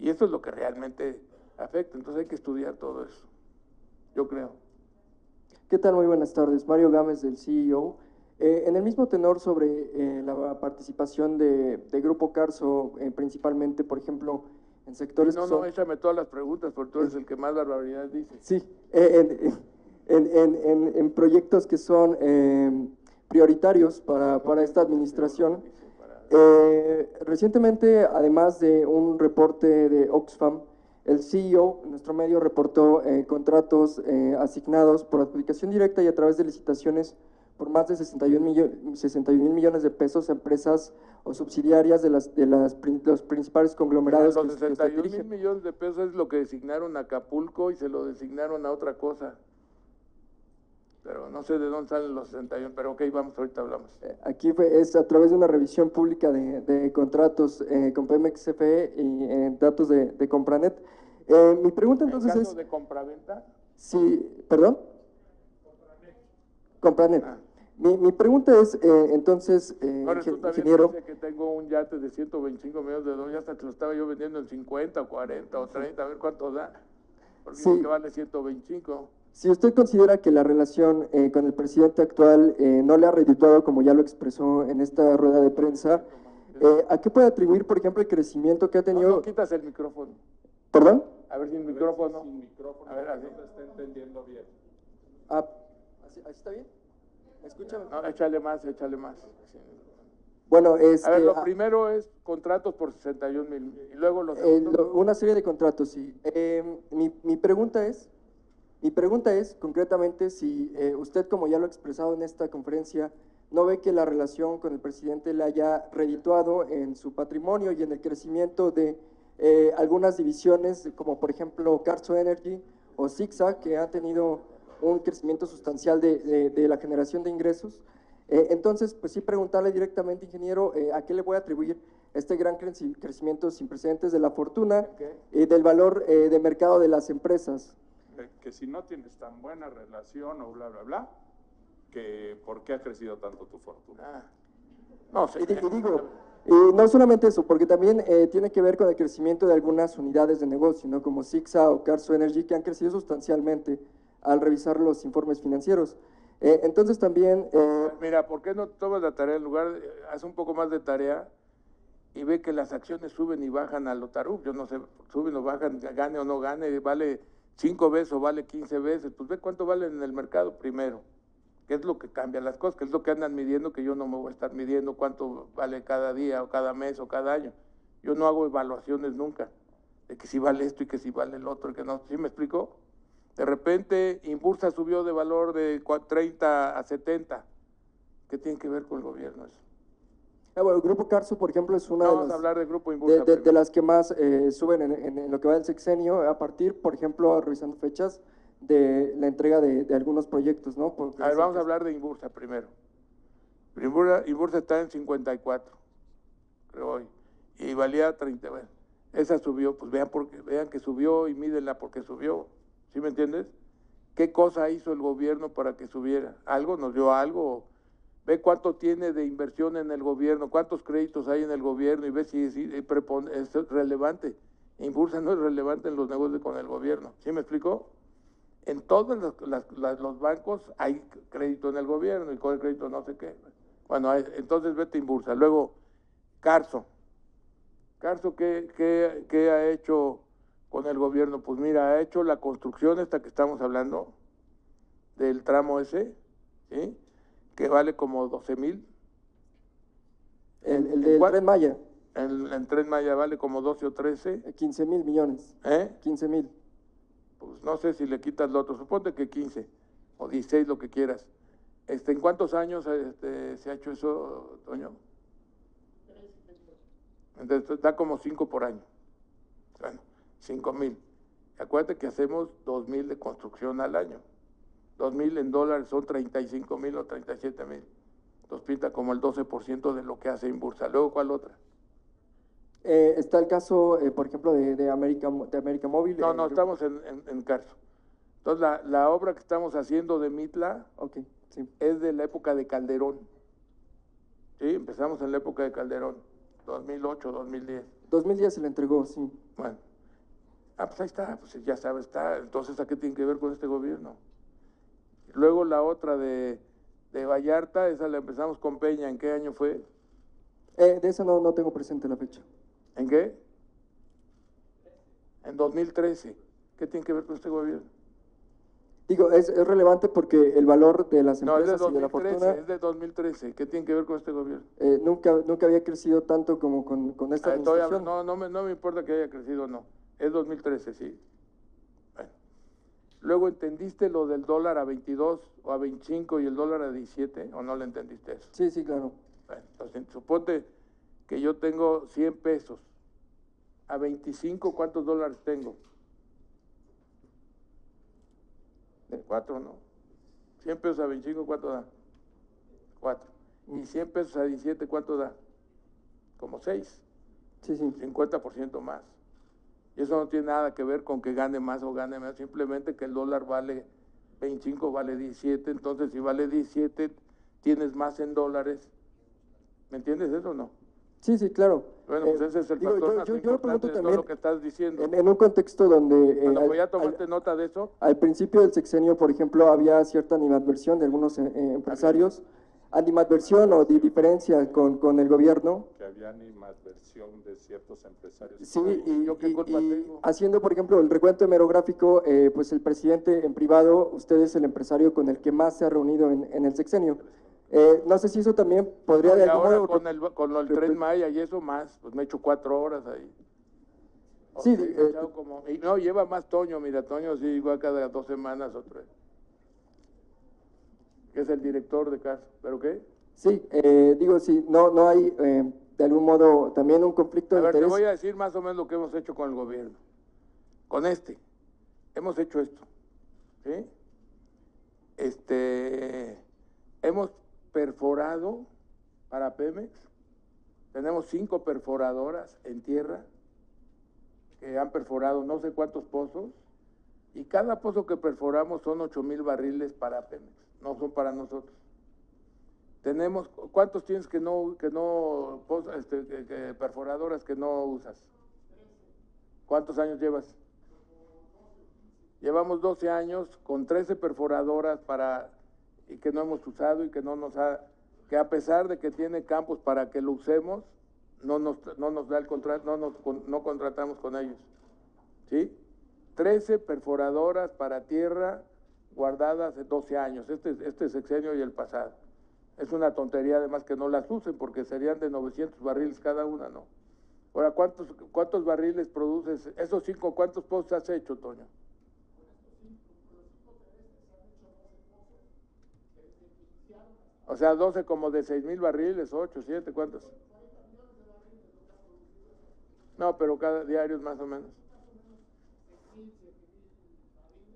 Y eso es lo que realmente afecta. Entonces hay que estudiar todo eso. Yo creo. ¿Qué tal? Muy buenas tardes. Mario Gámez del CEO. Eh, en el mismo tenor sobre eh, la participación de, Grupo Carso, eh, principalmente, por ejemplo, en sectores... No, no, échame todas las preguntas, porque tú eres el que más barbaridad dice. Sí, en, en, proyectos que son prioritarios para, para, esta administración. recientemente, además de un reporte de Oxfam, el CEO, nuestro medio, reportó contratos asignados por adjudicación directa y a través de licitaciones por más de 61 mil millones de pesos a empresas o subsidiarias de, las, de las, los principales conglomerados. Los 61 mil millones de pesos es lo que designaron a Acapulco y se lo designaron a otra cosa. Pero no sé de dónde salen los 61, pero ok, vamos, ahorita hablamos. Eh, Aquí fue, es a través de una revisión pública de, de contratos eh, con Pemex CFE y eh, datos de, de Compranet. Eh, mi pregunta entonces ¿En caso es, de compraventa? si, perdón, Compranet. Ah. Mi, mi pregunta es, eh, entonces, eh, resulta bien ingeniero, que tengo un yate de 125 millones de dólares, hasta que lo estaba yo vendiendo en 50 o 40 o 30, a ver cuánto da. Porque Sí. que vale 125. Si usted considera que la relación eh, con el presidente actual eh, no le ha redituado, como ya lo expresó en esta rueda de prensa, eh, ¿a qué puede atribuir, por ejemplo, el crecimiento que ha No, tenido? no quitas el micrófono. ¿Perdón? A ver si el micrófono. Sin micrófono, A ver, así. no está entendiendo bien. Ah, ¿así, así está bien? ¿Me escucha? No, échale más, échale más. Sí. Bueno, es A ver, lo ah, primero es contratos por 61 mil. Y luego lo eh, lo- una serie de contratos, sí. Eh, mi, mi pregunta es, mi pregunta es concretamente si eh, usted, como ya lo ha expresado en esta conferencia, no ve que la relación con el presidente le haya redituado en su patrimonio y en el crecimiento de eh, algunas divisiones, como por ejemplo Carso Energy o Zigzag, que han tenido un crecimiento sustancial de, de- de la generación de ingresos. Eh, entonces, pues sí, preguntarle directamente, ingeniero, eh, a qué le voy a atribuir este gran creci- crecimiento sin precedentes de la fortuna y del valor de mercado de las empresas. Eh, Que si no tienes tan buena relación o bla, bla, bla, que ¿por qué ha crecido tanto tu fortuna? Ah. No. Y, y digo, y no solamente eso, porque también eh, tiene que ver con el crecimiento de algunas unidades de negocio, ¿no? como Sixa o Carso Energy, que han crecido sustancialmente al revisar los informes financieros. Eh, entonces también, eh, Mira, ¿por qué no tomas la tarea en lugar, de, haz un poco más de tarea y ve que las acciones suben y bajan a lo? Yo no sé, suben o bajan, gane o no gane, vale cinco veces o vale 15 veces. Pues ve cuánto vale en el mercado primero. ¿Qué es lo que cambia las cosas? ¿Qué es lo que andan midiendo? Que yo no me voy a estar midiendo cuánto vale cada día o cada mes o cada año. Yo no hago evaluaciones nunca de que si vale esto y que si vale el otro y que no. ¿Sí me explico? De repente, Inbursa subió de valor de cua- 30 a 70. ¿Qué tiene que ver con el gobierno eso? Ah, bueno, el Grupo Carso, por ejemplo, es una No, de las... hablar del grupo de, de- de las que más eh, suben en, en- en lo que va del sexenio, a partir, por ejemplo, revisando fechas, de la entrega de, de algunos proyectos, ¿no? Por- A ver, vamos a hablar de Inbursa primero. Inbursa está en 54, creo hoy, y valía 30. Bueno, esa subió, pues vean, porque, vean que subió y mídenla porque subió. ¿Sí me entiendes? ¿Qué cosa hizo el gobierno para que subiera? ¿Algo? ¿Nos dio algo? Ve cuánto tiene de inversión en el gobierno, cuántos créditos hay en el gobierno y ve si, si es relevante. Inbursa no es relevante en los negocios con el gobierno. ¿Sí me explico? En todos los, bancos hay crédito en el gobierno y con el crédito no sé qué. Bueno, hay- entonces vete Inbursa. Luego, Carso. Carso, ¿qué, qué, qué ha hecho con el gobierno? Pues mira, ha hecho la construcción esta que estamos hablando, del tramo ese, ¿sí? Que vale como 12 mil. El, el ¿En del cuál? Tren Maya, El, el Tren Maya vale como 12 o 13. eh, 15 mil millones, ¿eh? 15 mil. pues no sé si le quitas lo otro, suponte que 15 o 16, lo que quieras. Este, ¿En cuántos años este, se ha hecho eso, Toño? Entonces da como 5 por año. Bueno, 5 mil. Acuérdate que hacemos 2 mil de construcción al año. 2 mil en dólares son 35 mil o 37 mil. Entonces pinta como el 12% de lo que hace Inbursa. Luego, ¿cuál otra? Eh, está el caso, eh, por ejemplo, de, de, América, de América Móvil. No, no, estamos en, en, en Carso. Entonces, la, la obra que estamos haciendo de Mitla, Ok, sí. es de la época de Calderón. Sí, empezamos en la época de Calderón, 2008, 2010. 2010 se le entregó, sí. Bueno, ah, pues ahí está, pues ya sabes, está. Entonces, ¿a qué tiene que ver con este gobierno? Luego la otra de, de Vallarta, esa la empezamos con Peña, ¿en qué año fue? Eh, de esa no, no tengo presente la fecha. ¿En qué? En 2013. ¿Qué tiene que ver con este gobierno? Digo, es, es relevante porque el valor de las No, es de empresas y de la 2013, fortuna es de 2013. ¿Qué tiene que ver con este gobierno? eh, nunca, nunca había crecido tanto como con, con esta Ah, administración. hablando- no, no me, no me importa que haya crecido o no. Es 2013, sí. Luego, ¿entendiste lo del dólar a 22 o a 25 y el dólar a 17? ¿O no le entendiste eso? Sí, sí, claro. Bueno, entonces, suponte que yo tengo 100 pesos. A 25, ¿cuántos dólares tengo? De 4, ¿no? 100 pesos a 25, ¿cuánto da? 4. Y 100 pesos a 17, ¿cuánto da? Como 6. Sí, sí. 50% más. Y eso no tiene nada que ver con que gane más o gane menos, simplemente que el dólar vale 25, vale 17, entonces si vale 17, tienes más en dólares. ¿Me entiendes eso o no? Sí, sí, claro. Bueno, pues Eh, ese es el digo, factor yo- más yo- yo importante todo también lo que estás diciendo. En, en un contexto donde... eh, Bueno, al- pues ya al- tomaste nota de eso. Al principio del sexenio, por ejemplo, había cierta animadversión de algunos eh, eh, empresarios, animadversión o di- diferencia con, con el gobierno. Que había animadversión de ciertos empresarios. Sí, y, ¿Yo qué y- culpa y tengo? haciendo, por ejemplo, el recuento hemerográfico, eh, pues el presidente en privado, usted es el empresario con el que más se ha reunido en, en el sexenio. Eh, no sé si eso también podría No, de algún ahora modo... con el, con el rep- tren Maya y eso más, pues me he hecho cuatro horas ahí. Sí, eh, como- y no, lleva más Toño, mira, Toño sí, igual cada dos semanas otra vez. Que es el director de casa, ¿pero qué? Sí, eh, digo, sí, no, no hay eh, de algún modo también un conflicto A de ver, te interés. voy a decir más o menos lo que hemos hecho con el gobierno. Con este, hemos hecho esto, ¿sí? Este, hemos perforado para Pemex, tenemos cinco perforadoras en tierra que han perforado no sé cuántos pozos, y cada pozo que perforamos son ocho mil barriles para Pemex, no son para nosotros. Tenemos, ¿cuántos tienes que no, que no, este, que- perforadoras que no usas? ¿Cuántos años llevas? Llevamos 12 años con 13 perforadoras para, y que no hemos usado y que no nos ha, que a pesar de que tiene campos para que lo usemos, no nos, no nos da el contrato, no no contratamos con ellos. ¿Sí? 13 perforadoras para tierra guardadas de 12 años, este, este sexenio y el pasado. Es una tontería además que no las usen porque serían de 900 barriles cada una, ¿no? Ahora, ¿cuántos, cuántos barriles produces? Esos cinco, ¿cuántos pozos has hecho, Toño? O sea, 12 como de 6 mil barriles, 8, 7, ¿cuántos? No, pero cada diario es más o menos.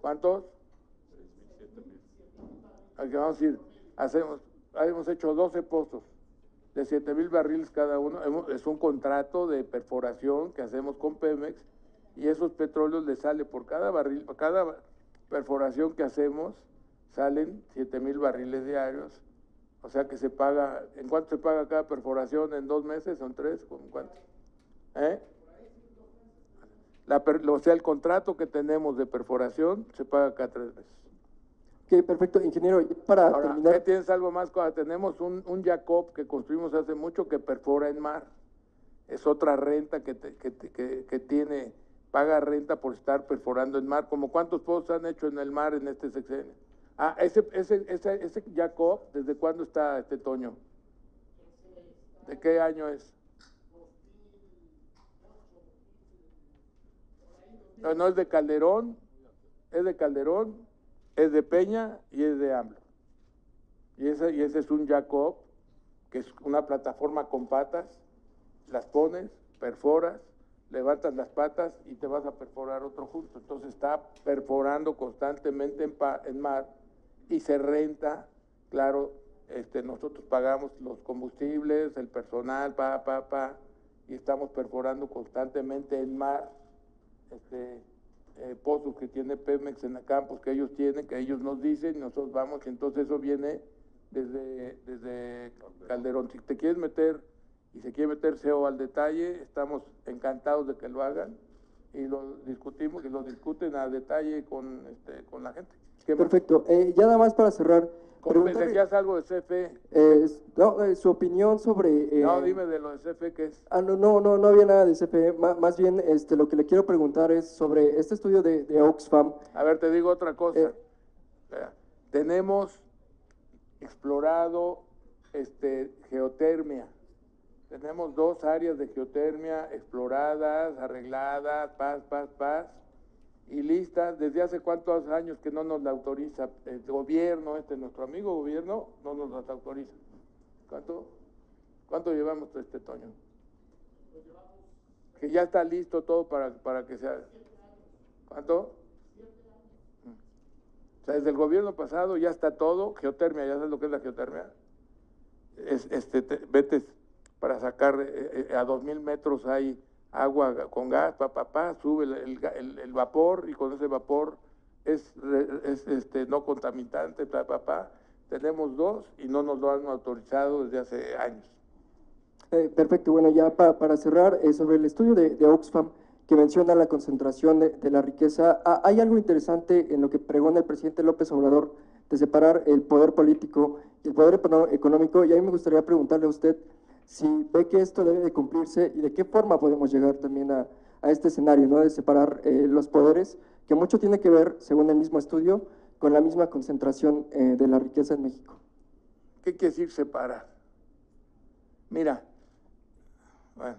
¿Cuántos? Aquí vamos a ir, hacemos, hemos hecho 12 pozos de 7 mil barriles cada uno. Es un contrato de perforación que hacemos con Pemex y esos petróleos le sale por cada barril, cada perforación que hacemos, salen 7 mil barriles diarios. O sea que se paga, ¿en cuánto se paga cada perforación? ¿En dos meses? ¿Son tres? ¿Con cuánto? ¿Eh? O sea, el contrato que tenemos de perforación se paga cada tres meses. Ok, perfecto, ingeniero. Para Ahora, terminar, ¿qué tienes algo más? Cuando Tenemos un, un Jacob que construimos hace mucho que perfora en mar. Es otra renta que, te- que, te- que, que tiene, paga renta por estar perforando en mar. ¿Como cuántos pozos han hecho en el mar en este sexenio? Ah, ese, ese, ese, ese Jacob, ¿desde cuándo está este Toño? ¿De qué año es? No, no es de Calderón, es de Calderón, es de Peña y es de AMLO. Y ese, y ese es un Jacob, que es una plataforma con patas, las pones, perforas, levantas las patas y te vas a perforar otro junto. Entonces está perforando constantemente en, pa- en mar y se renta, claro, este, nosotros pagamos los combustibles, el personal, pa, pa, pa, y estamos perforando constantemente en mar este, eh, pozos que tiene Pemex en la campos que ellos tienen, que ellos nos dicen, nosotros vamos, entonces eso viene desde, desde Calderón. Si te quieres meter y se quiere meter CEO al detalle, estamos encantados de que lo hagan y lo discutimos y lo discuten a detalle con, este, con la gente. Perfecto. Eh, ya nada más para cerrar, Como me preguntarle, decías algo de CFE, eh, no, eh, su opinión sobre... eh, no, dime de lo de CFE que es. Ah, no, no, no, no había nada de CFE. Más bien, este, lo que le quiero preguntar es sobre este estudio de, de Oxfam. A ver, te digo otra cosa. Eh. Tenemos explorado este, geotermia. Tenemos dos áreas de geotermia exploradas, arregladas, paz, paz, paz, y listas. ¿Desde hace cuántos años que no nos la autoriza el gobierno, este nuestro amigo gobierno, no nos las autoriza? ¿Cuánto? ¿Cuánto llevamos este Toño? Que ya está listo todo para, para que sea. ¿Cuánto? O sea, desde el gobierno pasado ya está todo, geotermia, ya sabes lo que es la geotermia. Es, este, te- vete para sacar eh, eh, a dos mil metros hay agua con gas, pa, pa, pa, sube el, el el- vapor y con ese vapor es, es, este, no contaminante, pa, pa. Tenemos dos y no nos lo han autorizado desde hace años. Eh, perfecto, bueno, ya pa- para cerrar, eh, sobre el estudio de, de Oxfam que menciona la concentración de, de la riqueza, hay algo interesante en lo que pregona el presidente López Obrador de separar el poder político y el poder económico, y a mí me gustaría preguntarle a usted si ve que esto debe de cumplirse y de qué forma podemos llegar también a, a este escenario, ¿no? De separar eh, los poderes, que mucho tiene que ver, según el mismo estudio, con la misma concentración eh, de la riqueza en México. ¿Qué quiere decir separar? Mira, bueno,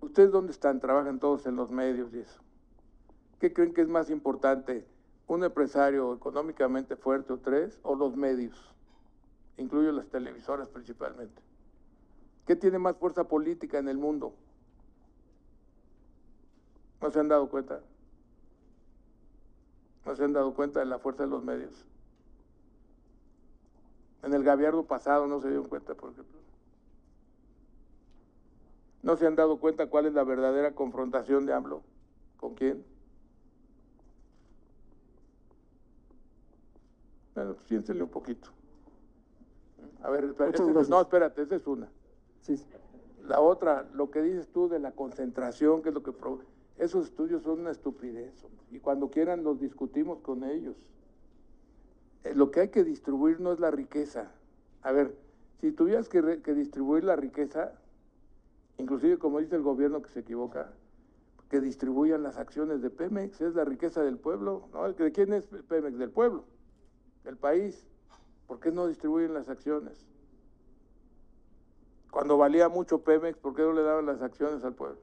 ¿ustedes dónde están? Trabajan todos en los medios y eso. ¿Qué creen que es más importante? ¿Un empresario económicamente fuerte o tres? ¿O los medios? Incluyo las televisoras principalmente. ¿Qué tiene más fuerza política en el mundo? ¿No se han dado cuenta? ¿No se han dado cuenta de la fuerza de los medios? En el gobierno pasado no se dieron cuenta, por ejemplo. ¿No se han dado cuenta cuál es la verdadera confrontación de AMLO? ¿Con quién? Bueno, pues piénsenle un poquito. A ver, espera, Muchas esa es- gracias. no, espérate, esa es una. Sí. La otra, lo que dices tú de la concentración, que es lo que... Esos estudios son una estupidez, y cuando quieran los discutimos con ellos. Eh, Lo que hay que distribuir no es la riqueza. A ver, si tuvieras que, que distribuir la riqueza, inclusive como dice el gobierno que se equivoca, que distribuyan las acciones de Pemex, es la riqueza del pueblo, ¿no? ¿De quién es Pemex? Del pueblo, del país. ¿Por qué no distribuyen las acciones? Cuando valía mucho Pemex, ¿por qué no le daban las acciones al pueblo?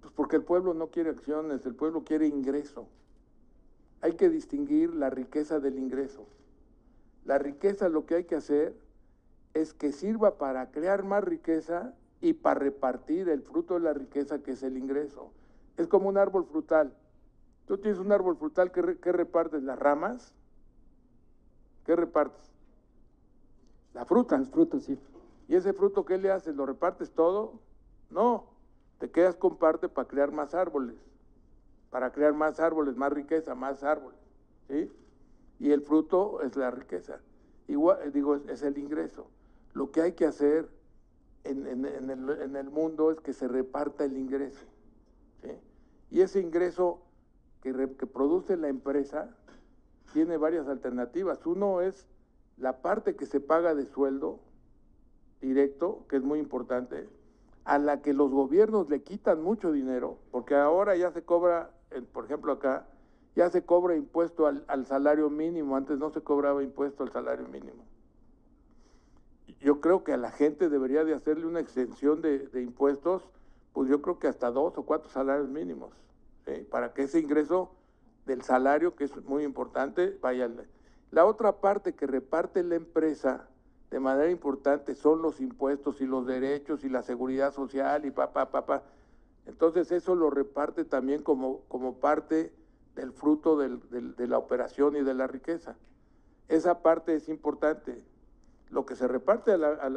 Pues porque el pueblo no quiere acciones, el pueblo quiere ingreso. Hay que distinguir la riqueza del ingreso. La riqueza lo que hay que hacer es que sirva para crear más riqueza y para repartir el fruto de la riqueza que es el ingreso. Es como un árbol frutal. Tú tienes un árbol frutal que, que repartes las ramas. ¿Qué repartes? La fruta. Los frutos, sí. ¿Y ese fruto qué le haces? ¿Lo repartes todo? No, te quedas con parte para crear más árboles, para crear más árboles, más riqueza, más árboles, ¿sí? Y el fruto es la riqueza, igual, eh, digo, es, es el ingreso. Lo que hay que hacer en, en- el, en el mundo es que se reparta el ingreso. Y ese ingreso que, que produce la empresa tiene varias alternativas. Uno es la parte que se paga de sueldo directo, que es muy importante, a la que los gobiernos le quitan mucho dinero, porque ahora ya se cobra, por ejemplo acá, ya se cobra impuesto al, al salario mínimo, antes no se cobraba impuesto al salario mínimo. Yo creo que a la gente debería de hacerle una extensión de, impuestos, pues yo creo que hasta dos o cuatro salarios mínimos, para que ese ingreso del salario, que es muy importante, vaya. al- La otra parte que reparte la empresa de manera importante son los impuestos y los derechos y la seguridad social y pa, pa, pa. Entonces eso lo reparte también como, como parte del fruto del- de la operación y de la riqueza. Esa parte es importante. Lo que se reparte al, al-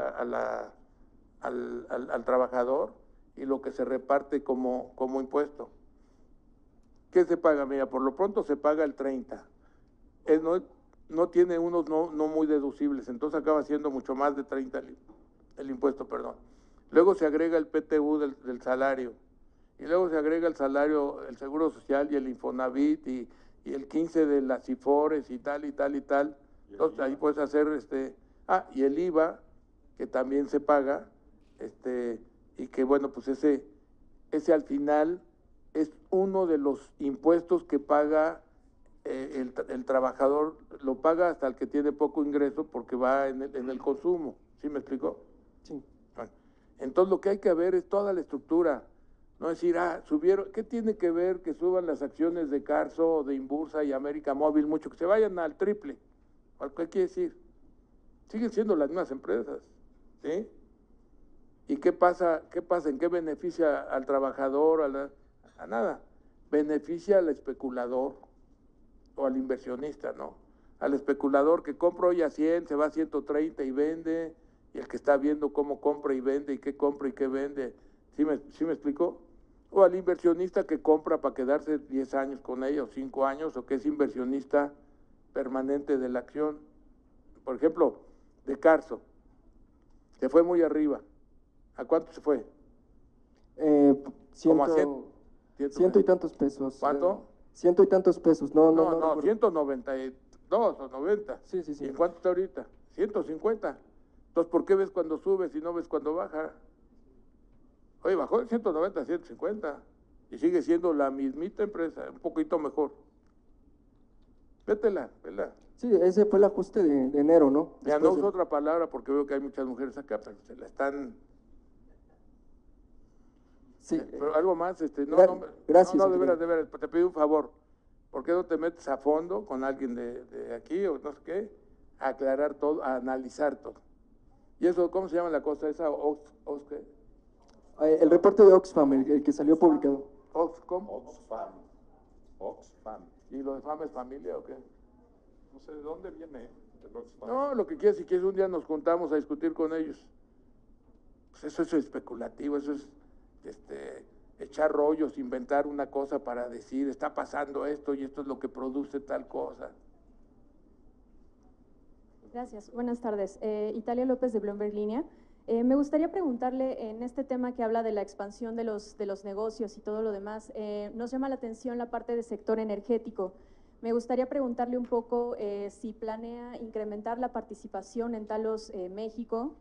al trabajador y lo que se reparte como, como impuesto. ¿Qué se paga? Mira, por lo pronto se paga el 30. Es no, no tiene unos no, no muy deducibles, entonces acaba siendo mucho más de 30 el, el impuesto, perdón. Luego se agrega el PTU del, del salario, y luego se agrega el salario, el Seguro Social y el Infonavit, y, y el 15 de las IFORES y tal y tal y tal. Entonces ahí puedes hacer este, ah, y el IVA, que también se paga, este, y que bueno, pues ese, ese al final es uno de los impuestos que paga el, tra- el trabajador, lo paga hasta el que tiene poco ingreso porque va en el, en el consumo. ¿Sí me explicó? Sí. Bueno, entonces lo que hay que ver es toda la estructura. No decir, ah, subieron, ¿qué tiene que ver que suban las acciones de Carso, de Imbursa y América Móvil mucho? Que se vayan al triple. ¿Qué quiere decir? Siguen siendo las mismas empresas. ¿Sí? ¿Y qué pasa? ¿Qué pasa? ¿En qué beneficia al trabajador? A, la- a nada. Beneficia al especulador. O al inversionista, ¿no? Al especulador que compra hoy a 100, se va a 130 y vende, y el que está viendo cómo compra y vende y qué compra y qué vende. ¿Sí me, sí me explicó? O al inversionista que compra para quedarse 10 años con ella o 5 años, o que es inversionista permanente de la acción. Por ejemplo, de Carso, se fue muy arriba. ¿A cuánto se fue? Eh, Como a ciento, Ciento- ciento y tantos pesos. ¿Cuánto? Ciento y tantos pesos, no, no, No, no. no, recuerdo. 192 o 90. Sí, sí, sí. ¿Y cuánto está ahorita? 150. Entonces, ¿por qué ves cuando sube si no ves cuando baja? Oye, bajó de 190 a 150 y sigue siendo la mismita empresa, un poquito mejor. Vétela, vela. Sí, ese fue el ajuste de, de enero, ¿no? Ya no de- uso otra palabra porque veo que hay muchas mujeres acá, pero se la están... Sí, Pero algo más, este, no, Gra- no, gracias, no, no, de veras, de veras, te pido un favor. ¿Por qué no te metes a fondo con alguien de, de aquí o no sé qué? A aclarar todo, a analizar todo. ¿Y eso, cómo se llama la cosa esa? Ox, Ox, ¿qué? eh, el reporte de Oxfam, el, el que salió publicado. Oxcom. Oxfam. Oxfam. ¿Y lo de fama es familia o qué? No sé de dónde viene el Oxfam. No, lo que quieres, si quieres, un día nos juntamos a discutir con ellos. Pues eso es especulativo, eso es este, echar rollos, inventar una cosa para decir, está pasando esto y esto es lo que produce tal cosa. Gracias. Buenas tardes. Eh, Italia López de Bloomberg Línea. Eh, me gustaría preguntarle en este tema que habla de la expansión de los, de los negocios y todo lo demás, eh, nos llama la atención la parte del sector energético. Me gustaría preguntarle un poco eh, si planea incrementar la participación en Talos México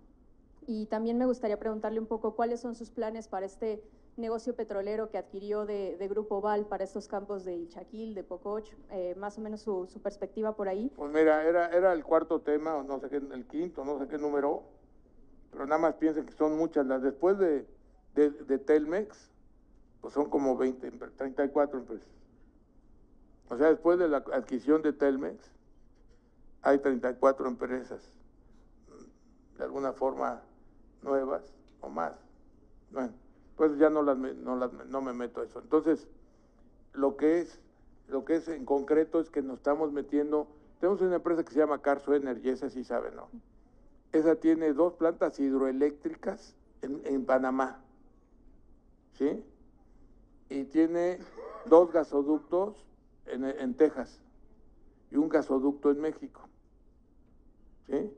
y también me gustaría preguntarle un poco cuáles son sus planes para este negocio petrolero que adquirió de, Grupo Val para estos campos de Ilchaquil, de Pococh, eh, más o menos su, perspectiva por ahí. Pues mira, era, era el cuarto tema, o no sé qué, el quinto, no sé qué número, pero nada más piensen que son muchas. Las después de, de, Telmex, pues son como 20, empre- 34 empresas. O sea, después de la adquisición de Telmex, hay 34 empresas, de alguna forma nuevas o más. Bueno, pues ya no, las, no, las, no me meto a eso. Entonces, lo que es lo que es en concreto es que nos estamos metiendo, tenemos una empresa que se llama Carso Energy, esa sí sabe, ¿no? Esa tiene dos plantas hidroeléctricas en, en Panamá, ¿sí? Y tiene dos gasoductos en, en Texas y un gasoducto en México, ¿sí?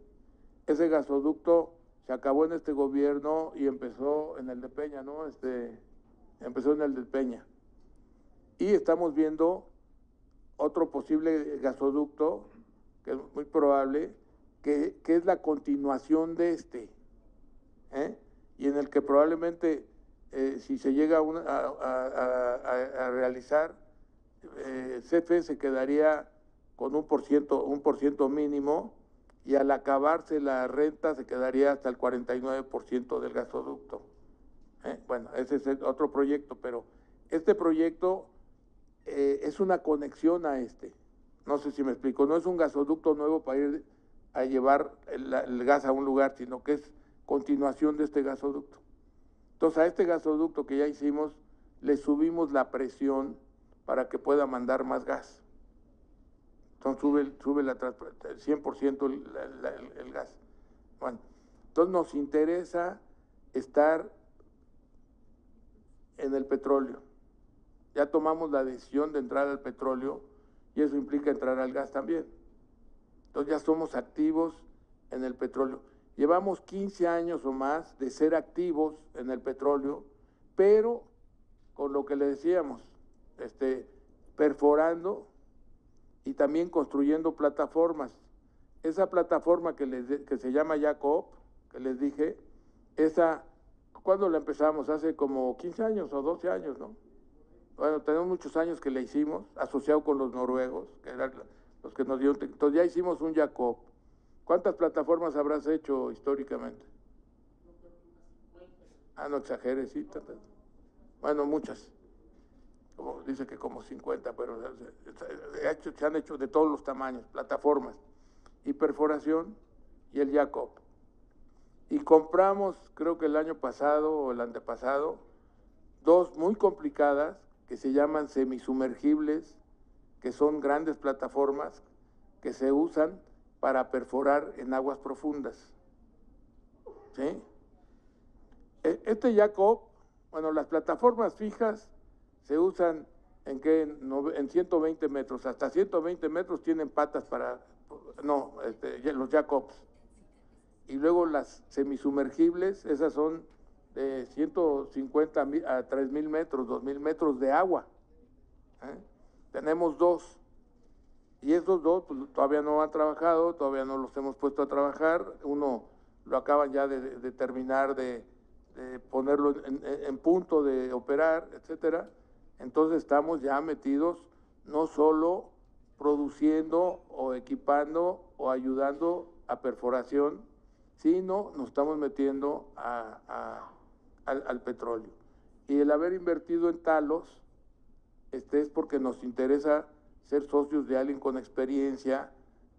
Ese gasoducto se acabó en este gobierno y empezó en el de Peña, ¿no? Este, empezó en el de Peña. Y estamos viendo otro posible gasoducto, que es muy probable, que, que es la continuación de este, ¿eh? y en el que probablemente, eh, si se llega a, una- a- a- a- realizar, eh, CFE se quedaría con un por ciento, un por ciento mínimo, y al acabarse la renta se quedaría hasta el 49% del gasoducto. ¿eh? Bueno, ese es otro proyecto, pero este proyecto eh, es una conexión a este. No sé si me explico, no es un gasoducto nuevo para ir a llevar el gas a un lugar, sino que es continuación de este gasoducto. Entonces a este gasoducto que ya hicimos, le subimos la presión para que pueda mandar más gas. Entonces sube, sube la, trans- el 100% el, la- la- el- el gas. Bueno, entonces nos interesa estar en el petróleo. Ya tomamos la decisión de entrar al petróleo y eso implica entrar al gas también. Entonces ya somos activos en el petróleo. Llevamos 15 años o más de ser activos en el petróleo, pero con lo que le decíamos, este, perforando y también construyendo plataformas. Esa plataforma que, les de- que se llama Jacob, que les dije, esa, ¿cuándo la empezamos? Hace como 15 años o 12 años, ¿no? Bueno, tenemos muchos años que la hicimos, asociado con los noruegos, que eran los que nos dieron. Entonces ya hicimos un Jacob. ¿Cuántas plataformas habrás hecho históricamente? Ah, no exageres, sí. Bueno, muchas. Como, dice que como 50, pero se, se- se han hecho de todos los tamaños, plataformas. Y perforación y el Jacob. Y compramos, creo que el año pasado o el antepasado, dos muy complicadas que se llaman semisumergibles, que son grandes plataformas que se usan para perforar en aguas profundas. ¿Sí? E- Este Jacob, bueno, las plataformas fijas se usan en que en 120 metros, hasta 120 metros tienen patas para, no, este, los Jacobs. Y luego las semisumergibles, esas son de 150 mi- a 3000 metros, 2000 metros de agua. ¿eh? Tenemos dos. Y esos dos pues, todavía no han trabajado, todavía no los hemos puesto a trabajar. Uno lo acaban ya de, terminar de, ponerlo en- en punto de operar, etcétera. Entonces estamos ya metidos no solo produciendo o equipando o ayudando a perforación, sino nos estamos metiendo a- al, al petróleo. Y el haber invertido en Talos, este es porque nos interesa ser socios de alguien con experiencia.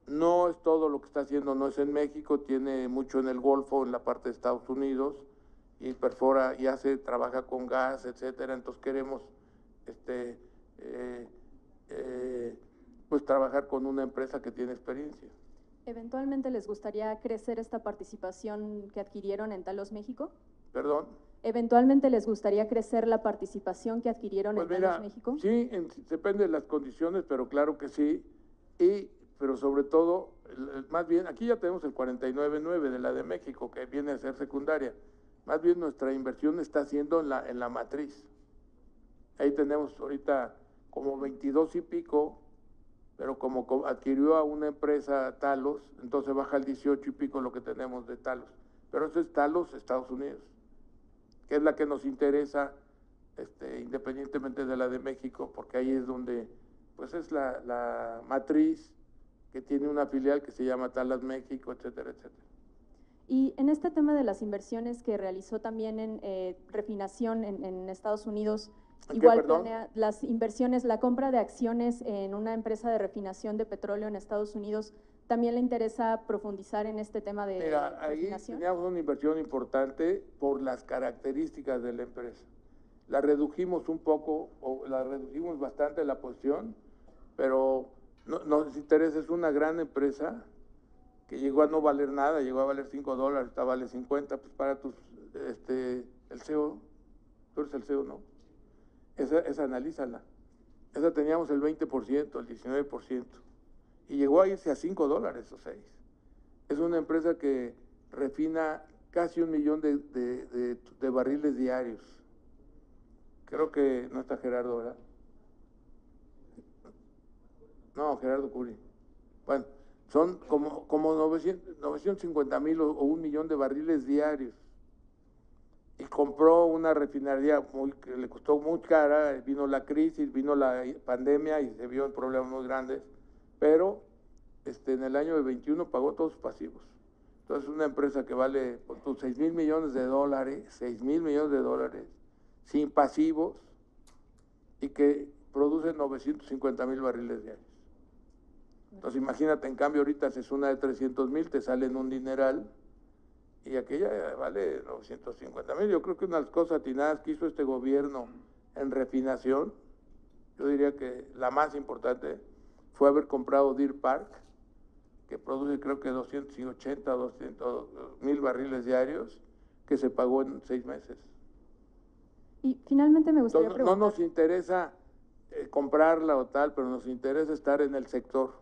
No es todo lo que está haciendo, no es en México, tiene mucho en el Golfo, en la parte de Estados Unidos, y perfora y hace, trabaja con gas, etcétera. Entonces queremos este, eh, eh, pues trabajar con una empresa que tiene experiencia. ¿Eventualmente les gustaría crecer esta participación que adquirieron en Talos México? Perdón. ¿Eventualmente les gustaría crecer la participación que adquirieron Pues en mira, Talos México? sí, en- depende de las condiciones, pero claro que sí. Y, pero sobre todo, más bien, aquí ya tenemos el 49.9 de la de México, que viene a ser secundaria. Más bien nuestra inversión está haciendo en la, en la matriz. Ahí tenemos ahorita como 22 y pico, pero como co- adquirió a una empresa Talos, entonces baja el 18 y pico lo que tenemos de Talos. Pero eso es Talos, Estados Unidos, que es la que nos interesa este, independientemente de la de México, porque ahí es donde, pues es la, la matriz que tiene una filial que se llama Talas México, etcétera, etcétera. Y en este tema de las inversiones que realizó también en eh, refinación en, en Estados Unidos, ¿En qué, igual planea las inversiones, la compra de acciones en una empresa de refinación de petróleo en Estados Unidos, ¿también le interesa profundizar en este tema de Mira, ahí refinación? teníamos una inversión importante por las características de la empresa. La redujimos un poco, o la redujimos bastante la posición, pero no, nos interesa, es una gran empresa que llegó a no valer nada, llegó a valer 5 dólares, ahorita vale 50, pues para tus, este, el CEO, tú eres el CEO, ¿no? Esa, esa analízala. Esa teníamos el 20%, el 19%, y llegó a irse a 5 dólares o 6. Es una empresa que refina casi un millón de, de- de- barriles diarios. Creo que no está Gerardo, ¿verdad? No, Gerardo Curi. Bueno, son como, como 900 950 mil o un millón de barriles diarios. Y compró una refinería muy, que le costó muy cara, vino la crisis, vino la pandemia y se vio en problemas muy grandes, pero este, en el año de 21 pagó todos sus pasivos. Entonces, una empresa que vale por tus 6 mil millones de dólares, 6 mil millones de dólares, sin pasivos, y que produce 950 mil barriles diarios. Entonces, imagínate, en cambio, ahorita haces una de 300 mil, te sale en un dineral, y aquella vale 950 mil. Yo creo que una de las cosas atinadas que hizo este gobierno en refinación, yo diría que la más importante fue haber comprado Deer Park, que produce creo que 280 o 200 mil barriles diarios, que se pagó en seis meses. Y finalmente me gustaría Entonces, no preguntar, nos interesa eh, comprarla o tal, pero nos interesa estar en el sector,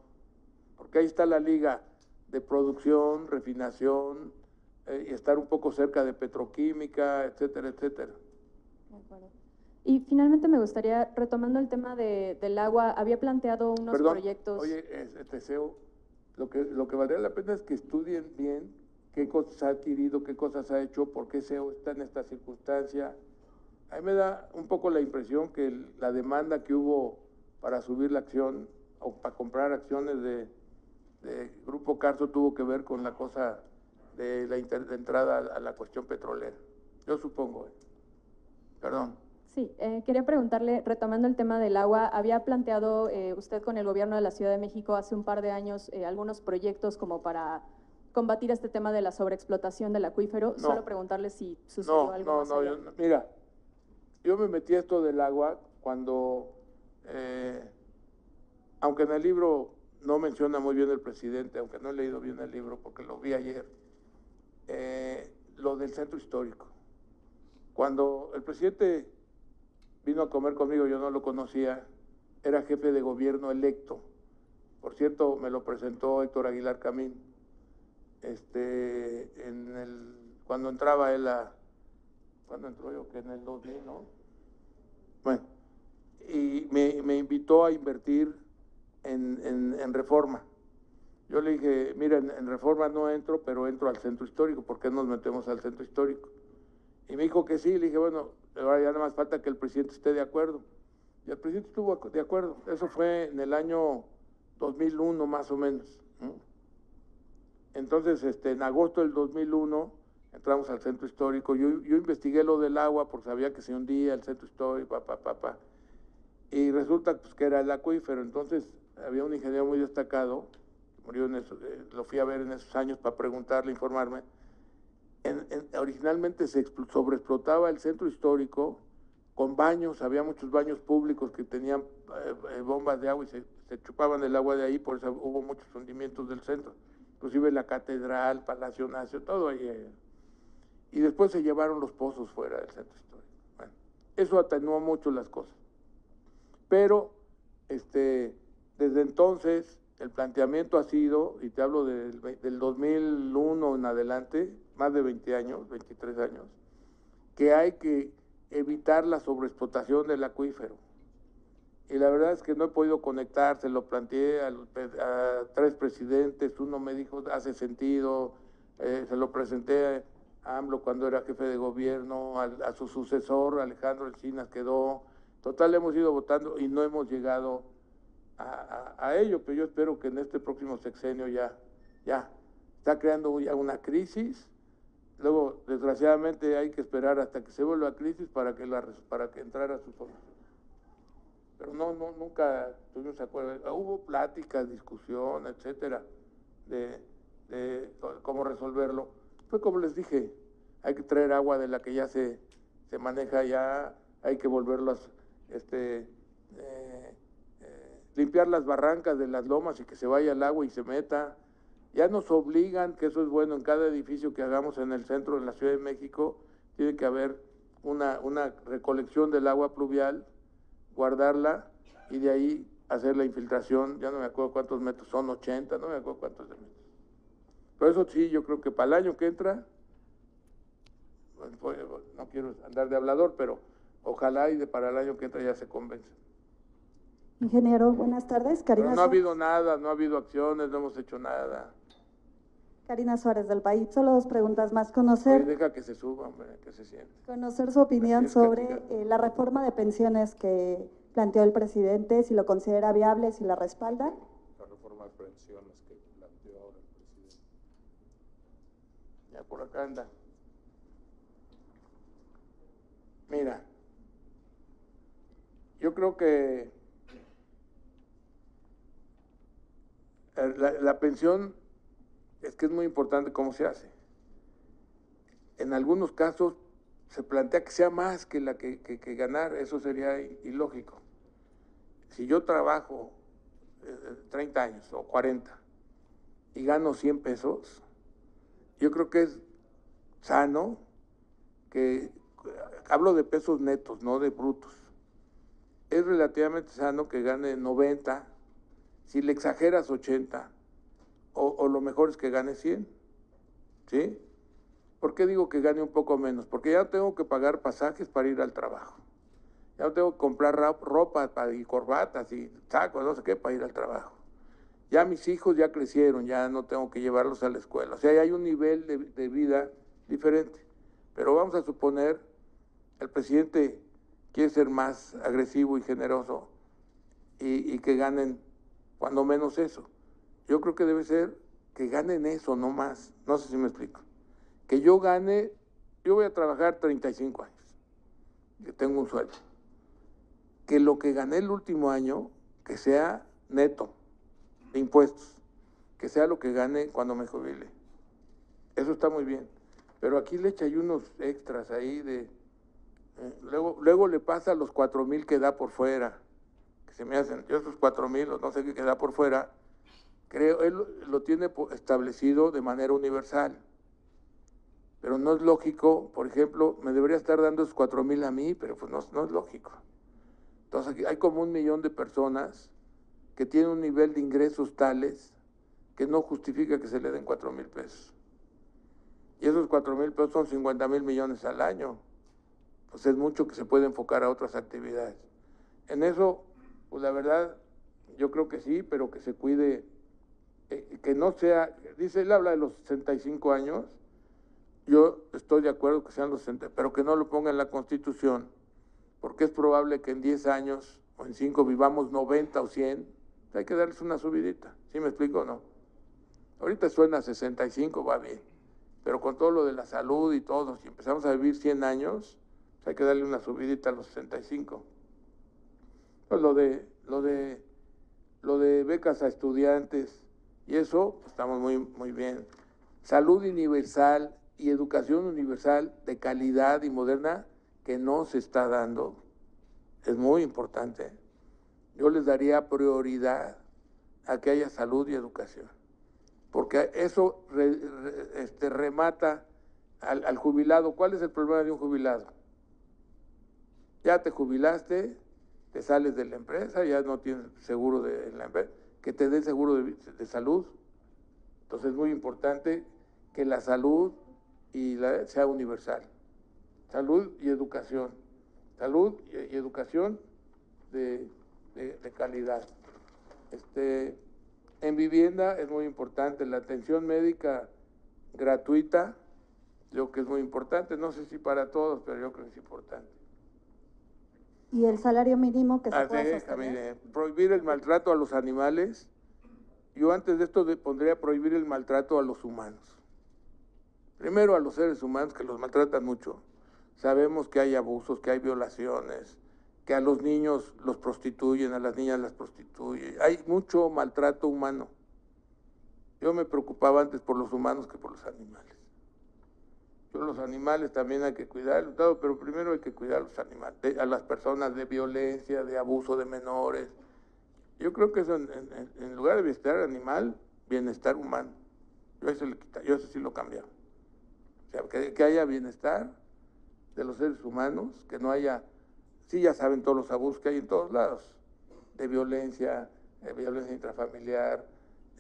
porque ahí está la liga de producción, refinación, eh, y estar un poco cerca de petroquímica, etcétera, etcétera. De acuerdo. Y finalmente me gustaría, retomando el tema de- del agua, había planteado unos Perdón, proyectos. oye, es- te deseo, lo que, lo que valdría la pena es que estudien bien qué cosas ha adquirido, qué cosas ha hecho, por qué SEO está en esta circunstancia. A mí me da un poco la impresión que el- la demanda que hubo para subir la acción o para comprar acciones de, de Grupo Carso tuvo que ver con la cosa de la inter- de entrada a, la cuestión petrolera. Yo supongo. eh. Perdón. Sí, eh, quería preguntarle, retomando el tema del agua, había planteado eh, usted con el gobierno de la Ciudad de México hace un par de años eh, algunos proyectos como para combatir este tema de la sobreexplotación del acuífero. No. Solo preguntarle si sucedió No, algo no, más no, allá. yo no- mira, yo me metí a esto del agua cuando eh, aunque en el libro no menciona muy bien el presidente, aunque no he leído bien el libro porque lo vi ayer, eh, lo del centro histórico. Cuando el presidente vino a comer conmigo, yo no lo conocía, era jefe de gobierno electo. Por cierto, me lo presentó Héctor Aguilar Camín. Este, cuando entraba él a, cuando entró yo? Que en el 2000, ¿no? Bueno, y me, invitó a invertir en, reforma. Yo le dije, mira, en, en, reforma no entro, pero entro al centro histórico, ¿por qué nos metemos al centro histórico? Y me dijo que sí, le dije, bueno, ahora ya nada más falta que el presidente esté de acuerdo. Y el presidente estuvo de acuerdo. Eso fue en el año 2001 más o menos. Entonces, este, en agosto del 2001 entramos al centro histórico. Yo, yo investigué lo del agua porque sabía que se hundía el centro histórico, papá, papá. Y resulta pues, que era el acuífero. Entonces, había un ingeniero muy destacado, murió en eso, eh, lo fui a ver en esos años para preguntarle, informarme. En, en, originalmente se sobreexplotaba el centro histórico con baños, había muchos baños públicos que tenían eh, bombas de agua y se, se, chupaban el agua de ahí, por eso hubo muchos hundimientos del centro, inclusive la catedral, Palacio Nacio, todo ahí. Eh. Y después se llevaron los pozos fuera del centro histórico. Bueno, eso atenuó mucho las cosas. Pero, este, desde entonces, el planteamiento ha sido, y te hablo del, del 2001 en adelante, más de 20 años, 23 años, que hay que evitar la sobreexplotación del acuífero. Y la verdad es que no he podido conectar, se lo planteé a, a tres presidentes, uno me dijo, hace sentido, eh, se lo presenté a AMLO cuando era jefe de gobierno, a, su sucesor, Alejandro Encinas, quedó. Total, hemos ido votando y no hemos llegado a, ello, pero yo espero que en este próximo sexenio ya, ya, está creando ya una crisis Luego, desgraciadamente, hay que esperar hasta que se vuelva crisis para que, la, para que entrara su forma. Pero no, no, nunca tuvimos acuerdo. Hubo pláticas, discusión, etcétera, de, de, cómo resolverlo. Fue como les dije, hay que traer agua de la que ya se, se maneja ya, hay que volverlas, este, eh, limpiar las barrancas de las lomas y que se vaya el agua y se meta ya nos obligan, que eso es bueno, en cada edificio que hagamos en el centro de la Ciudad de México, tiene que haber una, una recolección del agua pluvial, guardarla y de ahí hacer la infiltración, ya no me acuerdo cuántos metros son, 80, no me acuerdo cuántos metros. Pero eso sí, yo creo que para el año que entra, pues, no quiero andar de hablador, pero ojalá y de para el año que entra ya se convence. Ingeniero, buenas tardes. Karina no ha habido nada, no ha habido acciones, no hemos hecho nada. Karina Suárez del país. Solo dos preguntas más. Conocer. Oye, deja que se suba, hombre, que se siente. Conocer su opinión sobre eh, la reforma de pensiones que planteó el presidente, si lo considera viable, si la respalda. La reforma de pensiones que planteó ahora el presidente. Ya por acá anda. Mira, yo creo que la, pensión es que es muy importante cómo se hace. En algunos casos se plantea que sea más que la que, que, que ganar, eso sería ilógico. Si yo trabajo eh, 30 años o 40 y gano 100 pesos, yo creo que es sano que, hablo de pesos netos, no de brutos, es relativamente sano que gane 90, si le exageras 80, o, lo mejor es que gane 100. ¿Sí? ¿Por qué digo que gane un poco menos? Porque ya tengo que pagar pasajes para ir al trabajo. Ya tengo que comprar ropa y corbatas y sacos, no sé qué, para ir al trabajo. Ya mis hijos ya crecieron, ya no tengo que llevarlos a la escuela. O sea, ya hay un nivel de, de vida diferente. Pero vamos a suponer, el presidente quiere ser más agresivo y generoso y, y que ganen cuando menos eso. Yo creo que debe ser que ganen eso, no más. No sé si me explico. Que yo gane, yo voy a trabajar 35 años. Yo tengo un sueldo. Que lo que gané el último año, que sea neto de impuestos. Que sea lo que gane cuando me jubile. Eso está muy bien. Pero aquí le echa unos extras ahí de... Eh, luego, luego le pasa los cuatro mil que da por fuera. Se me hacen, yo esos cuatro mil, no sé qué queda por fuera, creo, él lo tiene establecido de manera universal. Pero no es lógico, por ejemplo, me debería estar dando esos cuatro mil a mí, pero pues no, no es lógico. Entonces aquí hay como un millón de personas que tienen un nivel de ingresos tales que no justifica que se le den cuatro mil pesos. Y esos cuatro mil pesos son 50 mil millones al año. Pues es mucho que se puede enfocar a otras actividades. En eso, pues la verdad, yo creo que sí, pero que se cuide, eh, que no sea, dice, él habla de los 65 años, yo estoy de acuerdo que sean los 60, pero que no lo ponga en la Constitución, porque es probable que en 10 años o en 5 vivamos 90 o 100, hay que darles una subidita, ¿sí me explico o no? Ahorita suena 65, va bien, pero con todo lo de la salud y todo, si empezamos a vivir 100 años, hay que darle una subidita a los 65. Lo de, lo de, lo de becas a estudiantes y eso, pues estamos muy, muy bien. Salud universal y educación universal de calidad y moderna que no se está dando. Es muy importante. Yo les daría prioridad a que haya salud y educación, porque eso este, remata al, al jubilado. ¿Cuál es el problema de un jubilado? Ya te jubilaste, te sales de la empresa, ya no tienes seguro de la empresa, que te den seguro de, salud. Entonces es muy importante que la salud y sea universal. Salud y educación. Salud y, educación de, calidad. Este, en vivienda es muy importante la atención médica gratuita, creo que es muy importante, no sé si para todos, pero yo creo que es importante y el salario mínimo que se ah, puede sostener. prohibir el maltrato a los animales. Yo antes de esto pondría prohibir el maltrato a los humanos. Primero a los seres humanos que los maltratan mucho. Sabemos que hay abusos, que hay violaciones, que a los niños los prostituyen, a las niñas las prostituyen. Hay mucho maltrato humano. Yo me preocupaba antes por los humanos que por los animales los animales también hay que cuidar, pero primero hay que cuidar a los animales, a las personas de violencia, de abuso de menores. Yo creo que eso en, lugar de bienestar animal, bienestar humano. Yo eso, le quita, yo eso sí lo cambio. O sea, que, haya bienestar de los seres humanos, que no haya, sí ya saben todos los abusos que hay en todos lados, de violencia, de violencia intrafamiliar,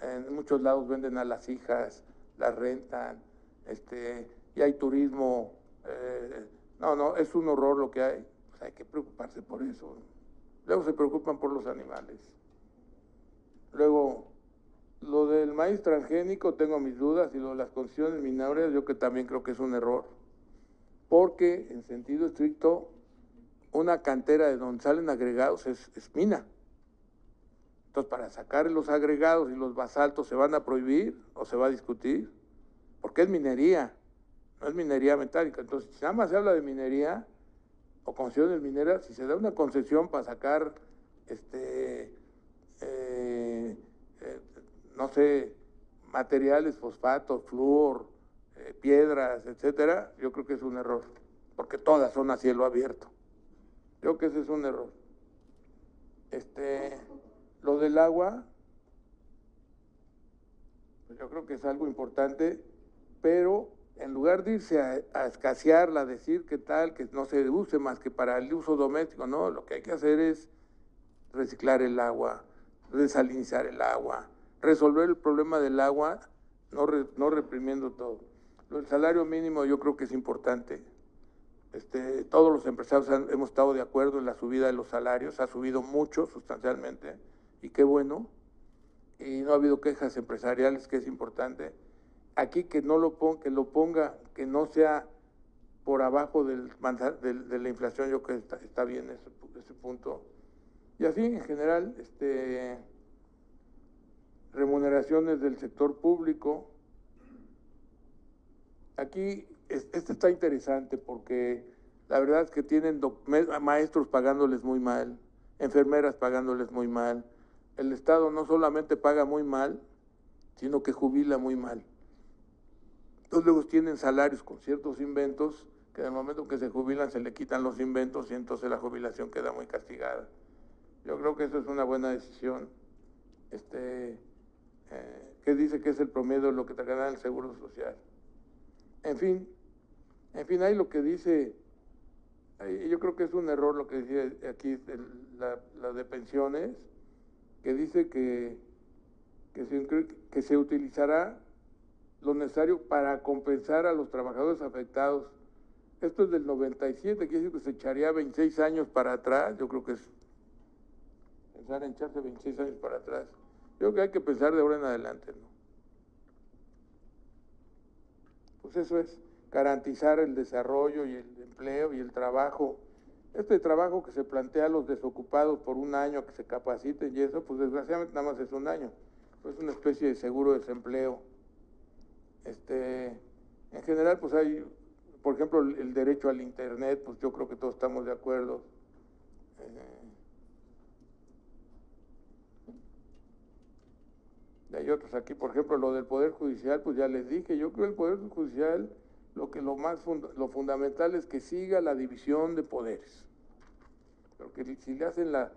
en muchos lados venden a las hijas, las rentan, este, y hay turismo. Eh, no, no, es un horror lo que hay. Pues hay que preocuparse por eso. Luego se preocupan por los animales. Luego, lo del maíz transgénico, tengo mis dudas, y lo de las condiciones mineras, yo que también creo que es un error. Porque, en sentido estricto, una cantera de donde salen agregados es, es mina. Entonces, para sacar los agregados y los basaltos, ¿se van a prohibir o se va a discutir? Porque es minería no es minería metálica. Entonces, si nada más se habla de minería o concesiones mineras, si se da una concesión para sacar, este, eh, eh, no sé, materiales, fosfatos, flúor, eh, piedras, etcétera, yo creo que es un error, porque todas son a cielo abierto. Creo que ese es un error. Este, lo del agua, pues yo creo que es algo importante, pero en lugar de irse a, escasearla, decir que tal, que no se use más que para el uso doméstico, no, lo que hay que hacer es reciclar el agua, desalinizar el agua, resolver el problema del agua, no, no reprimiendo todo. El salario mínimo yo creo que es importante. Este, todos los empresarios hemos estado de acuerdo en la subida de los salarios, ha subido mucho sustancialmente, y qué bueno. Y no ha habido quejas empresariales, que es importante aquí que no lo ponga, que no sea por abajo de la inflación, yo creo que está, bien ese, ese, punto. Y así en general, este, remuneraciones del sector público. Aquí este está interesante porque la verdad es que tienen maestros pagándoles muy mal, enfermeras pagándoles muy mal. El Estado no solamente paga muy mal, sino que jubila muy mal. Entonces luego tienen salarios con ciertos inventos que en el momento que se jubilan se le quitan los inventos y entonces la jubilación queda muy castigada. Yo creo que eso es una buena decisión. Este, eh, ¿Qué dice que es el promedio de lo que te gana el Seguro Social? En fin, en fin, hay lo que dice, yo creo que es un error lo que decía aquí la, la, de pensiones, que dice que, que, se, que se utilizará lo necesario para compensar a los trabajadores afectados. Esto es del 97, quiere decir que se echaría 26 años para atrás, yo creo que es pensar en echarse 26 años para atrás. Yo creo que hay que pensar de ahora en adelante, ¿no? Pues eso es garantizar el desarrollo y el empleo y el trabajo. Este trabajo que se plantea a los desocupados por un año que se capaciten y eso, pues desgraciadamente nada más es un año. Es una especie de seguro de desempleo. Este, en general, pues hay, por ejemplo, el, derecho al Internet, pues yo creo que todos estamos de acuerdo. Eh, hay otros aquí, por ejemplo, lo del Poder Judicial, pues ya les dije, yo creo que el Poder Judicial lo que lo más lo fundamental es que siga la división de poderes. Porque si le hacen la,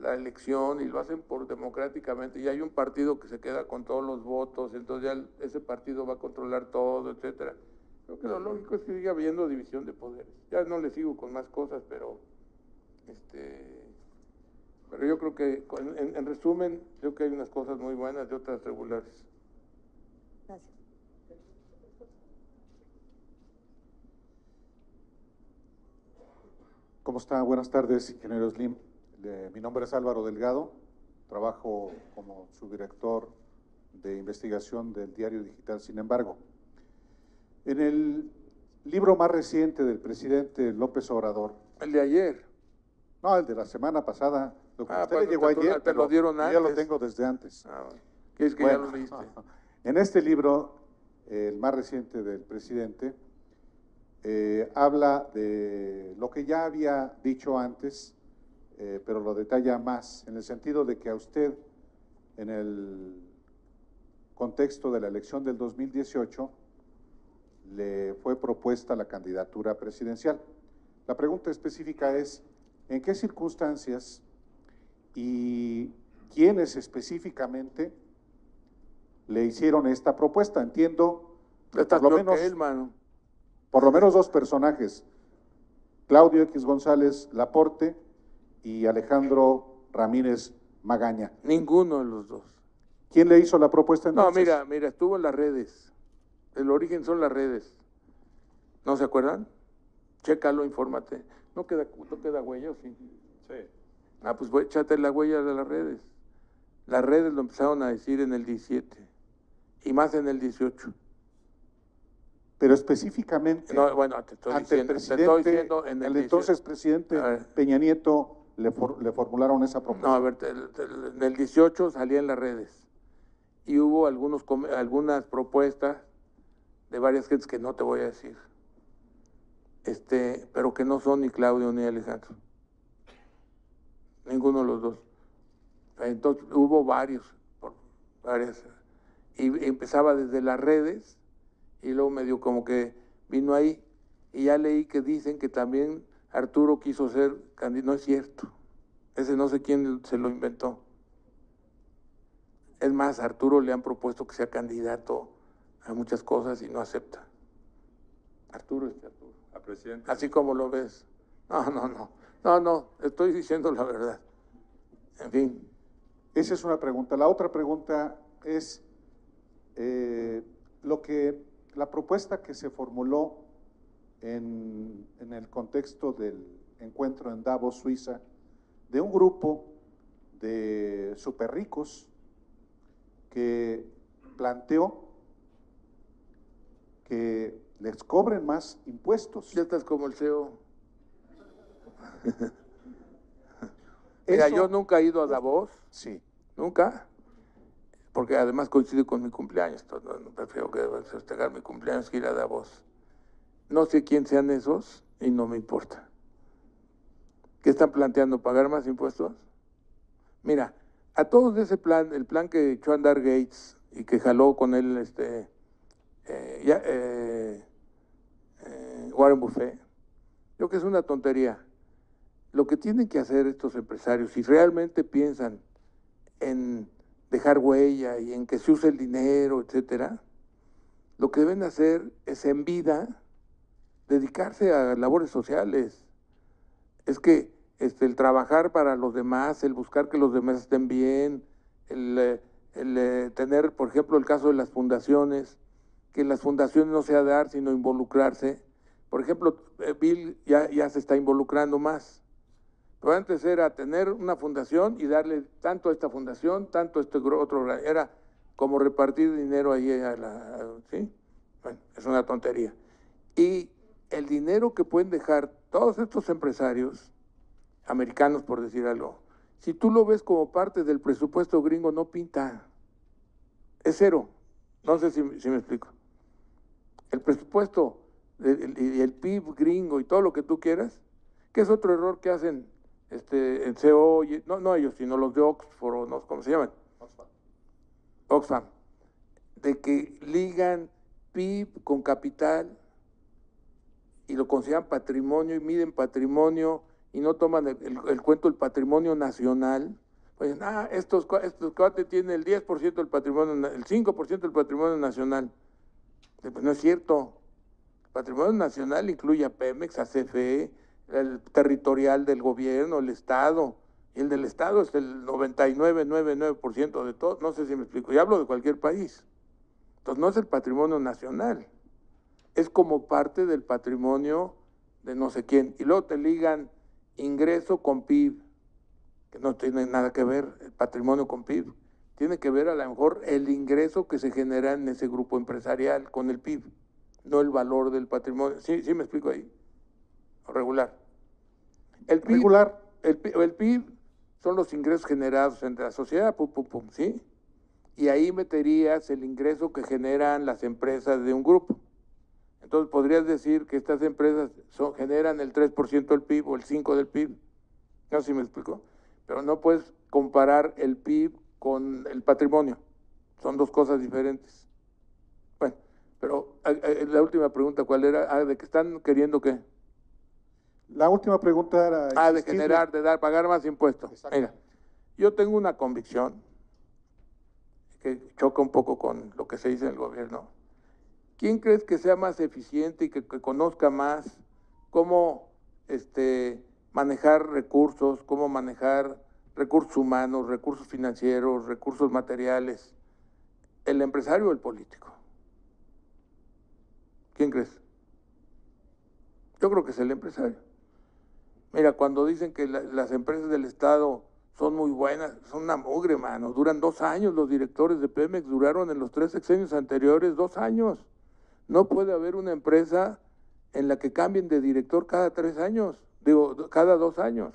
la elección y lo hacen por democráticamente y hay un partido que se queda con todos los votos, entonces ya ese partido va a controlar todo, etcétera. Creo que lo lógico es que siga habiendo división de poderes. Ya no le sigo con más cosas, pero este pero yo creo que en, en resumen, creo que hay unas cosas muy buenas y otras regulares. Gracias. ¿Cómo está? Buenas tardes, ingeniero Slim mi nombre es Álvaro Delgado, trabajo como subdirector de investigación del diario digital. Sin embargo, en el libro más reciente del presidente López Obrador. El de ayer. No, el de la semana pasada. Lo que ah, usted le llegó ayer, te lo dieron antes. Ya lo tengo desde antes. Ah, es que ya lo leíste? En este libro, el más reciente del presidente, eh, habla de lo que ya había dicho antes eh, pero lo detalla más, en el sentido de que a usted, en el contexto de la elección del 2018, le fue propuesta la candidatura presidencial. La pregunta específica es, ¿en qué circunstancias y quiénes específicamente le hicieron esta propuesta? Entiendo por lo menos, por lo menos dos personajes, Claudio X González Laporte y Alejandro Ramírez Magaña. Ninguno de los dos. ¿Quién le hizo la propuesta entonces? No, mira, mira, estuvo en las redes. El origen son las redes. ¿No se acuerdan? Chécalo, infórmate. ¿No queda, no queda huella sí? Sí. Ah, pues échate la huella de las redes. Las redes lo empezaron a decir en el 17 y más en el 18. Pero específicamente no, bueno, te estoy diciendo, te estoy diciendo en el, el entonces presidente Peña Nieto le, le formularon esa propuesta? No, a ver, en el 18 salía en las redes y hubo algunos, algunas propuestas de varias gentes que no te voy a decir, este, pero que no son ni Claudio ni Alejandro. Ninguno de los dos. Entonces hubo varios, varias, y empezaba desde las redes y luego medio como que vino ahí y ya leí que dicen que también Arturo quiso ser candidato. No es cierto. Ese no sé quién se lo inventó. Es más, a Arturo le han propuesto que sea candidato a muchas cosas y no acepta. Arturo es Arturo. A presidente. Así como lo ves. No, no, no. No, no, estoy diciendo la verdad. En fin. Esa es una pregunta. La otra pregunta es eh, lo que la propuesta que se formuló en, el contexto del encuentro en Davos, Suiza, de un grupo de super ricos que planteó que les cobren más impuestos. Ya estás como el CEO. Mira, yo nunca he ido a Davos. Sí. Nunca. Porque además coincide con mi cumpleaños. No, prefiero que festejar mi cumpleaños que ir a Davos. No sé quién sean esos y no me importa. ¿Qué están planteando? ¿Pagar más impuestos? Mira, a todos de ese plan, el plan que echó a andar Gates y que jaló con él este, eh, eh, eh, Warren Buffett, yo que es una tontería. lo que tienen que hacer estos empresarios, si realmente piensan en dejar huella y en que se use el dinero, etcétera, lo que deben hacer es en vida dedicarse a labores sociales. Es que este, el trabajar para los demás, el buscar que los demás estén bien, el, eh, eh, tener, por ejemplo, el caso de las fundaciones, que las fundaciones no sea dar, sino involucrarse. Por ejemplo, eh, Bill ya, ya se está involucrando más. Pero antes era tener una fundación y darle tanto a esta fundación, tanto a este otro. Era como repartir dinero ahí a la. ¿Sí? Bueno, es una tontería. Y el dinero que pueden dejar todos estos empresarios, americanos por decir algo, si tú lo ves como parte del presupuesto gringo, no pinta. Es cero. No sé si, me explico. El presupuesto y el, PIB gringo y todo lo que tú quieras, que es otro error que hacen este, en CO, no, no ellos, sino los de Oxford, o no, ¿cómo se llaman? Oxfam. Oxfam. De que ligan PIB con capital y lo consideran patrimonio y miden patrimonio y no toman el, cuento del patrimonio nacional. Pues, ah, estos, estos cuates tienen el 10% del patrimonio, el 5% del patrimonio nacional. Pues no es cierto. El patrimonio nacional incluye a Pemex, a CFE, el territorial del gobierno, el Estado. Y el del Estado es el 99,99% de todo. No sé si me explico. Y hablo de cualquier país. Entonces no es el patrimonio nacional. Es como parte del patrimonio de no sé quién. Y luego te ligan ingreso con PIB, que no tiene nada que ver el patrimonio con PIB. Tiene que ver a lo mejor el ingreso que se genera en ese grupo empresarial con el PIB, no el valor del patrimonio. ¿Sí, sí me explico ahí? Regular. El PIB, Regular. El, el PIB son los ingresos generados entre la sociedad, pum, pum, pum, ¿sí? Y ahí meterías el ingreso que generan las empresas de un grupo. Entonces podrías decir que estas empresas son, generan el 3% del PIB o el 5% del PIB. No sé si me explico. Pero no puedes comparar el PIB con el patrimonio. Son dos cosas diferentes. Bueno, pero eh, eh, la última pregunta, ¿cuál era? Ah, ¿de que están queriendo qué? La última pregunta era... Ah, de generar, de dar, pagar más impuestos. Mira, yo tengo una convicción que choca un poco con lo que se dice en el gobierno ¿Quién crees que sea más eficiente y que, conozca más cómo este, manejar recursos, cómo manejar recursos humanos, recursos financieros, recursos materiales? ¿El empresario o el político? ¿Quién crees? Yo creo que es el empresario. Mira, cuando dicen que las empresas del Estado son muy buenas, son una mugre, mano. Duran dos años. Los directores de Pemex duraron en los tres sexenios anteriores dos años. No puede haber una empresa en la que cambien de director cada tres años, digo, cada dos años.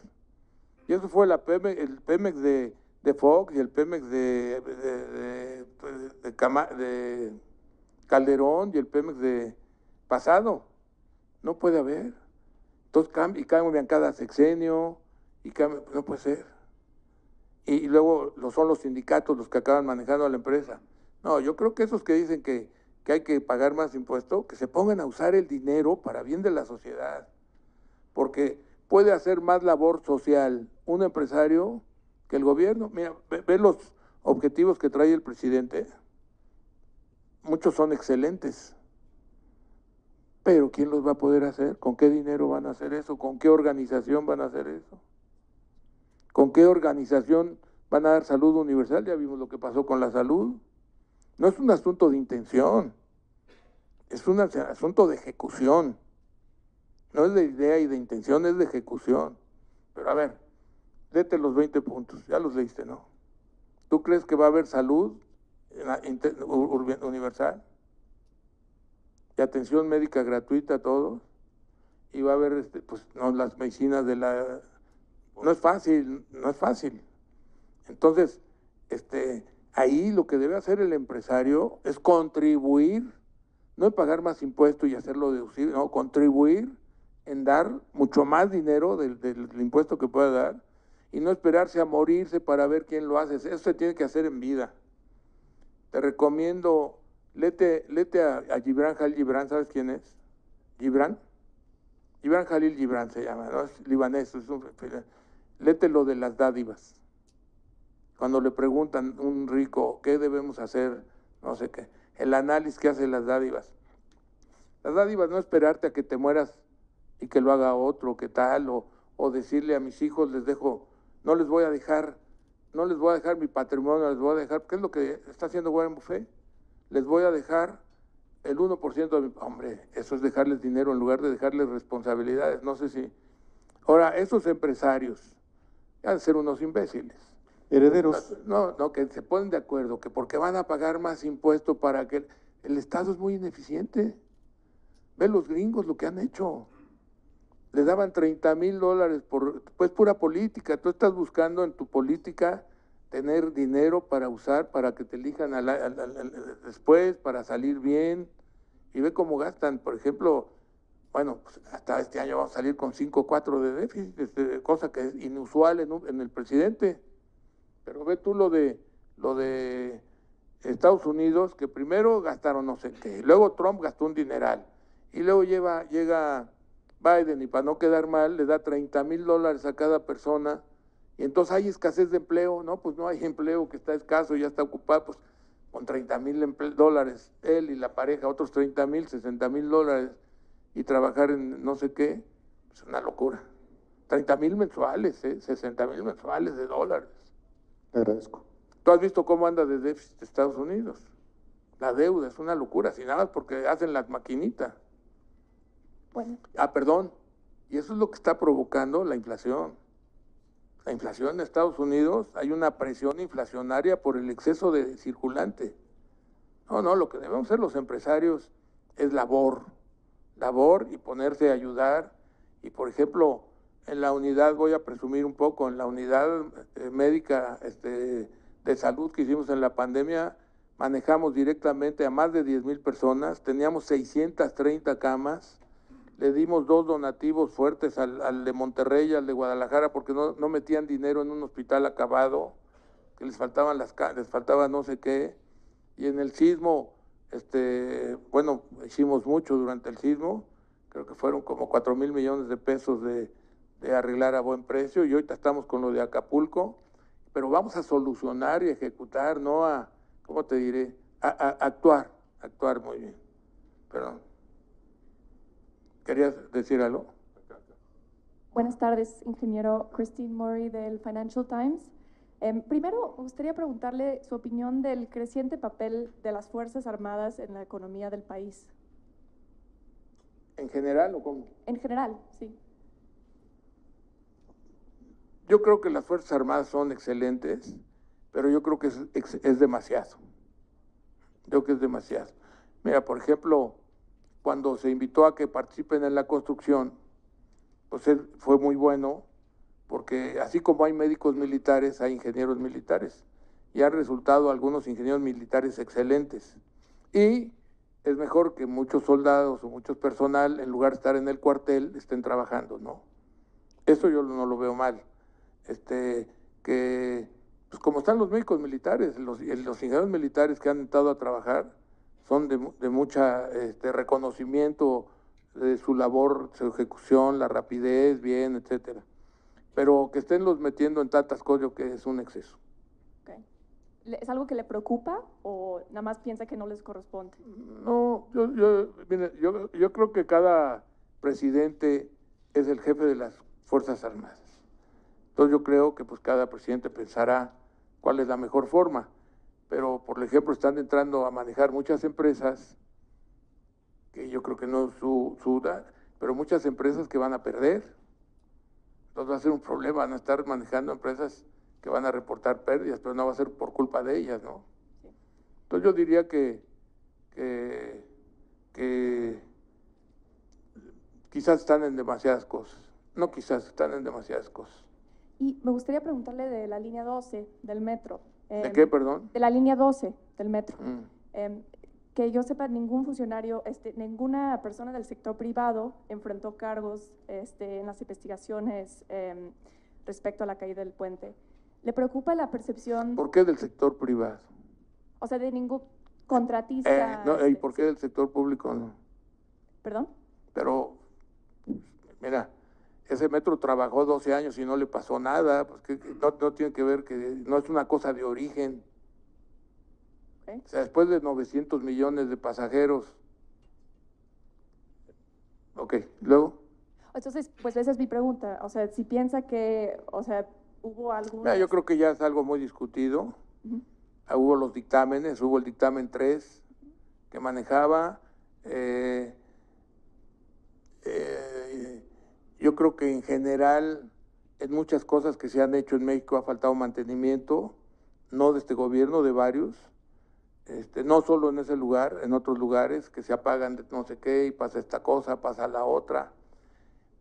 Y eso fue la Pemex, el Pemex de, Fox y el Pemex de, de, Calderón y el Pemex de pasado. No puede haber. Entonces y cambian cada sexenio y no puede ser. Y, luego lo son los sindicatos los que acaban manejando a la empresa. No, yo creo que esos que dicen que que hay que pagar más impuesto, que se pongan a usar el dinero para bien de la sociedad. Porque puede hacer más labor social un empresario que el gobierno. Mira, ve, los objetivos que trae el presidente. Muchos son excelentes. Pero ¿quién los va a poder hacer? ¿Con qué dinero van a hacer eso? ¿Con qué organización van a hacer eso? ¿Con qué organización van a dar salud universal? Ya vimos lo que pasó con la salud. No es un asunto de intención, es un asunto de ejecución. No es de idea y de intención, es de ejecución. Pero a ver, léete los 20 puntos, ya los leíste, ¿no? ¿Tú crees que va a haber salud universal? Y atención médica gratuita a todos. Y va a haber, este, pues, no, las medicinas de la... No es fácil, no es fácil. Entonces, este, Ahí lo que debe hacer el empresario es contribuir, no en pagar más impuestos y hacerlo deducir, no, contribuir en dar mucho más dinero del, impuesto que pueda dar y no esperarse a morirse para ver quién lo hace. Eso se tiene que hacer en vida. Te recomiendo, lete, lete a, Gibran Jal Gibran, ¿sabes quién es? Gibran. Gibran Jalil Gibran se llama, ¿no? es libanés, es un, léete lo de las dádivas. Cuando le preguntan un rico, ¿qué debemos hacer? No sé qué. El análisis que hace las dádivas. Las dádivas no esperarte a que te mueras y que lo haga otro, qué tal, o, o decirle a mis hijos, les dejo, no les voy a dejar, no les voy a dejar mi patrimonio, les voy a dejar, ¿qué es lo que está haciendo Warren Buffett? Les voy a dejar el 1% de mi... Hombre, eso es dejarles dinero en lugar de dejarles responsabilidades. No sé si... Ahora, esos empresarios han de ser unos imbéciles. Herederos. No, no, que se ponen de acuerdo, que porque van a pagar más impuestos para que... El Estado es muy ineficiente. Ve los gringos lo que han hecho. Le daban 30 mil dólares por... Pues pura política. Tú estás buscando en tu política tener dinero para usar, para que te elijan al, al, después, para salir bien. Y ve cómo gastan, por ejemplo, bueno, pues hasta este año vamos a salir con 5 o 4 de déficit, este, cosa que es inusual en, un, en, el presidente. Pero ve tú lo de lo de Estados Unidos, que primero gastaron no sé qué, luego Trump gastó un dineral, y luego lleva, llega Biden y para no quedar mal, le da 30 mil dólares a cada persona y entonces hay escasez de empleo, ¿no? Pues no hay empleo que está escaso, ya está ocupado, pues con 30 mil dólares, él y la pareja, otros 30 mil, 60 mil dólares, y trabajar en no sé qué, es una locura. 30 mil mensuales, ¿eh? 60 mil mensuales de dólares. Te agradezco. ¿Tú has visto cómo anda de déficit Estados Unidos? La deuda es una locura, sin nada porque hacen la maquinita. Bueno. Ah, perdón. Y eso es lo que está provocando la inflación la inflación en Estados Unidos, hay una presión inflacionaria por el exceso de circulante. No, no, lo que debemos hacer los empresarios es labor, labor y ponerse a ayudar. Y por ejemplo, en la unidad, voy a presumir un poco, en la unidad eh, médica este, de salud que hicimos en la pandemia, manejamos directamente a más de 10 mil personas, teníamos 630 camas, le dimos dos donativos fuertes al, de Monterrey al de Guadalajara porque no, no, metían dinero en un hospital acabado, que les faltaban las les faltaba no sé qué, y en el sismo, este, bueno, hicimos mucho durante el sismo, creo que fueron como cuatro mil millones de pesos de, de arreglar a buen precio, y ahorita estamos con lo de Acapulco, pero vamos a solucionar y ejecutar, no a, ¿cómo te diré? A, a actuar, actuar muy bien. Perdón. ¿Querías decir algo? Buenas tardes, ingeniero Christine Murray del Financial Times. Eh, primero, me gustaría preguntarle su opinión del creciente papel de las Fuerzas Armadas en la economía del país. ¿En general o cómo? En general, sí. Yo creo que las Fuerzas Armadas son excelentes, pero yo creo que es, es demasiado. Creo que es demasiado. Mira, por ejemplo, cuando se invitó a que participen en la construcción, pues fue muy bueno, porque así como hay médicos militares, hay ingenieros militares, y han resultado algunos ingenieros militares excelentes. Y es mejor que muchos soldados o muchos personal, en lugar de estar en el cuartel, estén trabajando, ¿no? Eso yo no lo veo mal. Este, que, pues como están los médicos militares, los, los ingenieros militares que han entrado a trabajar, son de, de mucha este, reconocimiento de su labor, su ejecución, la rapidez, bien, etcétera. Pero que estén los metiendo en tantas cosas, que es un exceso. Okay. ¿Es algo que le preocupa o nada más piensa que no les corresponde? No, yo, yo, mire, yo, yo creo que cada presidente es el jefe de las Fuerzas Armadas. Entonces yo creo que pues cada presidente pensará cuál es la mejor forma pero por ejemplo están entrando a manejar muchas empresas, que yo creo que no es su, su pero muchas empresas que van a perder. Entonces va a ser un problema, van a estar manejando empresas que van a reportar pérdidas, pero no va a ser por culpa de ellas, ¿no? Entonces yo diría que, que, que quizás están en demasiadas cosas, no quizás, están en demasiadas cosas. Y me gustaría preguntarle de la línea 12 del metro. ¿De qué, perdón? De la línea 12 del metro. Mm. Eh, que yo sepa, ningún funcionario, este, ninguna persona del sector privado enfrentó cargos este, en las investigaciones eh, respecto a la caída del puente. ¿Le preocupa la percepción? ¿Por qué del sector privado? O sea, de ningún contratista. Eh, no, ¿Y por qué del sector público no? ¿Perdón? Pero Mira, ese metro trabajó 12 años y no le pasó nada, pues que, no, no, tiene que ver que no es una cosa de origen. O sea, después de 900 millones de pasajeros. Ok, luego. Entonces, pues esa es mi pregunta. O sea, si piensa que, o sea, hubo algo... Mira, yo creo que ya es algo muy discutido. Hubo los dictámenes, hubo el dictamen 3 que manejaba. Eh, eh, yo creo que en general, en muchas cosas que se han hecho en México ha faltado mantenimiento, no de este gobierno, de varios. Este, no solo en ese lugar, en otros lugares que se apagan de no sé qué y pasa esta cosa, pasa la otra.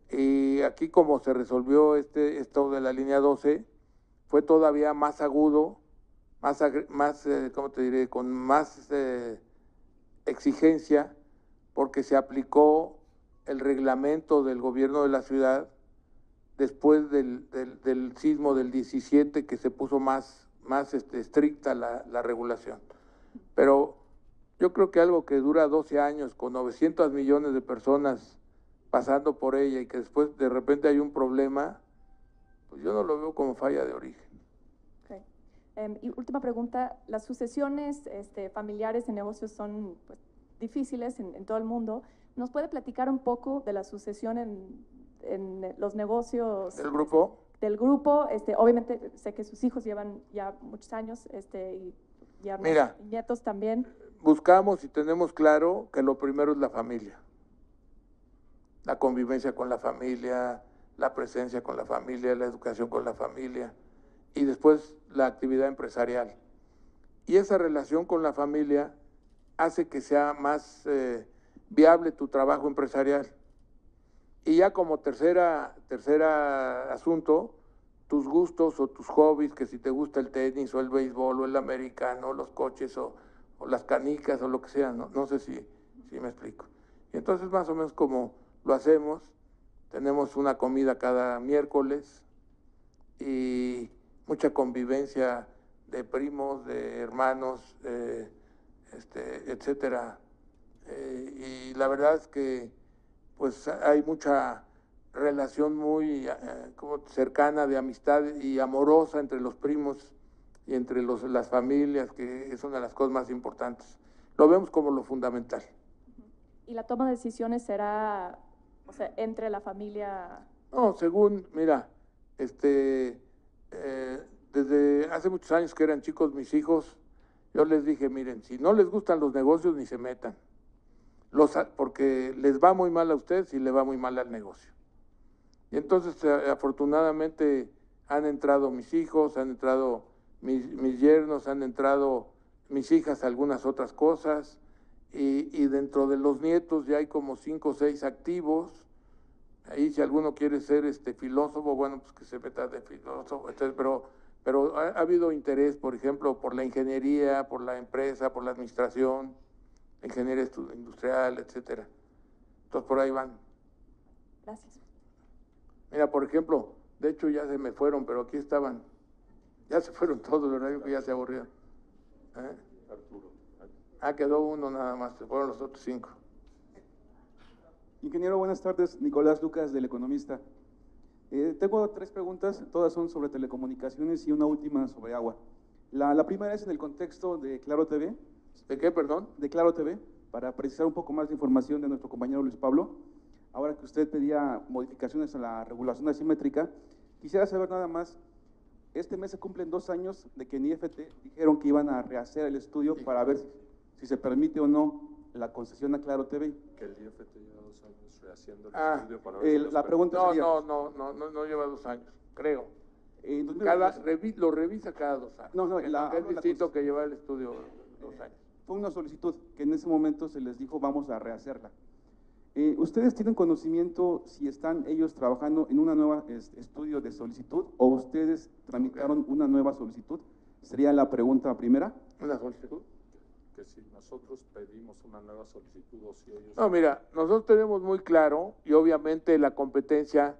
Y aquí como se resolvió este, esto de la línea 12, fue todavía más agudo, más, más eh, ¿cómo te diré?, con más eh, exigencia, porque se aplicó el reglamento del gobierno de la ciudad después del, del, sismo del 17, que se puso más, más este, estricta la, la regulación. Pero yo creo que algo que dura 12 años, con 900 millones de personas pasando por ella y que después de repente hay un problema, pues yo no lo veo como falla de origen. Em, y última pregunta, las sucesiones este, familiares en negocios son pues, difíciles en, todo el mundo. ¿Nos puede platicar un poco de la sucesión en, en los negocios? ¿Del grupo? Del grupo, este, obviamente sé que sus hijos llevan ya muchos años este, y ya Mira, nietos también. Buscamos y tenemos claro que lo primero es la familia la convivencia con la familia, la presencia con la familia, la educación con la familia y después la actividad empresarial. Y esa relación con la familia hace que sea más eh, viable tu trabajo empresarial. Y ya como tercera, tercera asunto, tus gustos o tus hobbies, que si te gusta el tenis o el béisbol o el americano, o los coches o, las canicas o lo que sea, no, no sé si, si me explico. Y entonces más o menos como lo hacemos. Tenemos una comida cada miércoles y mucha convivencia de primos, de hermanos, este, etcétera. Eh, y la verdad es que pues hay mucha relación muy eh, cercana de amistad y amorosa entre los primos y entre los, las familias, que es una de las cosas más importantes. Lo vemos como lo fundamental. ¿Y la toma de decisiones será o sea, entre la familia. No, según, mira, este, eh, desde hace muchos años que eran chicos mis hijos, yo les dije, miren, si no les gustan los negocios, ni se metan. Los, porque les va muy mal a ustedes y le va muy mal al negocio. Y entonces, eh, afortunadamente, han entrado mis hijos, han entrado mis, mis yernos, han entrado mis hijas algunas otras cosas, y, dentro de los nietos ya hay como cinco o seis activos. Ahí si alguno quiere ser este filósofo, bueno, pues que se meta de filósofo, pero, pero ha, habido interés, por ejemplo, por la ingeniería, por la empresa, por la administración, ingeniería industrial, etcétera. Entonces por ahí van. Gracias. Mira, por ejemplo, de hecho ya se me fueron, pero aquí estaban. Ya se fueron todos, ¿verdad? Que ya se aburrieron. ¿Eh? Arturo. Ah, quedó uno nada más, se fueron los otros cinco. Ingeniero, buenas tardes. Nicolás Lucas, del Economista. Eh, tengo tres preguntas, todas son sobre telecomunicaciones y una última sobre agua. La, la, primera es en el contexto de Claro TV. ¿De qué, perdón? De Claro TV, para precisar un poco más de información de nuestro compañero Luis Pablo. Ahora que usted pedía modificaciones a la regulación asimétrica, quisiera saber nada más este mes se cumplen dos años de que en IFT dijeron que iban a rehacer el estudio para ver si se permite o no la concesión a Claro TV. Que el IFT lleva dos años rehaciendo el ah, estudio para ver La pregunta no, sería, no, no, no, no, no lleva dos años, creo. Eh, cada, lo revisa cada dos años. No, no, la, es distinto que llevar el estudio dos años. Fue una solicitud que en ese momento se les dijo vamos a rehacerla. Eh, ¿Ustedes tienen conocimiento si están ellos trabajando en una nueva estudio de solicitud o ustedes tramitaron una nueva solicitud? Sería la pregunta primera. ¿Una solicitud? que si nosotros pedimos una nueva solicitud o si ellos... No, mira, nosotros tenemos muy claro y obviamente la competencia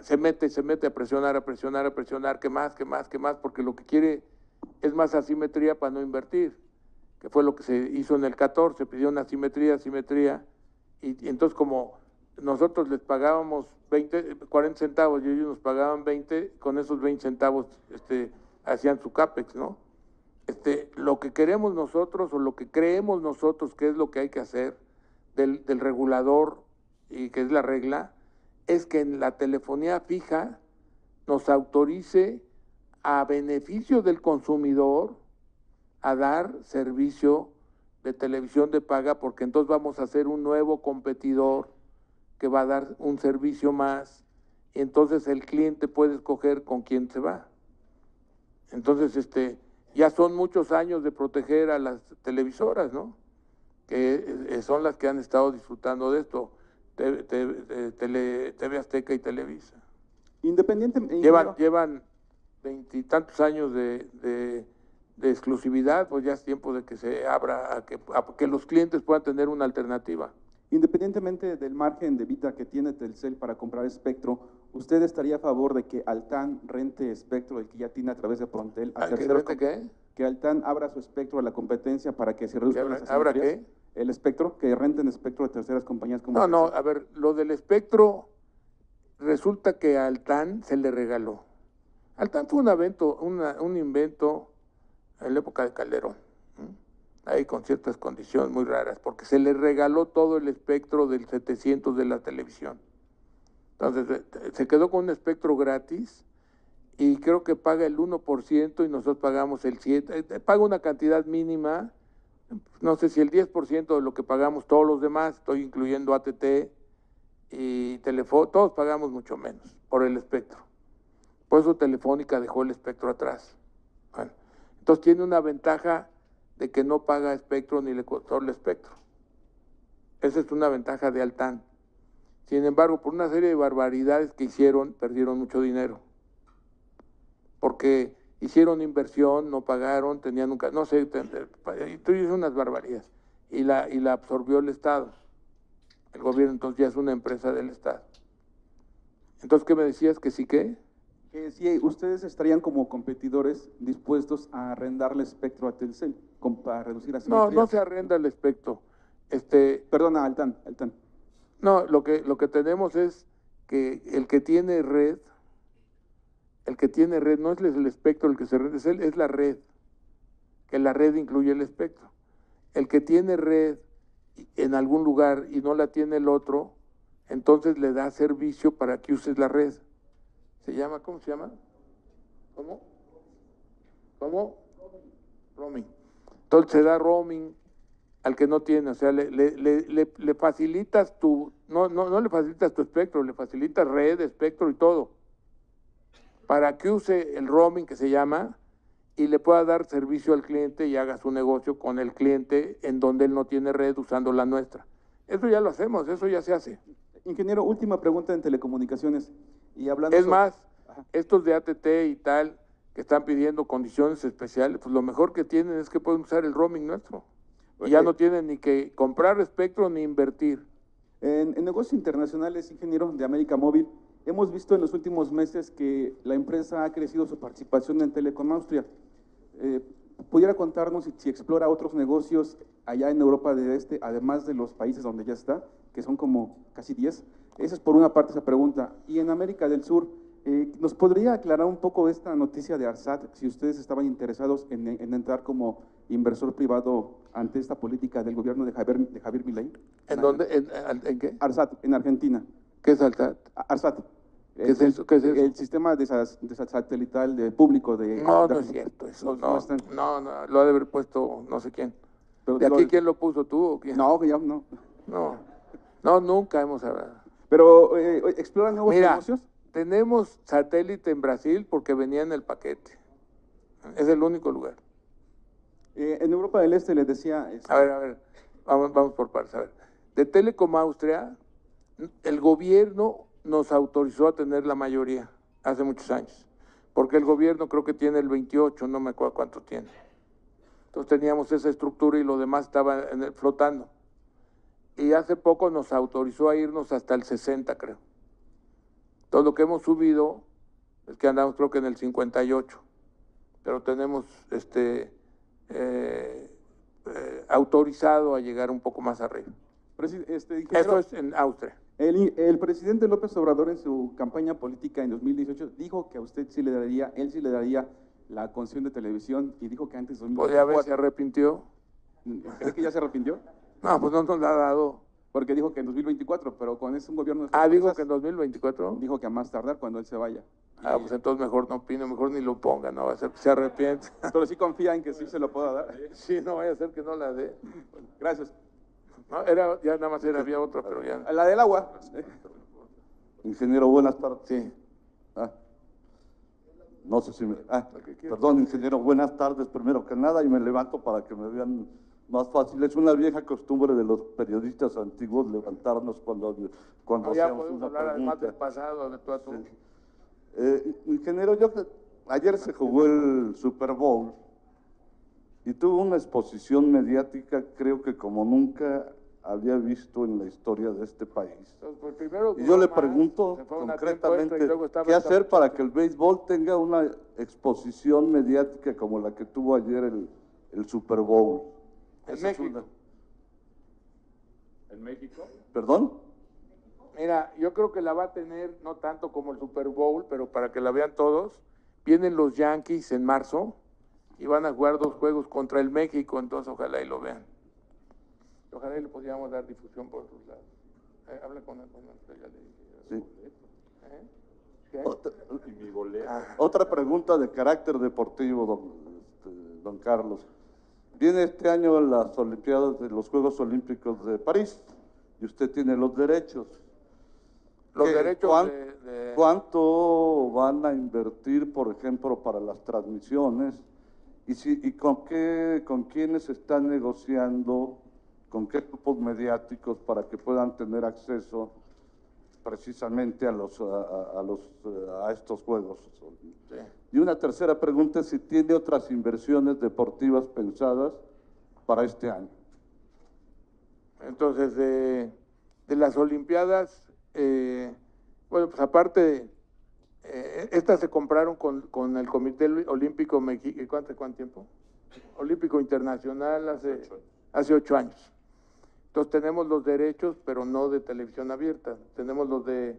se mete, se mete a presionar, a presionar, a presionar, que más, que más, que más, porque lo que quiere es más asimetría para no invertir, que fue lo que se hizo en el 14, pidió una asimetría, asimetría, y, entonces como nosotros les pagábamos 20, 40 centavos y ellos nos pagaban 20, con esos 20 centavos este, hacían su CAPEX, ¿no? Este, lo que queremos nosotros o lo que creemos nosotros que es lo que hay que hacer del, del regulador y que es la regla, es que en la telefonía fija nos autorice a beneficio del consumidor a dar servicio de televisión de paga porque entonces vamos a hacer un nuevo competidor que va a dar un servicio más y entonces el cliente puede escoger con quién se va. Entonces, este, ya son muchos años de proteger a las televisoras, ¿no? Que eh, son las que han estado disfrutando de esto, TV, Azteca y Televisa. Independiente. Llevan, llevan veintitantos años de, de, exclusividad, pues ya es tiempo de que se abra, a que, a que los clientes puedan tener una alternativa. Independientemente del margen de vida que tiene Telcel para comprar espectro, ¿usted estaría a favor de que Altán rente espectro, el que ya tiene a través de Frontel, a terceros? ¿Que qué? Que Altán abra su espectro a la competencia para que se reduzca las ¿Abra qué? El espectro, que renten espectro de terceras compañías como No, no, a ver, lo del espectro, resulta que a Altán se le regaló. Altán fue un evento, un invento en la época de Calderón ahí con ciertas condiciones muy raras, porque se le regaló todo el espectro del 700 de la televisión. Entonces, eh, se quedó con un espectro gratis y creo que paga el 1% y nosotros pagamos el 7%, eh, eh, paga una cantidad mínima, no sé si el 10% de lo que pagamos todos los demás, estoy incluyendo ATT y Telefónica, todos pagamos mucho menos por el espectro. Por eso Telefónica dejó el espectro atrás. Bueno, entonces tiene una ventaja de que no paga espectro ni le costó el espectro. Esa es una ventaja de Altán. Sin embargo, por una serie de barbaridades que hicieron, perdieron mucho dinero. Porque hicieron inversión, no pagaron, tenían nunca, no sé, tuvieron unas barbaridades. Y la, y la absorbió el Estado. El gobierno entonces ya es una empresa del Estado. Entonces, ¿qué me decías? ¿Que sí qué? Que si ustedes estarían como competidores dispuestos a arrendarle espectro a Telcel para reducir la No, no se arrenda el espectro. Este, Perdona, Altan, Altan. No, lo que, lo que tenemos es que el que tiene red, el que tiene red, no es el espectro el que se rende, es, es la red, que la red incluye el espectro. El que tiene red en algún lugar y no la tiene el otro, entonces le da servicio para que uses la red. Se llama, ¿cómo se llama? ¿Cómo? ¿Cómo? Roaming. Entonces se da roaming al que no tiene, o sea, le, le, facilitas tu, no, no, no le facilitas tu espectro, le facilitas red, espectro y todo, para que use el roaming que se llama y le pueda dar servicio al cliente y haga su negocio con el cliente en donde él no tiene red usando la nuestra. Eso ya lo hacemos, eso ya se hace. Ingeniero, última pregunta en telecomunicaciones. Y hablando es más, estos de ATT y tal, que están pidiendo condiciones especiales, pues lo mejor que tienen es que pueden usar el roaming nuestro. Y ya no tienen ni que comprar espectro ni invertir. En, negocios internacionales, ingeniero de América Móvil, hemos visto en los últimos meses que la empresa ha crecido su participación en Telecom Austria. Eh, ¿Pudiera contarnos si, si, explora otros negocios allá en Europa del Este, además de los países donde ya está, que son como casi 10? Esa es por una parte esa pregunta. Y en América del Sur, eh, ¿nos podría aclarar un poco esta noticia de ARSAT, si ustedes estaban interesados en, entrar como inversor privado ante esta política del gobierno de Javier, de Javier Milei? ¿En dónde? ¿En, qué? ARSAT, en Argentina. ¿Qué es ARSAT? ARSAT. ¿Qué es eso? ¿Qué es eso? El sistema de, de satelital de público de... No, no es cierto, eso no, no, no, lo ha de haber puesto no sé quién. ¿De aquí quién lo puso tú o quién? No, ya no. No, no, nunca hemos hablado. Pero, eh, ¿exploran nuevos Mira, negocios? tenemos satélite en Brasil porque venía en el paquete. Es el único lugar. Eh, en Europa del Este les decía... A ver, a ver, vamos, vamos por partes. A ver, de Telecom Austria, el gobierno nos autorizó a tener la mayoría hace muchos años, porque el gobierno creo que tiene el 28, no me acuerdo cuánto tiene. Entonces teníamos esa estructura y lo demás estaba en el, flotando y hace poco nos autorizó a irnos hasta el 60, creo. Todo lo que hemos subido es que andamos creo que en el 58, pero tenemos este eh, eh, autorizado a llegar un poco más arriba. Este, Eso ingeniero, es en Austria. el, el presidente López Obrador en su campaña política en 2018 dijo que a usted sí le daría, él sí le daría la concesión de televisión y dijo que antes de Podría haber, se 2024. arrepintió. ¿Cree que ya se arrepintió? No, pues no nos la ha dado. Porque dijo que en 2024, pero con ese un gobierno Ah, fuerzas, que en 2024. dijo que a más tardar cuando él se vaya. Ah, pues entonces mejor no opino, mejor ni lo ponga, no va a ser que se arrepiente. Pero sí confía en que sí se lo pueda dar. Sí, no vaya a ser que no la dé. Gracias. No, era, ya nada más era, había otra, pero ya. La del agua. Ingeniero, buenas tardes. Sí. Ah, no sé si me... Ah, perdón, ingeniero, buenas tardes primero que nada y me levanto para que me vean más fácil. Es una vieja costumbre de los periodistas antiguos levantarnos cuando, cuando No, hacemos una hablar además pregunta. del pasado, de a tú. Eh, ingeniero, yo ayer se jugó el Super Bowl y tuvo una exposición mediática, creo que como nunca había visto en la historia de este país. Entonces, pues, primero Y yo le pregunto concretamente, ¿qué hacer para que el béisbol tenga una exposición mediática como la que tuvo ayer el, el Super Bowl? En México. ¿En México? ¿Perdón? Mira, yo creo que la va a tener, no tanto como el Super Bowl, pero para que la vean todos. Vienen los Yankees en marzo y van a jugar dos juegos contra el México, entonces ojalá y lo vean. Ojalá y le podríamos dar difusión por otros lados. Eh, habla con con dije. Sí. ¿Eh? ¿Qué? Otra, Y mi boleto. otra pregunta de carácter deportivo, don, este, don Carlos. Viene este año las Olimpiadas de los Juegos Olímpicos de París y usted tiene los derechos. Los ¿Qué- derechos cuán- de- de- ¿Cuánto van a invertir, por ejemplo, para las transmisiones? ¿Y, si, y con, qué, con quiénes están negociando, con qué grupos mediáticos para que puedan tener acceso precisamente a, los, a, los, a estos Juegos? Y una tercera pregunta es si tiene otras inversiones deportivas pensadas para este año. Entonces, de, de las Olimpiadas, eh, bueno, pues aparte, eh, estas se compraron con, con el Comité Olímpico Mexicano, ¿cuánto, ¿cuánto tiempo? Olímpico Internacional hace, hace ocho años. Entonces tenemos los derechos, pero no de televisión abierta. Tenemos los de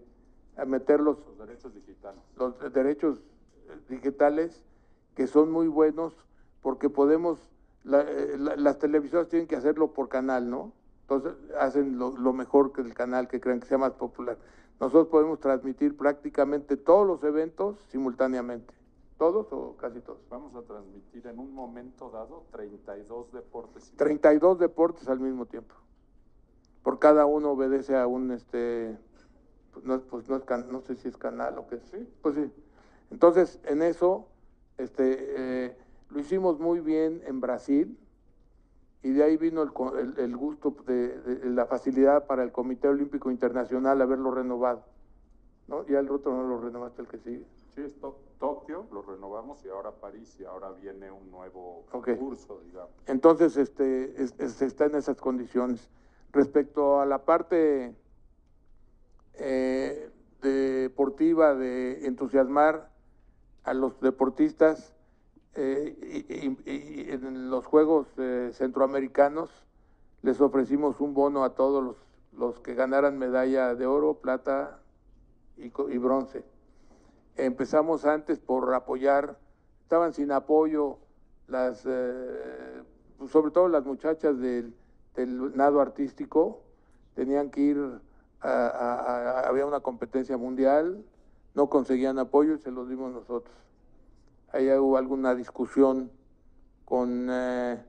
a meterlos, Los derechos digitales. los de- derechos eh, digitales, que son muy buenos, porque podemos, la- eh, la- las televisoras tienen que hacerlo por canal, ¿no? Entonces hacen lo, lo mejor que el canal que crean que sea más popular. Nosotros podemos transmitir prácticamente todos los eventos simultáneamente. ¿Todos o casi todos? Vamos a transmitir en un momento dado 32 deportes. 32 deportes al mismo tiempo. Por cada uno obedece a un, este, pues no, pues no, es can- no sé si es canal o qué. Sí, pues sí. Entonces, en eso, este, eh, lo hicimos muy bien en Brasil y de ahí vino el, el- el gusto de, de la facilidad para el Comité Olímpico Internacional haberlo renovado. ¿no? Ya el otro no lo renovaste el que sigue. Sí, es To- Tokio, lo renovamos y ahora París y ahora viene un nuevo Ok. curso, digamos. Entonces, este, es- es- está en esas condiciones. Respecto a la parte eh, deportiva de entusiasmar a los deportistas eh, y, en los Juegos eh, Centroamericanos les ofrecimos un bono a todos los, los que ganaran medalla de oro, plata y, y bronce. Empezamos antes por apoyar, estaban sin apoyo las, pues, sobre todo las muchachas del, del nado artístico, tenían que ir, a, había una competencia mundial, no conseguían apoyo y se los dimos nosotros. Ahí hubo alguna discusión con, eh,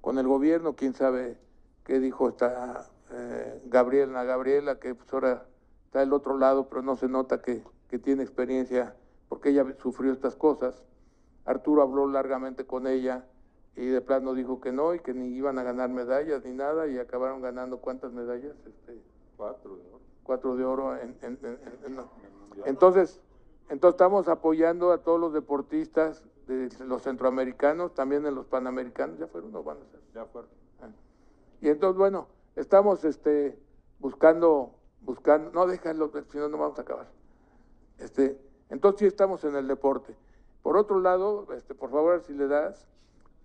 con el gobierno, quién sabe qué dijo esta eh, Gabriela, Gabriela, que pues ahora está del otro lado, pero no se nota que, que tiene experiencia, porque ella sufrió estas cosas. Arturo habló largamente con ella y de plano dijo que no y que ni iban a ganar medallas ni nada y acabaron ganando cuántas medallas, este, Cuatro de oro. cuatro de oro. En, en- en- en- en- entonces, entonces estamos apoyando a todos los deportistas de los centroamericanos, también en los panamericanos, ya fueron o van a ser. Ya fueron. Y entonces, bueno, estamos este, buscando, buscando, no déjalo, si no, no vamos a acabar. Este, entonces sí estamos en el deporte. Por otro lado, este, por favor, si le das,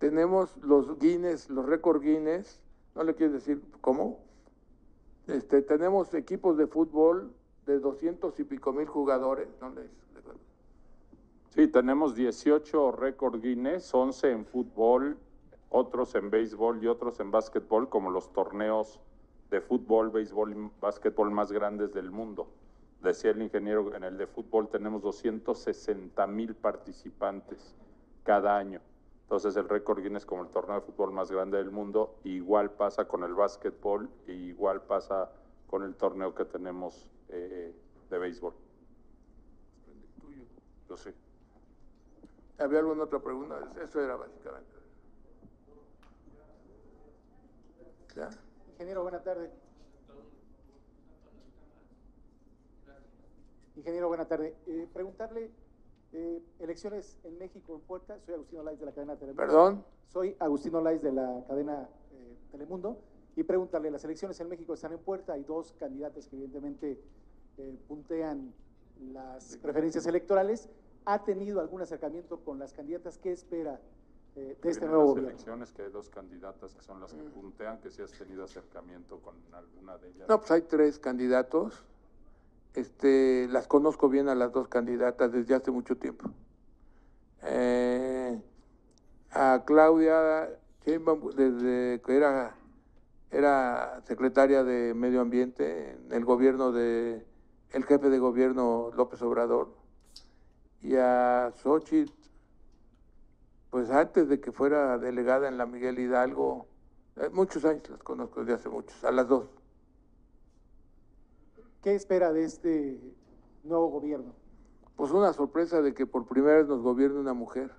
tenemos los Guinness, los récord Guinness, ¿no le quieres decir cómo? Este, tenemos equipos de fútbol de 200 y pico mil jugadores, ¿no les? Sí, tenemos 18 récord Guinness, 11 en fútbol, otros en béisbol y otros en básquetbol, como los torneos de fútbol, béisbol y básquetbol más grandes del mundo. Decía el ingeniero, en el de fútbol tenemos 260 mil participantes cada año. Entonces el récord Guinness como el torneo de fútbol más grande del mundo, igual pasa con el básquetbol igual pasa con el torneo que tenemos eh, de béisbol. Yo sé. ¿Había alguna otra pregunta? Eso era básicamente. ¿Ya? Ingeniero, buena tarde. Ingeniero, buena tarde. Eh, preguntarle, eh, elecciones en México en puerta. Soy Agustino Lais de la cadena Telemundo. ¿Perdón? Soy Agustino Lais de la cadena eh, Telemundo. Y preguntarle, las elecciones en México están en puerta. Hay dos candidatas que evidentemente puntean las preferencias electorales. ¿Ha tenido algún acercamiento con las candidatas? ¿Qué espera de este nuevo gobierno? elecciones que hay dos candidatas que son las que mm. puntean, que si has tenido acercamiento con alguna de ellas. No, pues hay tres candidatos este, las conozco bien a las dos candidatas desde hace mucho tiempo. Eh, a Claudia desde que era, era secretaria de Medio Ambiente en el gobierno de el jefe de gobierno López Obrador, y a Xochitl, pues antes de que fuera delegada en la Miguel Hidalgo, eh, muchos años las conozco desde hace muchos, a las dos. ¿Qué espera de este nuevo gobierno? Pues una sorpresa de que por primera vez nos gobierne una mujer.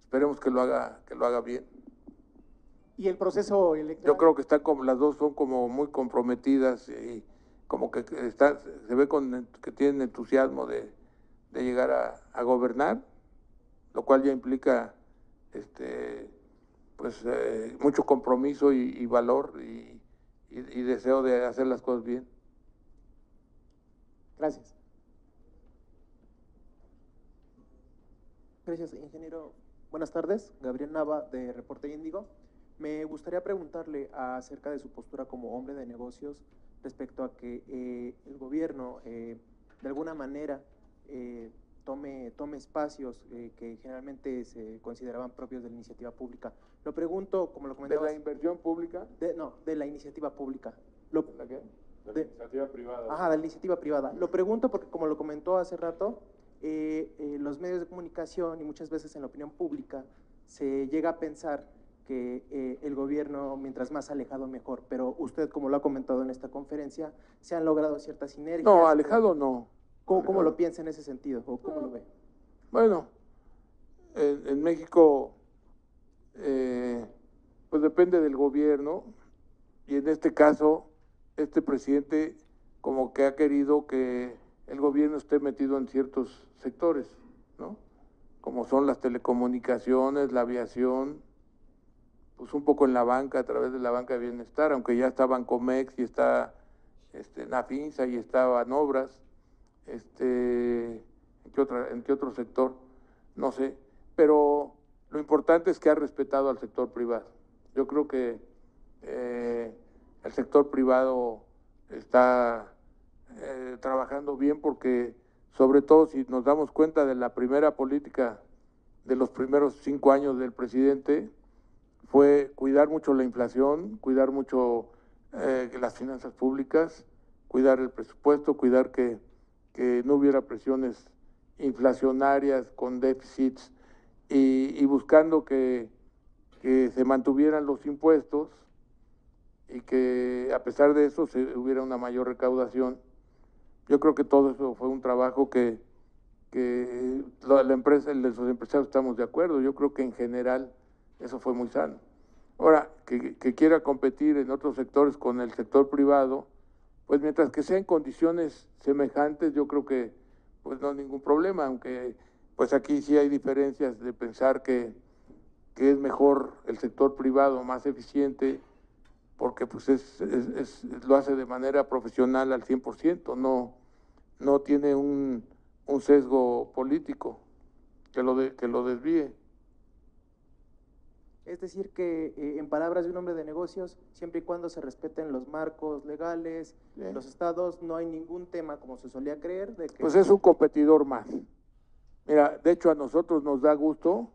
Esperemos que lo haga, que lo haga bien. ¿Y el proceso electoral? Yo creo que están como, las dos son como muy comprometidas y como que está, se ve con, que tienen entusiasmo de, llegar a, gobernar, lo cual ya implica este pues eh, mucho compromiso y, valor y deseo de hacer las cosas bien. Gracias. Gracias, ingeniero. Buenas tardes, Gabriel Nava de Reporte Índigo. Me gustaría preguntarle acerca de su postura como hombre de negocios respecto a que eh, el gobierno eh, de alguna manera eh, tome, tome espacios que generalmente se consideraban propios de la iniciativa pública. Lo pregunto, como lo comentaba... ¿De la inversión pública? no, de la iniciativa pública. Lo, ¿La qué? De la iniciativa privada. Ajá, de la iniciativa privada. Lo pregunto porque, como lo comentó hace rato, eh, eh, los medios de comunicación y muchas veces en la opinión pública se llega a pensar que eh, el gobierno, mientras más alejado, mejor. Pero usted, como lo ha comentado en esta conferencia, se han logrado ciertas sinergias. No, alejado no. ¿Cómo, lo piensa en ese sentido? ¿O cómo lo ve? Bueno, en México, pues depende del gobierno. Y en este caso, este presidente como que ha querido que el gobierno esté metido en ciertos sectores, ¿no? Como son las telecomunicaciones, la aviación, pues un poco en la banca, a través de la banca de bienestar, aunque ya está Bancomex y está este, Nafinsa y estaban obras, este, ¿en qué, otra, ¿en qué otro sector? No sé, pero lo importante es que ha respetado al sector privado. Yo creo que eh, el sector privado está eh, trabajando bien porque sobre todo si nos damos cuenta de la primera política de los primeros cinco años del presidente, fue cuidar mucho la inflación, cuidar mucho eh, las finanzas públicas, cuidar el presupuesto, cuidar que, no hubiera presiones inflacionarias con déficits y, buscando que se mantuvieran los impuestos y que a pesar de eso se hubiera una mayor recaudación. Yo creo que todo eso fue un trabajo que, que la, empresa, los empresarios estamos de acuerdo. Yo creo que en general eso fue muy sano. Ahora, que, que quiera competir en otros sectores con el sector privado, pues mientras que sea en condiciones semejantes, yo creo que pues no hay ningún problema, aunque pues aquí sí hay diferencias de pensar que, que es mejor el sector privado, más eficiente, porque pues es, es, lo hace de manera profesional al 100%, no, no tiene un, un sesgo político que lo, de, que lo desvíe. Es decir, que eh, en palabras de un hombre de negocios, siempre y cuando se respeten los marcos legales, los estados, no hay ningún tema, como se solía creer, de que... Pues es un competidor más. Mira, de hecho a nosotros nos da gusto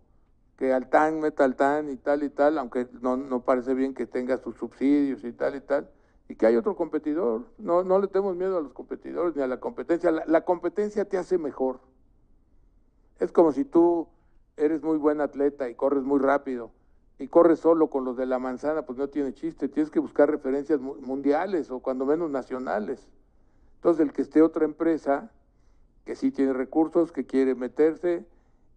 que Altán meta Altán y tal y tal, aunque no, no parece bien que tenga sus subsidios y tal y tal, y que hay otro competidor. No, no le tenemos miedo a los competidores ni a la competencia. La, competencia te hace mejor. Es como si tú eres muy buen atleta y corres muy rápido y corres solo con los de la manzana, pues no tiene chiste. Tienes que buscar referencias mundiales o cuando menos nacionales. Entonces, el que esté otra empresa que sí tiene recursos, que quiere meterse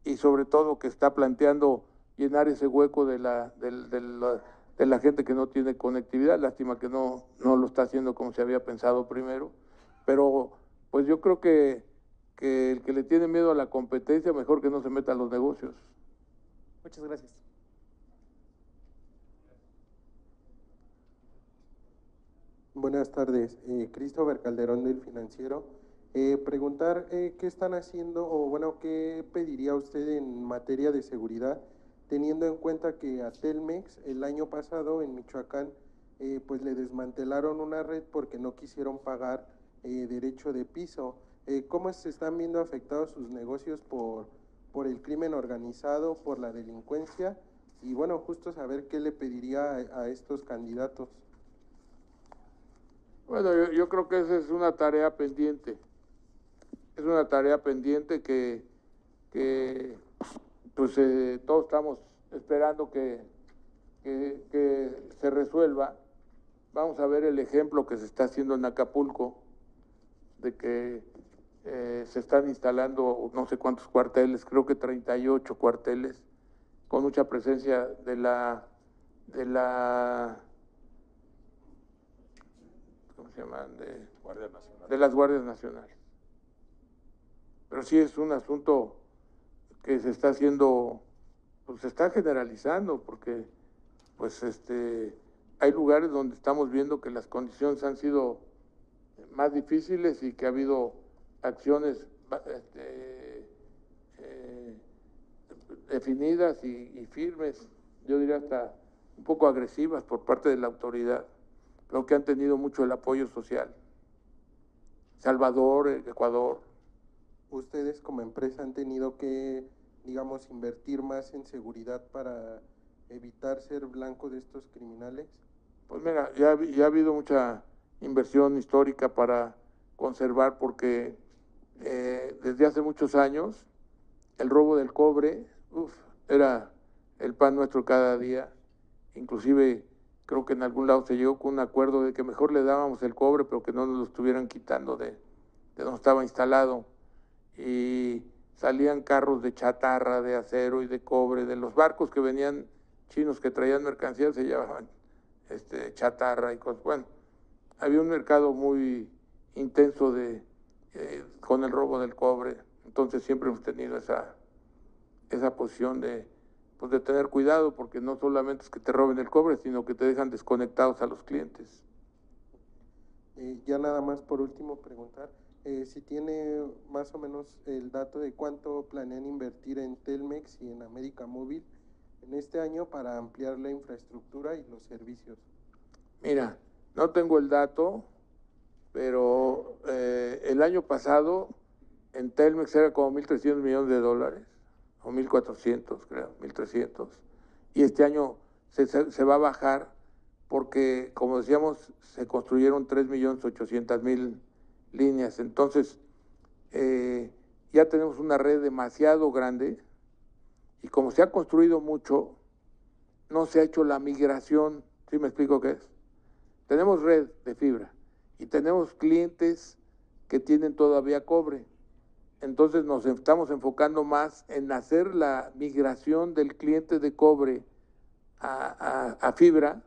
y sobre todo que está planteando llenar ese hueco de la, de la gente que no tiene conectividad. Lástima que no, no lo está haciendo como se había pensado primero. Pero pues yo creo que, que el que le tiene miedo a la competencia, mejor que no se meta a los negocios. Muchas gracias. Buenas tardes, eh, Christopher Calderón del Financiero. Eh, preguntar eh, qué están haciendo o bueno, qué pediría usted en materia de seguridad teniendo en cuenta que a Telmex el año pasado en Michoacán eh, pues le desmantelaron una red porque no quisieron pagar eh, derecho de piso. Eh, ¿Cómo se están viendo afectados sus negocios por, por el crimen organizado, por la delincuencia? Y bueno, justo saber qué le pediría a, estos candidatos. Bueno, yo, yo, creo que esa es una tarea pendiente. Es una tarea pendiente que, que pues eh, todos estamos esperando que, que, se resuelva. Vamos a ver el ejemplo que se está haciendo en Acapulco, de que eh, se están instalando no sé cuántos cuarteles, creo que 38 cuarteles, con mucha presencia de la de la ¿cómo se llaman? De, de las guardias nacionales. Pero sí es un asunto que se está haciendo, pues se está generalizando, porque pues este hay lugares donde estamos viendo que las condiciones han sido más difíciles y que ha habido acciones este, eh, definidas y, firmes, yo diría hasta un poco agresivas por parte de la autoridad, pero que han tenido mucho el apoyo social. Salvador, Ecuador, ustedes como empresa han tenido que, digamos, invertir más en seguridad para evitar ser blanco de estos criminales? Pues mira, ya, ya ha habido mucha inversión histórica para conservar porque eh, desde hace muchos años el robo del cobre era el pan nuestro cada día. Inclusive creo que en algún lado se llegó con un acuerdo de que mejor le dábamos el cobre, pero que no nos lo estuvieran quitando de, de donde estaba instalado y salían carros de chatarra, de acero y de cobre, de los barcos que venían chinos que traían mercancías se llevaban este, chatarra y cosas. Bueno, había un mercado muy intenso de, eh, con el robo del cobre, entonces siempre hemos tenido esa, esa posición de, pues de tener cuidado, porque no solamente es que te roben el cobre, sino que te dejan desconectados a los clientes. Eh, ya nada más por último preguntar, eh, si tiene más o menos el dato de cuánto planean invertir en Telmex y en América Móvil en este año para ampliar la infraestructura y los servicios. Mira, no tengo el dato, pero eh, el año pasado en Telmex era como 1.300 millones de dólares, o 1.400 creo, 1.300, y este año se, va a bajar porque, como decíamos, se construyeron 3.800.000 líneas. Entonces, eh, ya tenemos una red demasiado grande y como se ha construido mucho, no se ha hecho la migración. ¿Sí me explico qué es? Tenemos red de fibra y tenemos clientes que tienen todavía cobre. Entonces nos estamos enfocando más en hacer la migración del cliente de cobre a fibra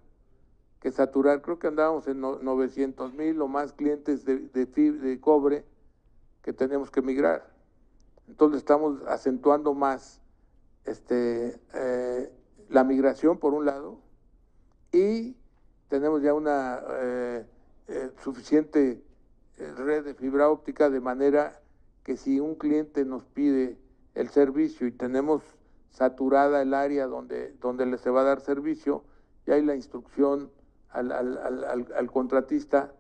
que saturar. Creo que andábamos en 900 mil o más clientes de, de, cobre que tenemos que migrar. Entonces estamos acentuando más este, eh, la migración por un lado y tenemos ya una eh, eh, suficiente red de fibra óptica de manera que si un cliente nos pide el servicio y tenemos saturada el área donde, donde le se va a dar servicio y hay la instrucción al, al, al, al contratista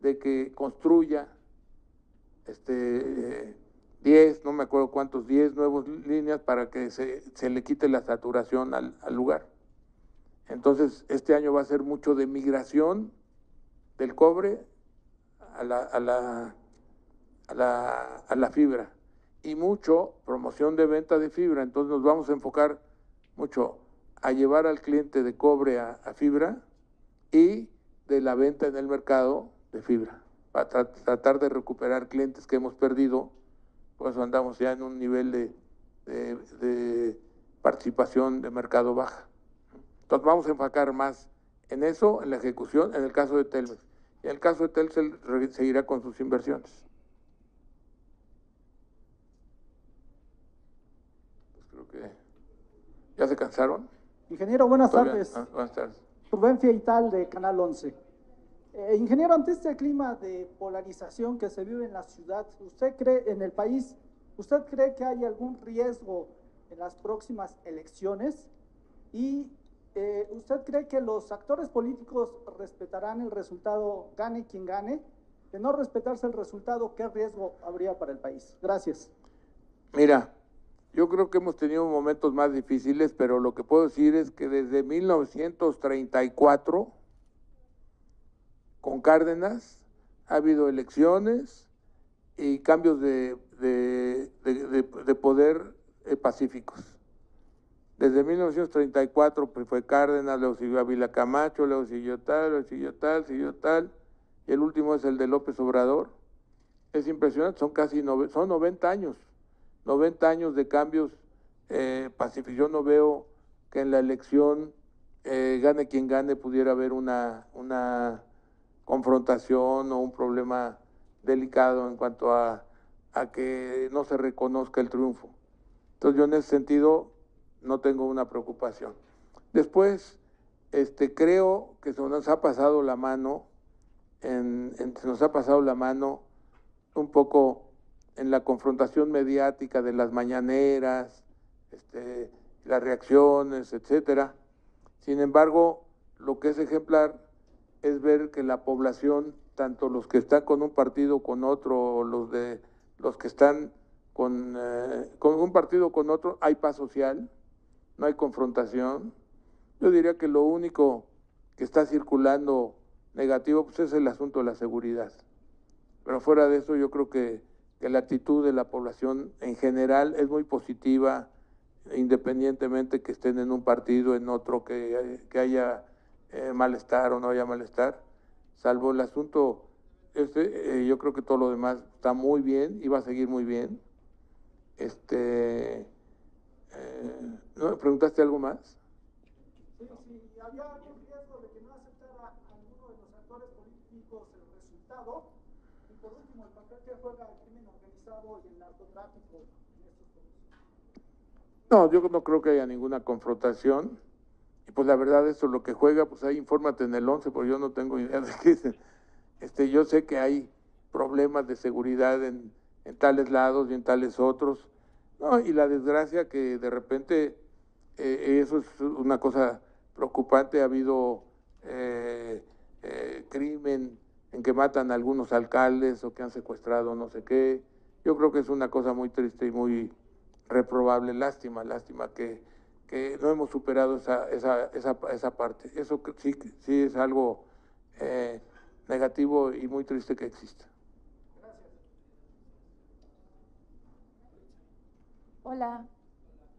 de que construya este 10, no me acuerdo cuántos, 10 nuevas líneas para que se, se le quite la saturación al, lugar. Entonces, este año va a ser mucho de migración del cobre a la, a la, a la, a la fibra y mucho promoción de venta de fibra. Entonces, nos vamos a enfocar mucho a llevar al cliente de cobre a fibra y de la venta en el mercado de fibra, para tra tratar de recuperar clientes que hemos perdido por eso andamos ya en un nivel de, de, de, participación de mercado baja. Entonces vamos a enfocar más en eso, en la ejecución, en el caso de Telmex. Y en el caso de Telcel seguirá con sus inversiones. Pues creo que ya se cansaron. Ingeniero, buenas tardes. Ah, buenas tardes. Rubén Fieital de Canal 11. Eh, ingeniero, ante este clima de polarización que se vive en la ciudad, ¿usted cree en el país, usted cree que hay algún riesgo en las próximas elecciones? Y eh, ¿usted cree que los actores políticos respetarán el resultado, gane quien gane? De no respetarse el resultado, ¿qué riesgo habría para el país? Gracias. Mira, yo creo que hemos tenido momentos más difíciles, pero lo que puedo decir es que desde 1934 con Cárdenas, ha habido elecciones y cambios de, de, de, de poder eh, pacíficos. Desde 1934 pues, fue Cárdenas, luego siguió Ávila Camacho, luego siguió tal, luego siguió tal, siguió tal, y el último es el de López Obrador. Es impresionante, son casi nove, son 90 años, 90 años de cambios eh, pacíficos. Yo no veo que en la elección, eh, gane quien gane, pudiera haber una, una confrontación o un problema delicado en cuanto a, a, que no se reconozca el triunfo. Entonces yo en ese sentido no tengo una preocupación. Después, este, creo que se nos ha pasado la mano, en, se nos ha pasado la mano un poco en la confrontación mediática de las mañaneras, este, las reacciones, etcétera. Sin embargo, lo que es ejemplar es ver que la población, tanto los que están con un partido con otro, los de los que están con, eh, con un partido con otro, hay paz social, no hay confrontación. Yo diría que lo único que está circulando negativo pues es el asunto de la seguridad. Pero fuera de eso yo creo que, que la actitud de la población en general es muy positiva, independientemente que estén en un partido, en otro, que, que haya eh, malestar o no haya malestar, salvo el asunto, este, eh, yo creo que todo lo demás está muy bien y va a seguir muy bien. Este, eh, ¿no? ¿Preguntaste algo más? Sí, sí, había algún riesgo de que no aceptara alguno de los actores políticos el resultado. Por último, el papel juega el crimen organizado y el narcotráfico. No, yo no creo que haya ninguna confrontación. Y pues la verdad, eso es lo que juega, pues ahí infórmate en el 11, porque yo no tengo idea de qué es. Este, yo sé que hay problemas de seguridad en, en tales lados y en tales otros. No, y la desgracia que de repente, eh, eso es una cosa preocupante, ha habido eh, eh, crimen en que matan a algunos alcaldes o que han secuestrado no sé qué. Yo creo que es una cosa muy triste y muy reprobable, lástima, lástima que que no hemos superado esa, esa, esa, esa parte. Eso sí, sí es algo eh, negativo y muy triste que exista. Hola,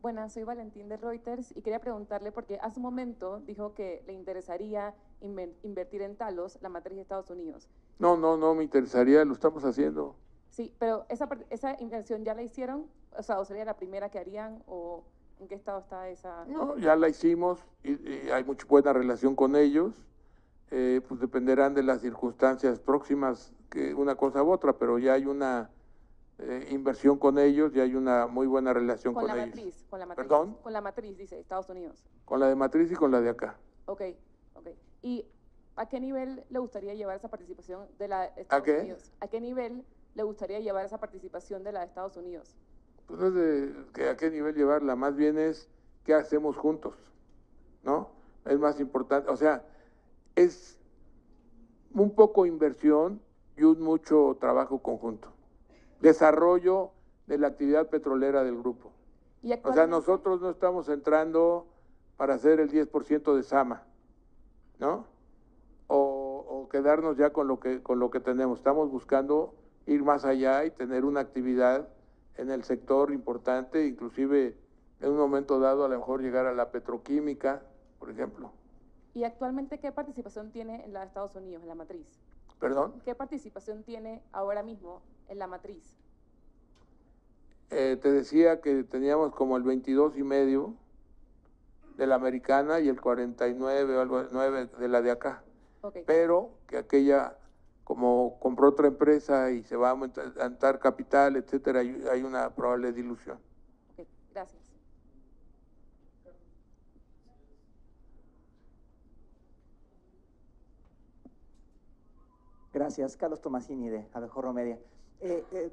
buenas, soy Valentín de Reuters y quería preguntarle, porque hace un momento dijo que le interesaría invertir en Talos, la matriz de Estados Unidos. No, no, no me interesaría, lo estamos haciendo. Sí, pero esa, esa inversión ya la hicieron, o sea, o sería la primera que harían o ¿En qué estado está esa? No, ya la hicimos y, y hay mucha buena relación con ellos. Eh, pues dependerán de las circunstancias próximas que una cosa u otra, pero ya hay una eh, inversión con ellos y hay una muy buena relación con, con la ellos. Matriz, con la matriz. ¿Perdón? Con la matriz, dice Estados Unidos. Con la de matriz y con la de acá. Ok, ok. ¿Y a qué nivel le gustaría llevar esa participación de la de Estados ¿A qué? Unidos? ¿A qué nivel le gustaría llevar esa participación de la de Estados Unidos? pues no es de que a qué nivel llevarla, más bien es qué hacemos juntos, ¿no? Es más importante, o sea, es un poco inversión y un mucho trabajo conjunto. Desarrollo de la actividad petrolera del grupo. O sea, nosotros no estamos entrando para hacer el 10% de Sama, ¿no? O, o, quedarnos ya con lo que con lo que tenemos. Estamos buscando ir más allá y tener una actividad en el sector importante, inclusive en un momento dado a lo mejor llegar a la petroquímica, por ejemplo. ¿Y actualmente qué participación tiene en la Estados Unidos, en la matriz? ¿Perdón? ¿Qué participación tiene ahora mismo en la matriz? Eh, te decía que teníamos como el 22 y medio de la americana y el 49 o algo 9 de la de acá. Pero que aquella como compró otra empresa y se va a aumentar capital, etcétera, hay una probable dilución. gracias. Gracias, Carlos Tomasini de Abejorro Media. Eh, eh,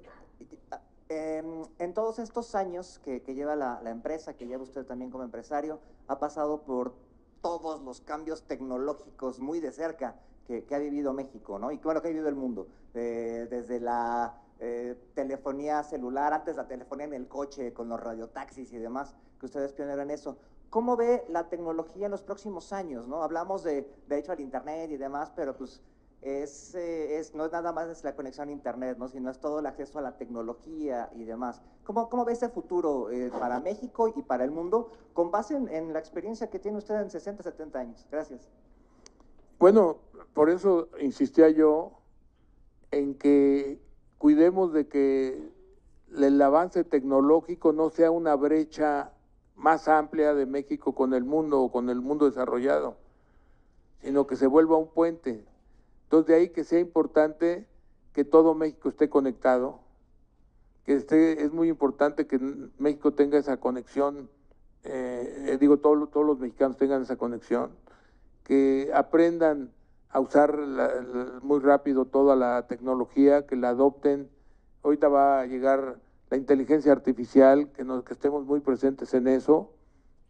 em, en todos estos años que, lleva la, empresa, que lleva usted también como empresario, ha pasado por todos los cambios tecnológicos muy de cerca que, ha vivido México, ¿no? Y claro que ha vivido el mundo, desde la eh, telefonía celular, antes la telefonía en el coche con los radiotaxis y demás, que usted es pionero en eso. ¿Cómo ve la tecnología en los próximos años, no? Hablamos de, de hecho, al Internet y demás, pero pues es, eh, es, no es nada más la conexión a Internet, ¿no? sino es todo el acceso a la tecnología y demás. ¿Cómo, cómo ve ese futuro eh, para México y para el mundo con base en, la experiencia que tiene usted en 60, 70 años? Gracias. Bueno, por eso insistía yo en que cuidemos de que el avance tecnológico no sea una brecha más amplia de México con el mundo o con el mundo desarrollado, sino que se vuelva un puente entonces, de ahí que sea importante que todo México esté conectado, que esté, es muy importante que México tenga esa conexión, eh, digo, todos los mexicanos tengan esa conexión, que aprendan a usar muy rápido toda la tecnología, que la adopten. Ahorita va a llegar la inteligencia artificial, que, nos, que estemos muy presentes en eso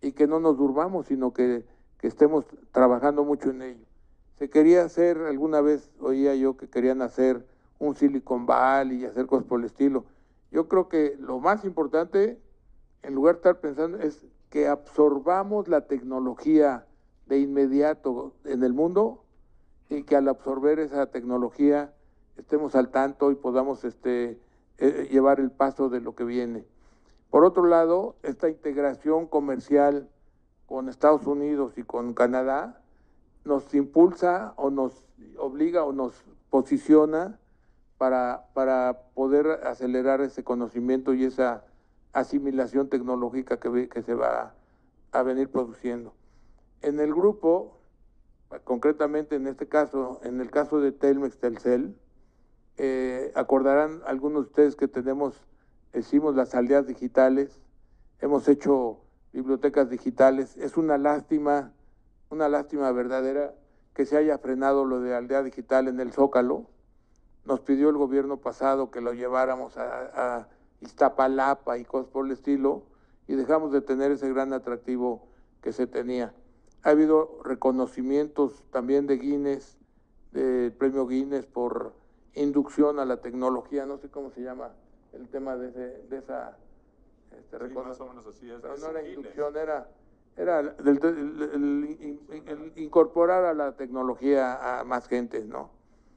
y que no nos durmamos, sino que, que estemos trabajando mucho en ello. Se quería hacer, alguna vez oía yo que querían hacer un Silicon Valley y hacer cosas por el estilo. Yo creo que lo más importante, en lugar de estar pensando, es que absorbamos la tecnología de inmediato en el mundo y que al absorber esa tecnología estemos al tanto y podamos este, eh, llevar el paso de lo que viene. Por otro lado, esta integración comercial con Estados Unidos y con Canadá nos impulsa o nos obliga o nos posiciona para, para poder acelerar ese conocimiento y esa asimilación tecnológica que, que se va a venir produciendo. En el grupo, concretamente en este caso, en el caso de Telmex Telcel, eh, acordarán algunos de ustedes que tenemos, hicimos las aldeas digitales, hemos hecho bibliotecas digitales, es una lástima una lástima verdadera que se haya frenado lo de aldea digital en el Zócalo. Nos pidió el gobierno pasado que lo lleváramos a, Iztapalapa y cosas por el estilo y dejamos de tener ese gran atractivo que se tenía. Ha habido reconocimientos también de Guinness, del premio Guinness por inducción a la tecnología, no sé cómo se llama el tema de, de esa... Este, sí, más o menos así es. Pero no era inducción, era era el, incorporar a la tecnología a más gente, ¿no?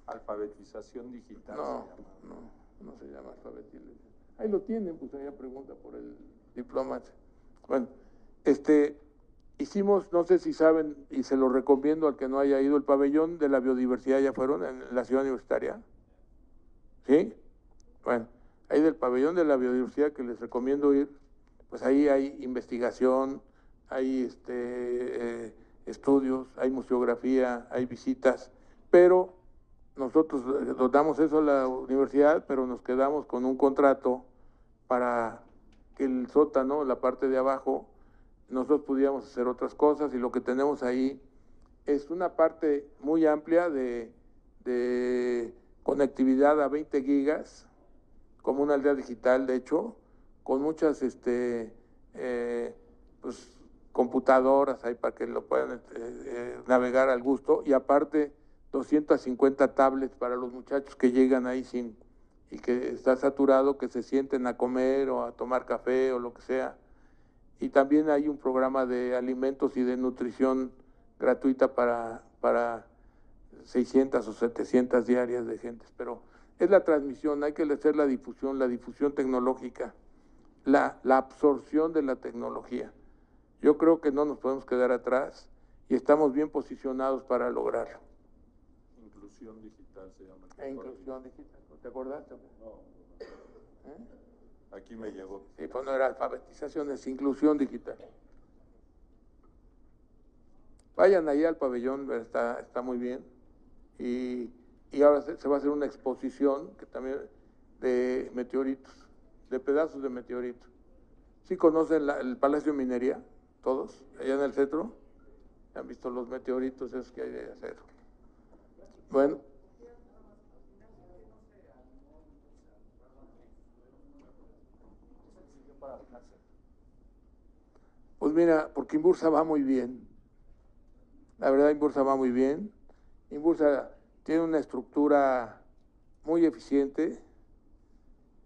Alfabetización digital. No, no, no se llama alfabetización. Ahí lo tienen, pues ella pregunta por el diploma. Bueno, este, hicimos, no sé si saben, y se lo recomiendo al que no haya ido, el pabellón de la biodiversidad ya fueron en la ciudad universitaria. ¿Sí? Bueno, ahí del pabellón de la biodiversidad que les recomiendo ir, pues ahí hay investigación, hay este, eh, estudios, hay museografía, hay visitas, pero nosotros nos damos eso a la universidad, pero nos quedamos con un contrato para que el sótano, la parte de abajo, nosotros pudiéramos hacer otras cosas y lo que tenemos ahí es una parte muy amplia de, de conectividad a 20 gigas, como una aldea digital, de hecho, con muchas este, eh, pues, computadoras ahí para que lo puedan este, eh, navegar al gusto y aparte 250 tablets para los muchachos que llegan ahí sin y que está saturado, que se sienten a comer o a tomar café o lo que sea. Y también hay un programa de alimentos y de nutrición gratuita para, para 600 o 700 diarias de gentes. Pero es la transmisión, hay que hacer la difusión, la difusión tecnológica, la, la absorción de la tecnología. Yo creo que no nos podemos quedar atrás y estamos bien posicionados para lograrlo. Inclusión digital se llama. E inclusión digital, ¿te acordaste? ¿Eh? Aquí me llegó. Sí, pues no era alfabetización, es inclusión digital. Vayan ahí al pabellón, está, está muy bien. Y, y ahora se, se va a hacer una exposición que también de meteoritos, de pedazos de meteoritos. ¿Sí conocen la- el Palacio de Minería? ¿Todos? Allá en el centro. ¿Han visto los meteoritos esos que hay de acero? Bueno. Pues mira, porque Inbursa va muy bien. La verdad, Inbursa va muy bien. Inbursa tiene una estructura muy eficiente.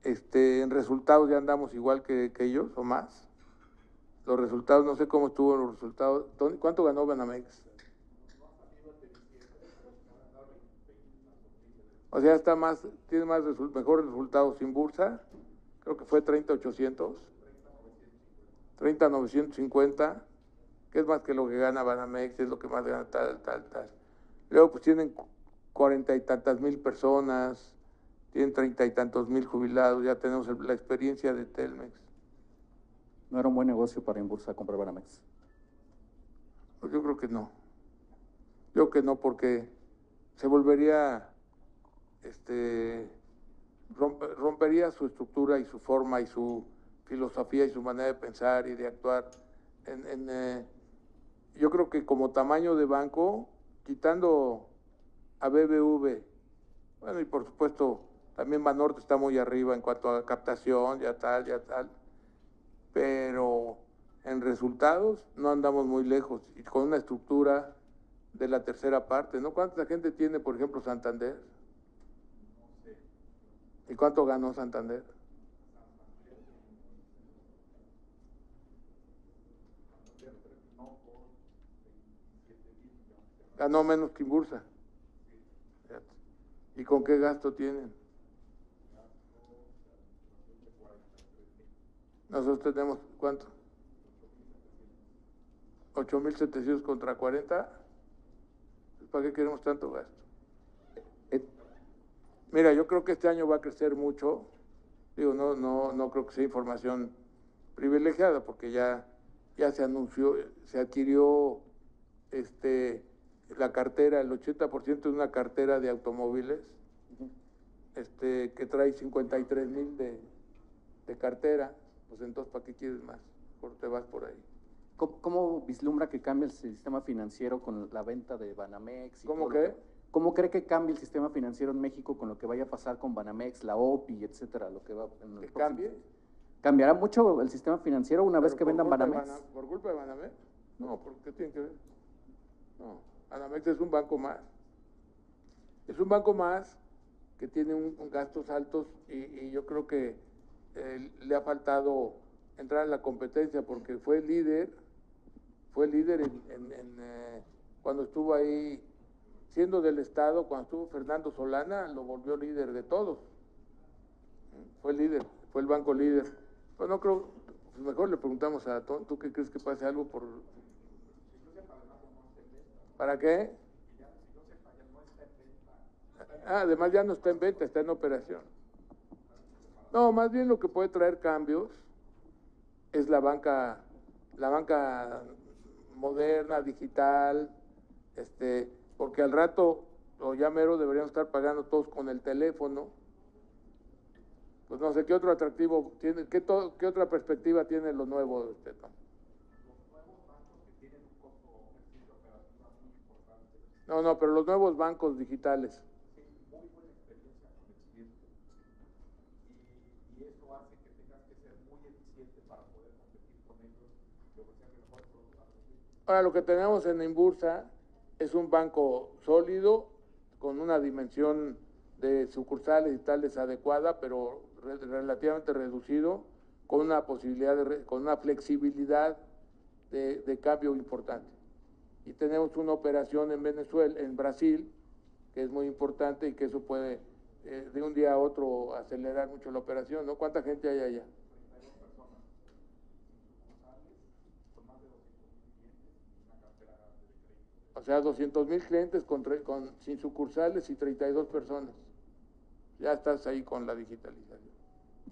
Este, en resultados ya andamos igual que, que ellos o más. Los resultados, no sé cómo estuvo los resultados. ¿Cuánto ganó Banamex? O sea, está más, tiene más resu- mejores resultados sin bursa. Creo que fue 30,800. 30,950. Que es más que lo que gana Banamex, es lo que más gana tal, tal, tal. Luego, pues tienen cu- cuarenta y tantas mil personas, tienen treinta y tantos mil jubilados. Ya tenemos la experiencia de Telmex. ¿No era un buen negocio para Inbursa comprar Banamex? Pues yo creo que no. Yo creo que no, porque se volvería, este, rompe- rompería su estructura y su forma y su filosofía y su manera de pensar y de actuar. Eh, yo creo que como tamaño de banco, quitando a BBV, bueno, y por supuesto también Banorte está muy arriba en cuanto a captación, ya tal, ya tal, pero en resultados no andamos muy lejos y con una estructura de la tercera parte, ¿no? ¿Cuánta gente tiene, por ejemplo, Santander? ¿Y cuánto ganó Santander? Ganó menos que. Fíjate. ¿Y con qué gasto tienen? Nosotros tenemos, ¿cuánto? 8.700 contra 40. ¿Para qué queremos tanto gasto? Eh, Mira, yo creo que este año va a crecer mucho. Digo, no, no, no creo que sea información privilegiada, porque ya, ya se anunció, se adquirió este, la cartera, el 80% de una cartera de automóviles, este, que trae 53 mil de, de cartera. Pues entonces, ¿para qué quieres más? Por te vas por ahí. ¿Cómo, cómo vislumbra que cambia el sistema financiero con la venta de Banamex? y ¿Cómo qué? ¿Cómo cree que cambie el sistema financiero en México con lo que vaya a pasar con Banamex, la OPI, etcétera? Lo que va en ¿Que cambie? ¿Cambiará mucho el sistema financiero una vez que vendan Banamex? Bana- ¿Por culpa de Banamex? No, ¿por qué tiene que ver? No, Banamex es un banco más. Es un banco más que tiene un, un gastos altos y, y yo creo que eh, le ha faltado entrar en la competencia porque fue líder, fue líder en, en- en, eh, cuando estuvo ahí siendo del Estado, cuando estuvo Fernando Solana, lo volvió líder de todos. Fue líder, fue el banco líder. Pues no creo, pues mejor le preguntamos a Ton, ¿tú qué crees que pase algo por... ¿Para qué? Ah, además ya no está en venta, está en operación. No, más bien lo que puede traer cambios es la banca, la banca moderna, digital, este, porque al rato, o ya mero, deberíamos estar pagando todos con el teléfono. Pues no sé qué otro atractivo tiene, qué, otra perspectiva tiene lo nuevo, este, Tom? No, no, pero los nuevos bancos digitales. Ahora, lo que tenemos en Imbursa es un banco sólido, con una dimensión de sucursales y tales adecuada, pero relativamente reducido, con una posibilidad, de, con una flexibilidad de, cambio importante. Y tenemos una operación en Venezuela, en Brasil, que es muy importante y que eso puede eh, de un día a otro acelerar mucho la operación, ¿no? ¿Cuánta gente hay allá? O sea, 200 mil clientes con, con, sin sucursales y 32 personas. Ya estás ahí con la digitalización.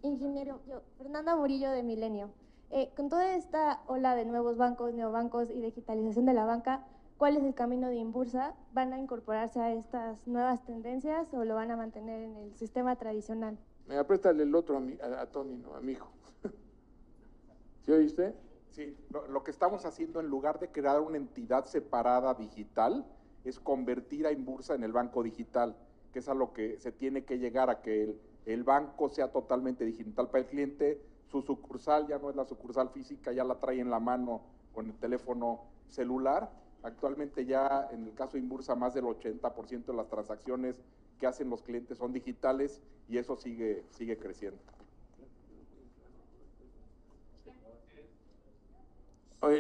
Ingeniero, yo, Fernanda Murillo de Milenio. Eh, con toda esta ola de nuevos bancos, neobancos y digitalización de la banca, ¿cuál es el camino de Imbursa? ¿Van a incorporarse a estas nuevas tendencias o lo van a mantener en el sistema tradicional? Me préstale el otro a, a, Tony, no, a mi hijo. ¿Sí oíste? Sí, lo, que estamos haciendo en lugar de crear una entidad separada digital es convertir a Inbursa en el banco digital, que es a lo que se tiene que llegar a que el, banco sea totalmente digital para el cliente, su sucursal ya no es la sucursal física, ya la trae en la mano con el teléfono celular. Actualmente ya en el caso de Inbursa más del 80% de las transacciones que hacen los clientes son digitales y eso sigue, sigue creciendo.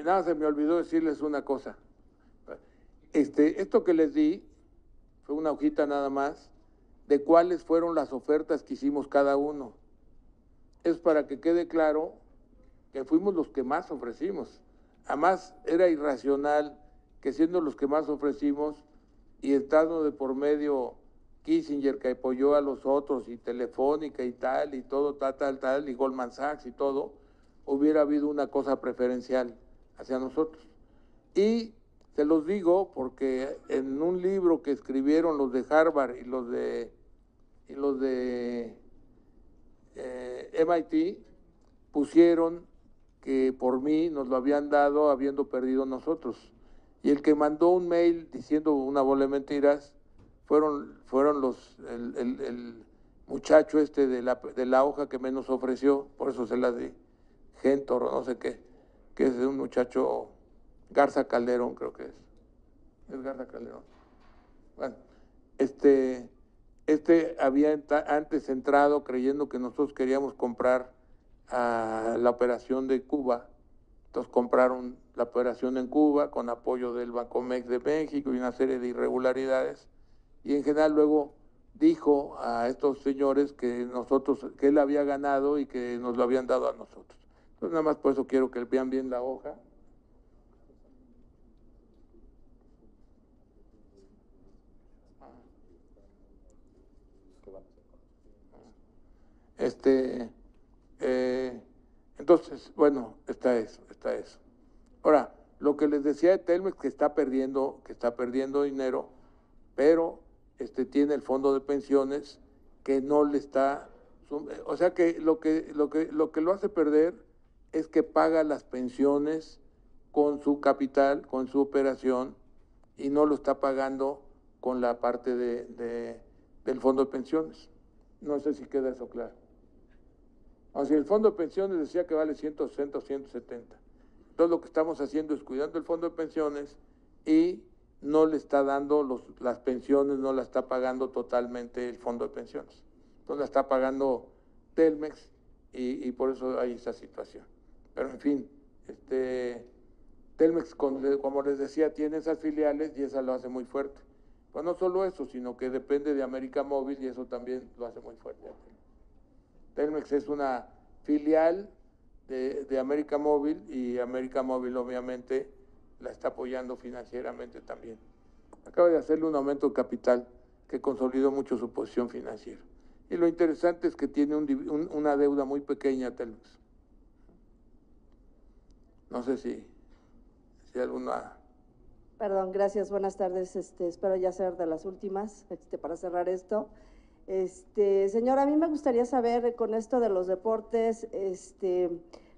Nada, se me olvidó decirles una cosa. Este, esto que les di fue una hojita nada más de cuáles fueron las ofertas que hicimos cada uno. Es para que quede claro que fuimos los que más ofrecimos. Además, era irracional que siendo los que más ofrecimos y estando de por medio Kissinger que apoyó a los otros y Telefónica y tal y todo, tal, tal, tal, y Goldman Sachs y todo, hubiera habido una cosa preferencial hacia nosotros. Y se los digo porque en un libro que escribieron los de Harvard y los de, y los de eh, MIT pusieron que por mí nos lo habían dado habiendo perdido nosotros. Y el que mandó un mail diciendo una bola de mentiras fueron, fueron los, el, el, muchacho este de la, de la hoja que menos ofreció, por eso se la di, Gentor o no sé qué que es de un muchacho, Garza Calderón creo que es. Es Garza Calderón. Bueno, este, este había antes entrado creyendo que nosotros queríamos comprar la operación de Cuba. Entonces compraron la operación en Cuba con apoyo del Bancomex de México y una serie de irregularidades. Y en general luego dijo a estos señores que nosotros, que él había ganado y que nos lo habían dado a nosotros. Entonces nada más por eso quiero que vean bien la hoja. Este, eh, entonces, bueno, está eso, está eso. Ahora, lo que les decía de Telmex que está perdiendo, que está perdiendo dinero, pero este tiene el fondo de pensiones que no le está, o sea que lo que lo que lo que lo hace perder es que paga las pensiones con su capital, con su operación, y no lo está pagando con la parte de, del fondo de pensiones. No sé si queda eso claro. O sea, el fondo de pensiones decía que vale 160 o 170. Entonces lo que estamos haciendo es cuidando el fondo de pensiones y no le está dando las pensiones, no la está pagando totalmente el fondo de pensiones. Entonces la está pagando Telmex y por eso hay esa situación. Pero en fin, este, Telmex, como les decía, tiene esas filiales y esa lo hace muy fuerte. Pues no solo eso, sino que depende de América Móvil y eso también lo hace muy fuerte. Telmex es una filial de América Móvil y América Móvil obviamente la está apoyando financieramente también. Acaba de hacerle un aumento de capital que consolidó mucho su posición financiera. Y lo interesante es que tiene una deuda muy pequeña Telmex. No sé si, si alguna... Perdón, gracias, buenas tardes. Este, espero ya ser de las últimas este, para cerrar esto. Este, señor, a mí me gustaría saber con esto de los deportes, este,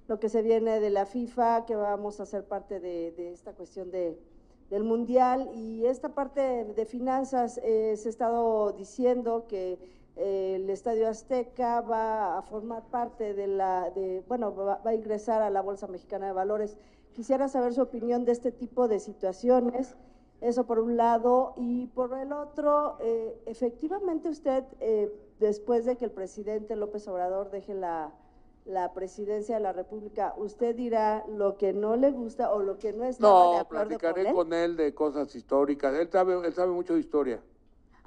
lo que se viene de la FIFA, que vamos a ser parte de, esta cuestión de, del Mundial y esta parte de, finanzas, eh, se ha estado diciendo que el Estadio Azteca va a formar parte de la, de, bueno, va, va a ingresar a la Bolsa Mexicana de Valores. Quisiera saber su opinión de este tipo de situaciones. Eso por un lado. Y por el otro, eh, efectivamente usted, eh, después de que el presidente López Obrador deje la, la presidencia de la República, usted dirá lo que no le gusta o lo que no está de No, acuerdo platicaré con él. con él de cosas históricas. Él sabe, él sabe mucho de historia.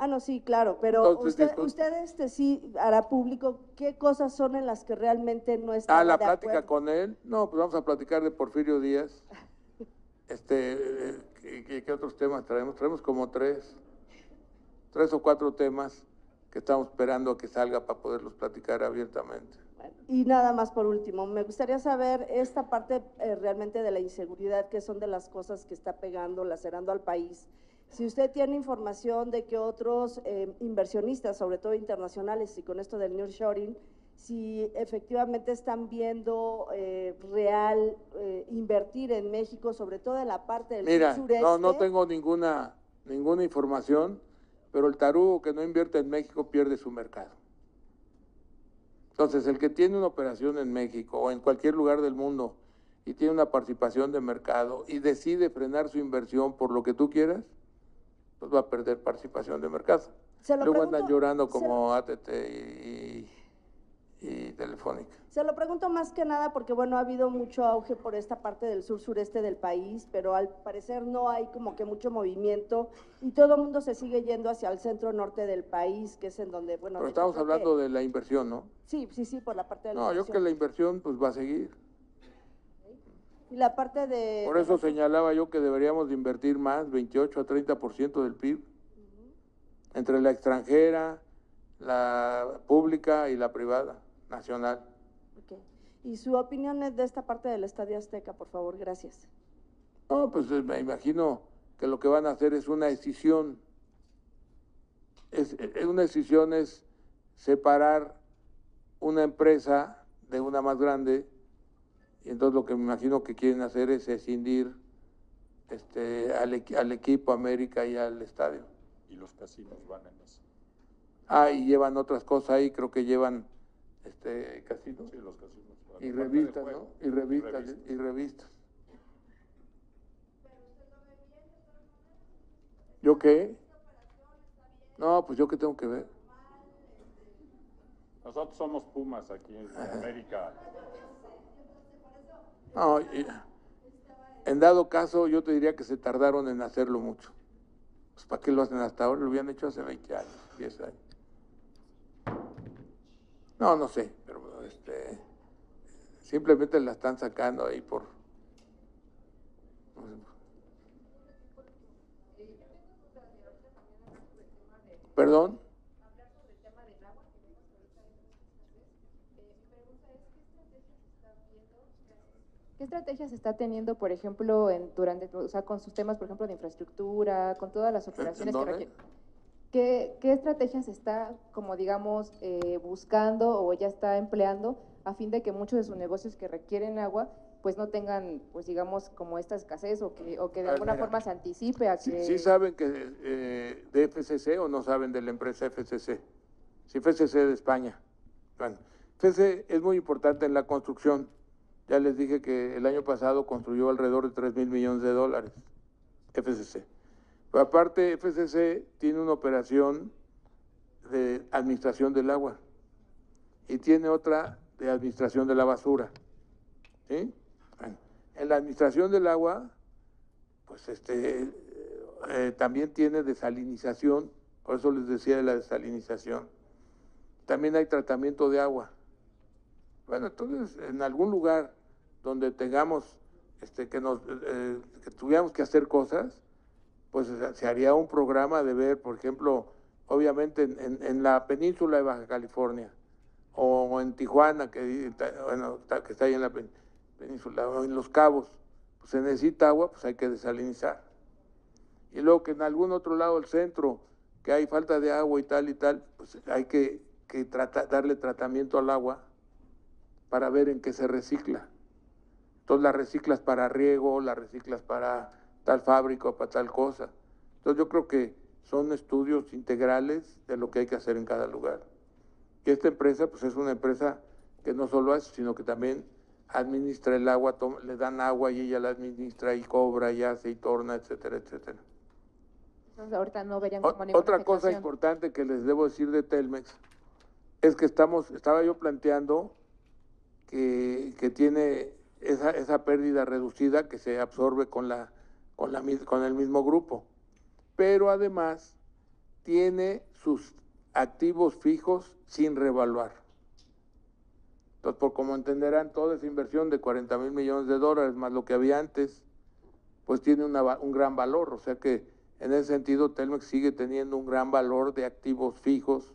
Ah, no, sí, claro, pero Entonces, usted, usted este, sí hará público qué cosas son en las que realmente no está Ah, la de plática acuerdo. con él. No, pues vamos a platicar de Porfirio Díaz. Este, eh, ¿qué, qué- qué otros temas traemos? Traemos como tres, tres o cuatro temas que estamos esperando a que salga para poderlos platicar abiertamente. Y nada más por último, me gustaría saber esta parte eh, realmente de la inseguridad, que son de las cosas que está pegando, lacerando al país. Si usted tiene información de que otros eh, inversionistas, sobre todo internacionales, y con esto del nearshoring, si efectivamente están viendo eh, real eh, invertir en México, sobre todo en la parte del Mira, sureste. no, no tengo ninguna, ninguna información, pero el tarugo que no invierte en México pierde su mercado. Entonces, el que tiene una operación en México o en cualquier lugar del mundo y tiene una participación de mercado y decide frenar su inversión por lo que tú quieras, pues va a perder participación de mercado. Se lo Luego pregunto- andan llorando como ATT y, y Telefónica. Se lo pregunto más que nada porque, bueno, ha habido mucho auge por esta parte del sur-sureste del país, pero al parecer no hay como que mucho movimiento y todo el mundo se sigue yendo hacia el centro-norte del país, que es en donde, bueno... Pero estamos que- hablando de la inversión, ¿no? Sí, sí, sí, por la parte de la No, yo creo que la inversión pues va a seguir. Y la parte de... Por eso señalaba yo que deberíamos de invertir más, 28 a 30% del PIB, entre la extranjera, la pública y la privada, nacional. Ok. Y su opinión es de esta parte del Estadio Azteca, por favor, gracias. No, pues eh, me imagino que lo que van a hacer es una decisión. Es, es- una decisión es separar una empresa de una más grande y entonces lo que me imagino que quieren hacer es escindir este, al, equi- al equipo América y al estadio. Y los casinos van en eso. Ah, y llevan otras cosas ahí, creo que llevan este casinos. Sí, los casinos van. Y revistas. ¿no? Y revistas, Revistas. y revistas. ¿Yo qué? No, pues yo qué tengo que ver. Nosotros somos Pumas aquí en América. No, en dado caso, yo te diría que se tardaron en hacerlo mucho. Pues ¿para qué lo hacen hasta ahora? Lo habían hecho hace 20 años, 10 años. No, no sé, pero este, simplemente la están sacando ahí por... sé. ¿Perdón? ¿Qué estrategias está teniendo, por ejemplo, en, durante, o sea, con sus temas, por ejemplo, de infraestructura, con todas las operaciones que requieren? ¿Qué, qué estrategias está, como digamos, eh, buscando o ya está empleando a fin de que muchos de sus negocios que requieren agua, pues no tengan, pues digamos, como esta escasez o que, o que de alguna mira. forma se anticipe a ¿Sí, que... sí saben que eh, de FCC o no saben de la empresa FCC? Sí, FCC de España. Bueno, FCC es muy importante en la construcción. Ya les dije que el año pasado construyó alrededor de 3 mil millones de dólares. FCC. Pero aparte, FCC tiene una operación de administración del agua y tiene otra de administración de la basura. En la administración del agua, pues este eh, también tiene desalinización, por eso les decía de la desalinización. También hay tratamiento de agua. Bueno, entonces en algún lugar donde tengamos este que nos eh, que tuviéramos que hacer cosas, pues se- haría un programa de ver, por ejemplo, obviamente en, la península de Baja California o en Tijuana que bueno, que está ahí en la pen- península o en Los Cabos, pues se necesita agua, pues hay que desalinizar. Y luego que en algún otro lado del centro, que hay falta de agua y tal y tal, pues hay que, que darle tratamiento al agua para ver en qué se recicla. Entonces la reciclas para riego, la reciclas para tal fábrica o para tal cosa. Entonces yo creo que son estudios integrales de lo que hay que hacer en cada lugar. Y esta empresa, pues es una empresa que no solo hace, sino que también administra el agua, le dan agua y ella la administra y cobra y hace y torna, etcétera, etcétera. Entonces ahorita no verían como Otra cosa importante que les debo decir de Telmex es que estamos, estaba yo planteando que, que tiene esa, esa pérdida reducida que se absorbe con, la, con, la, con el mismo grupo. Pero además tiene sus activos fijos sin revaluar. Entonces, por como entenderán, toda esa inversión de 40 mil millones de dólares más lo que había antes, pues tiene un gran valor. O sea que en ese sentido Telmex sigue teniendo un gran valor de activos fijos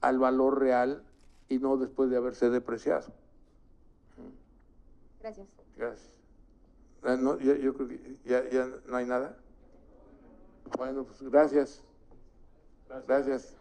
al valor real y no después de haberse depreciado. Gracias. Gracias. Ah, no, yo, yo creo que ya, ya no hay nada. Bueno, pues gracias. Gracias.